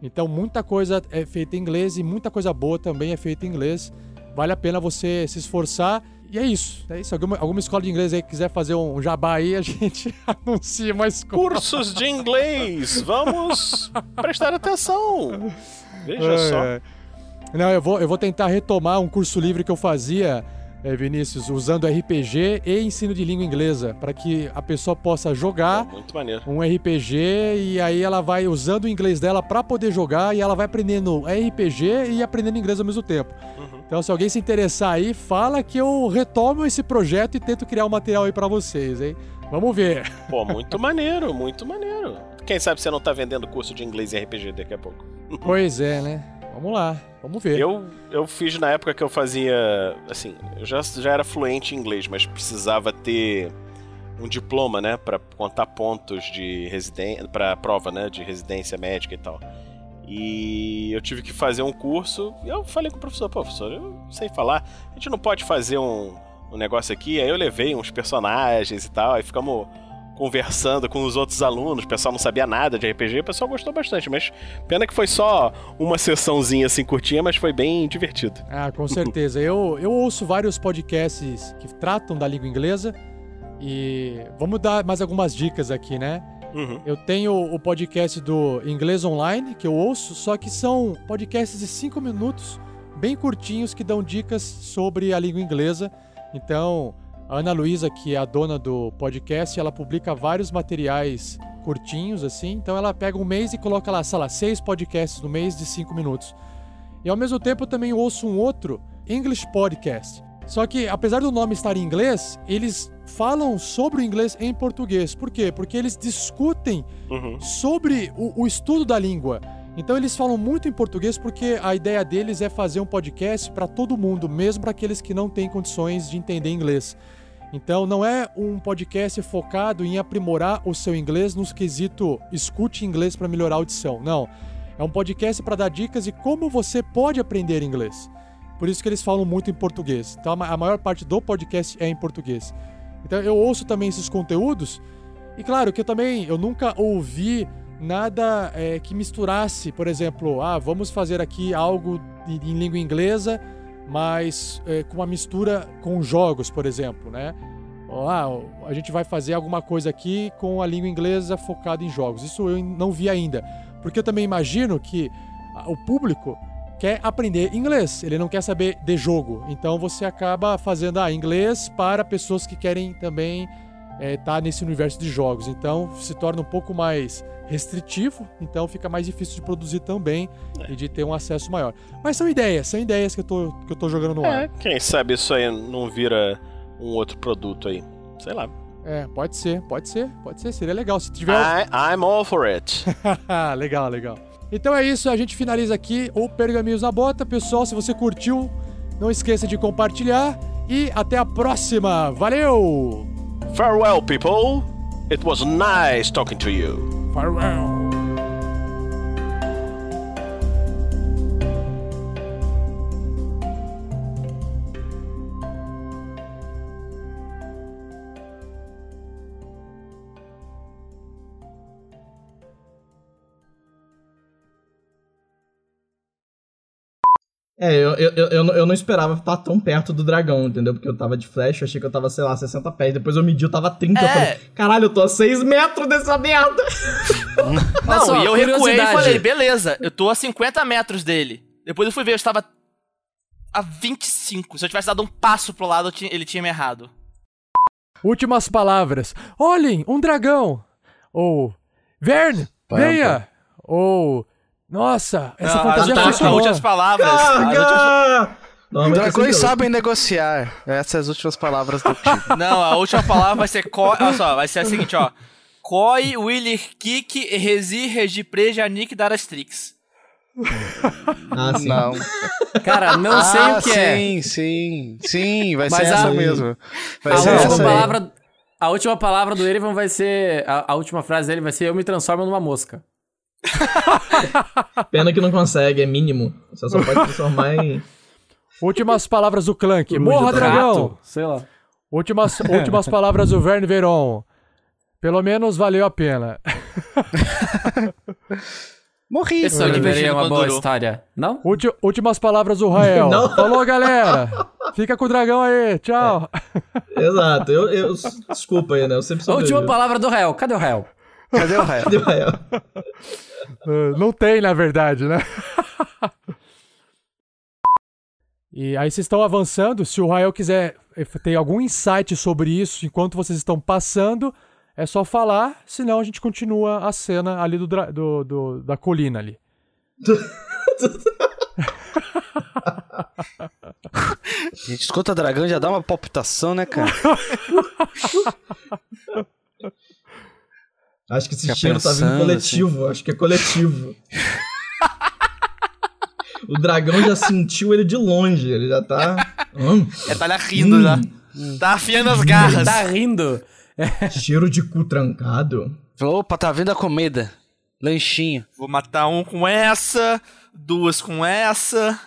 Então, muita coisa é feita em inglês e muita coisa boa também é feita em inglês. Vale a pena você se esforçar. E é isso. É isso. Alguma, alguma escola de inglês aí quiser fazer um jabá aí, a gente anuncia uma escola. Cursos de inglês, vamos prestar atenção. Veja Ai, só. Não, eu vou, eu vou tentar retomar um curso livre que eu fazia, eh, Vinícius, usando RPG e ensino de língua inglesa, para que a pessoa possa jogar um RPG e aí ela vai usando o inglês dela para poder jogar e ela vai aprendendo RPG e aprendendo inglês ao mesmo tempo. Então, se alguém se interessar aí, fala que eu retomo esse projeto e tento criar um material aí para vocês, hein? Vamos ver. Pô, muito maneiro, muito maneiro. Quem sabe você não tá vendendo curso de inglês e RPG daqui a pouco. Pois é, né? Vamos lá, vamos ver. Eu, eu fiz na época que eu fazia. Assim, eu já, já era fluente em inglês, mas precisava ter um diploma, né? Pra contar pontos de residência. Pra prova, né? De residência médica e tal. E eu tive que fazer um curso. E eu falei com o professor: Pô, professor, eu sei falar. A gente não pode fazer um, um negócio aqui. Aí eu levei uns personagens e tal. Aí ficamos conversando com os outros alunos, o pessoal não sabia nada de RPG, o pessoal gostou bastante, mas pena que foi só uma sessãozinha assim curtinha, mas foi bem divertido. Ah, com certeza. eu, eu ouço vários podcasts que tratam da língua inglesa e vamos dar mais algumas dicas aqui, né? Uhum. Eu tenho o podcast do Inglês Online, que eu ouço, só que são podcasts de 5 minutos, bem curtinhos, que dão dicas sobre a língua inglesa. Então, a Ana Luísa, que é a dona do podcast, ela publica vários materiais curtinhos, assim. Então, ela pega um mês e coloca lá, sei lá, seis podcasts no mês de 5 minutos. E ao mesmo tempo, eu também ouço um outro, English Podcast. Só que, apesar do nome estar em inglês, eles falam sobre o inglês em português. Por quê? Porque eles discutem Uhum. sobre o, o estudo da língua. Então eles falam muito em português porque a ideia deles é fazer um podcast para todo mundo, mesmo para aqueles que não têm condições de entender inglês. Então não é um podcast focado em aprimorar o seu inglês nos quesito escute inglês para melhorar a audição. Não. É um podcast para dar dicas de como você pode aprender inglês. Por isso que eles falam muito em português. Então a ma- a maior parte do podcast é em português. Então eu ouço também esses conteúdos e claro que eu também eu nunca ouvi nada é, que misturasse, por exemplo, ah, vamos fazer aqui algo em língua inglesa, mas é, com uma mistura com jogos, por exemplo, né? Ah, a gente vai fazer alguma coisa aqui com a língua inglesa focada em jogos. Isso eu não vi ainda, porque eu também imagino que o público quer aprender inglês, ele não quer saber de jogo. Então você acaba fazendo ah, inglês para pessoas que querem também estar nesse universo de jogos. Então se torna um pouco mais restritivo, então fica mais difícil de produzir também e de ter um acesso maior. Mas são ideias, são ideias que eu tô, que eu tô jogando no ar. É, quem sabe isso aí não vira um outro produto aí. Sei lá. É, pode ser, pode ser, pode ser, seria legal. Se tiver. I, I'm all for it. legal, legal. Então é isso, a gente finaliza aqui o Pergaminhos na Bota. Pessoal, se você curtiu, não esqueça de compartilhar e até a próxima. Valeu! Farewell, people. It was nice talking to you. Farewell. É, eu, eu, eu, eu, não- eu esperava estar tão perto do dragão, entendeu? Porque eu tava de flash, eu achei que eu tava, sei lá, 60 pés. Depois eu medi, eu tava 30. Eu É. falei, caralho, eu tô a 6 metros dessa merda. Não, só, e eu recuei e falei, beleza, eu tô a 50 metros dele. Depois eu fui ver, eu estava a 25. Se eu tivesse dado um passo pro lado, eu tinha- ele tinha me errado. Últimas palavras. Olhem, um dragão. Ou Verne, Pam, venha. Ou nossa, essa Não, fantasia as, as últimas palavras. Carga! Não, Dragões assim, sabem negociar. Essas são as últimas palavras do time. Não, a última palavra vai ser co... Olha só, vai ser a seguinte, ó. Koi, Willy, Kik, Rezi, Regipre, Janik, Darastrix. Ah, sim. Não. Cara, não sei Ah, o que é. Sim, sim, sim, vai Mas ser a- essa mesmo. Vai A ser última, essa aí. palavra, a última palavra do Erevan vai ser. A, a última frase dele vai ser: Eu me transformo numa mosca. Pena que não consegue, é mínimo. Você só pode transformar em. Últimas palavras do Clank. Morra, rato, dragão. Sei lá. Últimas, últimas palavras do Verne Veron. Pelo menos valeu a pena. Morri. Isso seria uma boa história. Não? Ulti- últimas palavras do Rael. Não. Falou, galera. Fica com o dragão aí. Tchau. Exato, eu, eu. Desculpa aí, né? Eu sempre sou. última palavra do Rael. Cadê o Rael? Cadê o Rael? Cadê o Rael? Uh, não tem, na verdade, né? e aí vocês estão avançando. Se o Rael quiser eh, ter algum insight sobre isso enquanto vocês estão passando, é só falar. Senão a gente continua a cena ali do, do- do- da colina ali. A gente escuta dragão já dá uma palpitação, né, cara? Acho que esse Fica cheiro tá vindo pensando, coletivo. Acho que é coletivo. o dragão já sentiu ele de longe. Ele já tá. Hum, É, tá lá rindo já. Tá afiando as garras. Tá rindo. cheiro de cu trancado. Opa, tá vindo a comida. Lanchinho. Vou matar um com essa, duas com essa.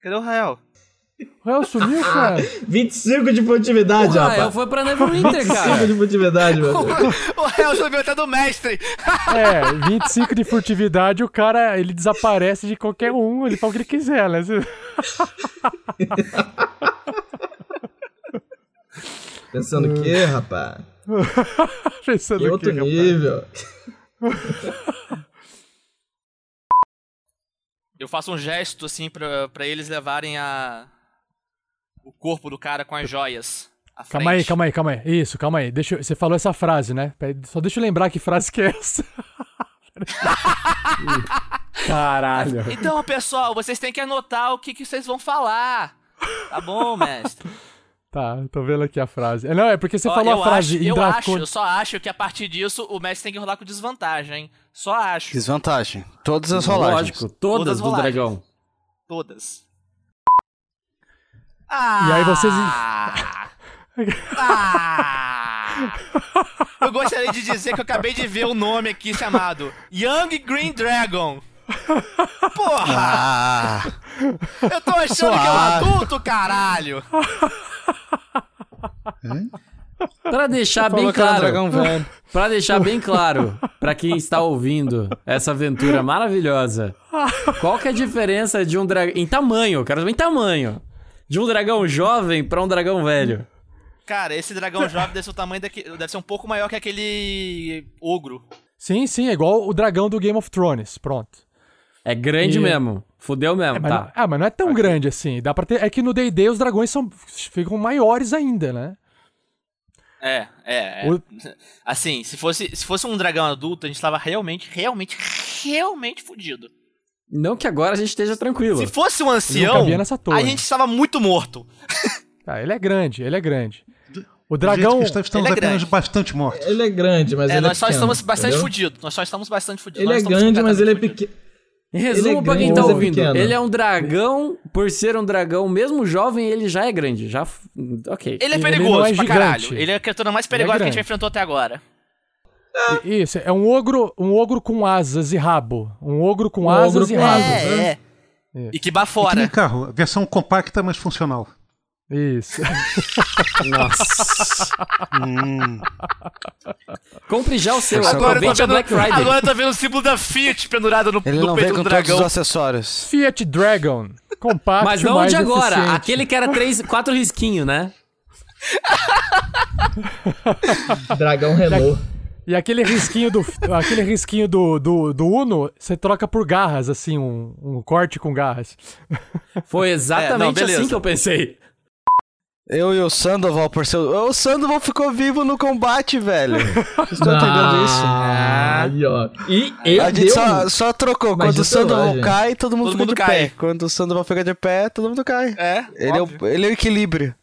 Cadê o Rael? O Rael sumiu, cara. 25 de furtividade, O rapaz. Rael foi pra Neverwinter, cara. 25 de furtividade, meu Deus. o réu subiu até do mestre. É, 25 de furtividade, o cara, ele desaparece de qualquer um, ele fala o que ele quiser, né? Pensando o quê, rapaz? Pensando o outro quê, rapaz? nível. Eu faço um gesto assim pra, pra eles levarem a. O corpo do cara com as joias. Calma aí, calma aí, calma aí. Isso, calma aí. Deixa, eu- você falou essa frase, né? Só deixa eu lembrar que frase que é essa. Caralho. Então, pessoal, vocês têm que anotar o que, que vocês vão falar. Tá bom, mestre? Tá, tô vendo aqui a frase. É, Não, é porque você Ó, falou a frase acho, eu acho, eu só acho que a partir disso o mestre tem que rolar com desvantagem, hein? Só acho. Desvantagem. Todas as rolagens. Lógico, todas, do rolagens. dragão. Todas. E aí vocês. Ah! Eu gostaria de dizer que eu acabei de ver o nome aqui chamado Young Green Dragon. Porra! Ah, Eu tô achando que é um adulto, caralho! Pra deixar bem um claro. Pra deixar bem claro pra quem está ouvindo essa aventura maravilhosa. Qual que é a diferença de um dragão em tamanho, eu quero saber em tamanho. De um dragão jovem pra um dragão velho. Cara, esse dragão jovem deve ser o tamanho daqui, deve ser um pouco maior que aquele ogro. Sim, sim, é igual o dragão do Game of Thrones. Pronto. É grande E- mesmo. Fudeu mesmo, É, mas, tá. não, ah, mas não é tão grande assim. Dá para ter. É que no D&D os dragões são ficam maiores ainda, né? É, é, é. O- Assim, se fosse, se fosse um dragão adulto, a gente tava realmente, realmente, realmente fudido. Não que agora a gente esteja tranquilo. Se fosse um Ele ancião, a gente estava muito morto. Ah, ele é grande, ele é grande. O dragão. está, estamos ele é apenas grande. bastante mortos. Ele é grande, mas É, ele nós é só pequeno, estamos bastante fudidos. Nós só estamos bastante fudidos. Ele Nós é grande, mas ele é pequeno. Em resumo, Ele é pra quem tá é ouvindo, pequeno. ele é um dragão, por ser um dragão, mesmo jovem, ele já é grande. Já. Ok. Ele é Ele perigoso não é pra gigante. caralho. Ele é a criatura mais perigosa que a gente enfrentou até agora. Isso, é um ogro, um ogro com asas e rabo. Um ogro com Um asas ogro e com rabo. asas, É, é. É. E que bá É que carro, versão compacta, mas funcional. Isso. Nossa. hum. Compre já o seu. Agora eu, vendo, Black Friday. agora eu tô vendo o símbolo da Fiat pendurado no, Ele no não vem peito com do todos dragão. os acessórios. Fiat Dragon. Compacto, Mas não mais de agora. eficiente. Aquele que era três, quatro risquinhos, né? Dragão Renault. E aquele risquinho do aquele risquinho do, do, do Uno, você troca por garras, assim, um, um corte com garras. Foi É, exatamente não, beleza. assim que eu pensei. Eu e o Sandoval, por ser. O Sandoval ficou vivo no combate, velho. Vocês estão entendendo isso? Aí, ó. E ele A gente só, só trocou. Mas Quando o trollagem. Sandoval cai, todo mundo Todo fica mundo de cai. pé. Quando o Sandoval fica de pé, todo mundo cai. É, Ele é, óbvio. o, ele é o equilíbrio.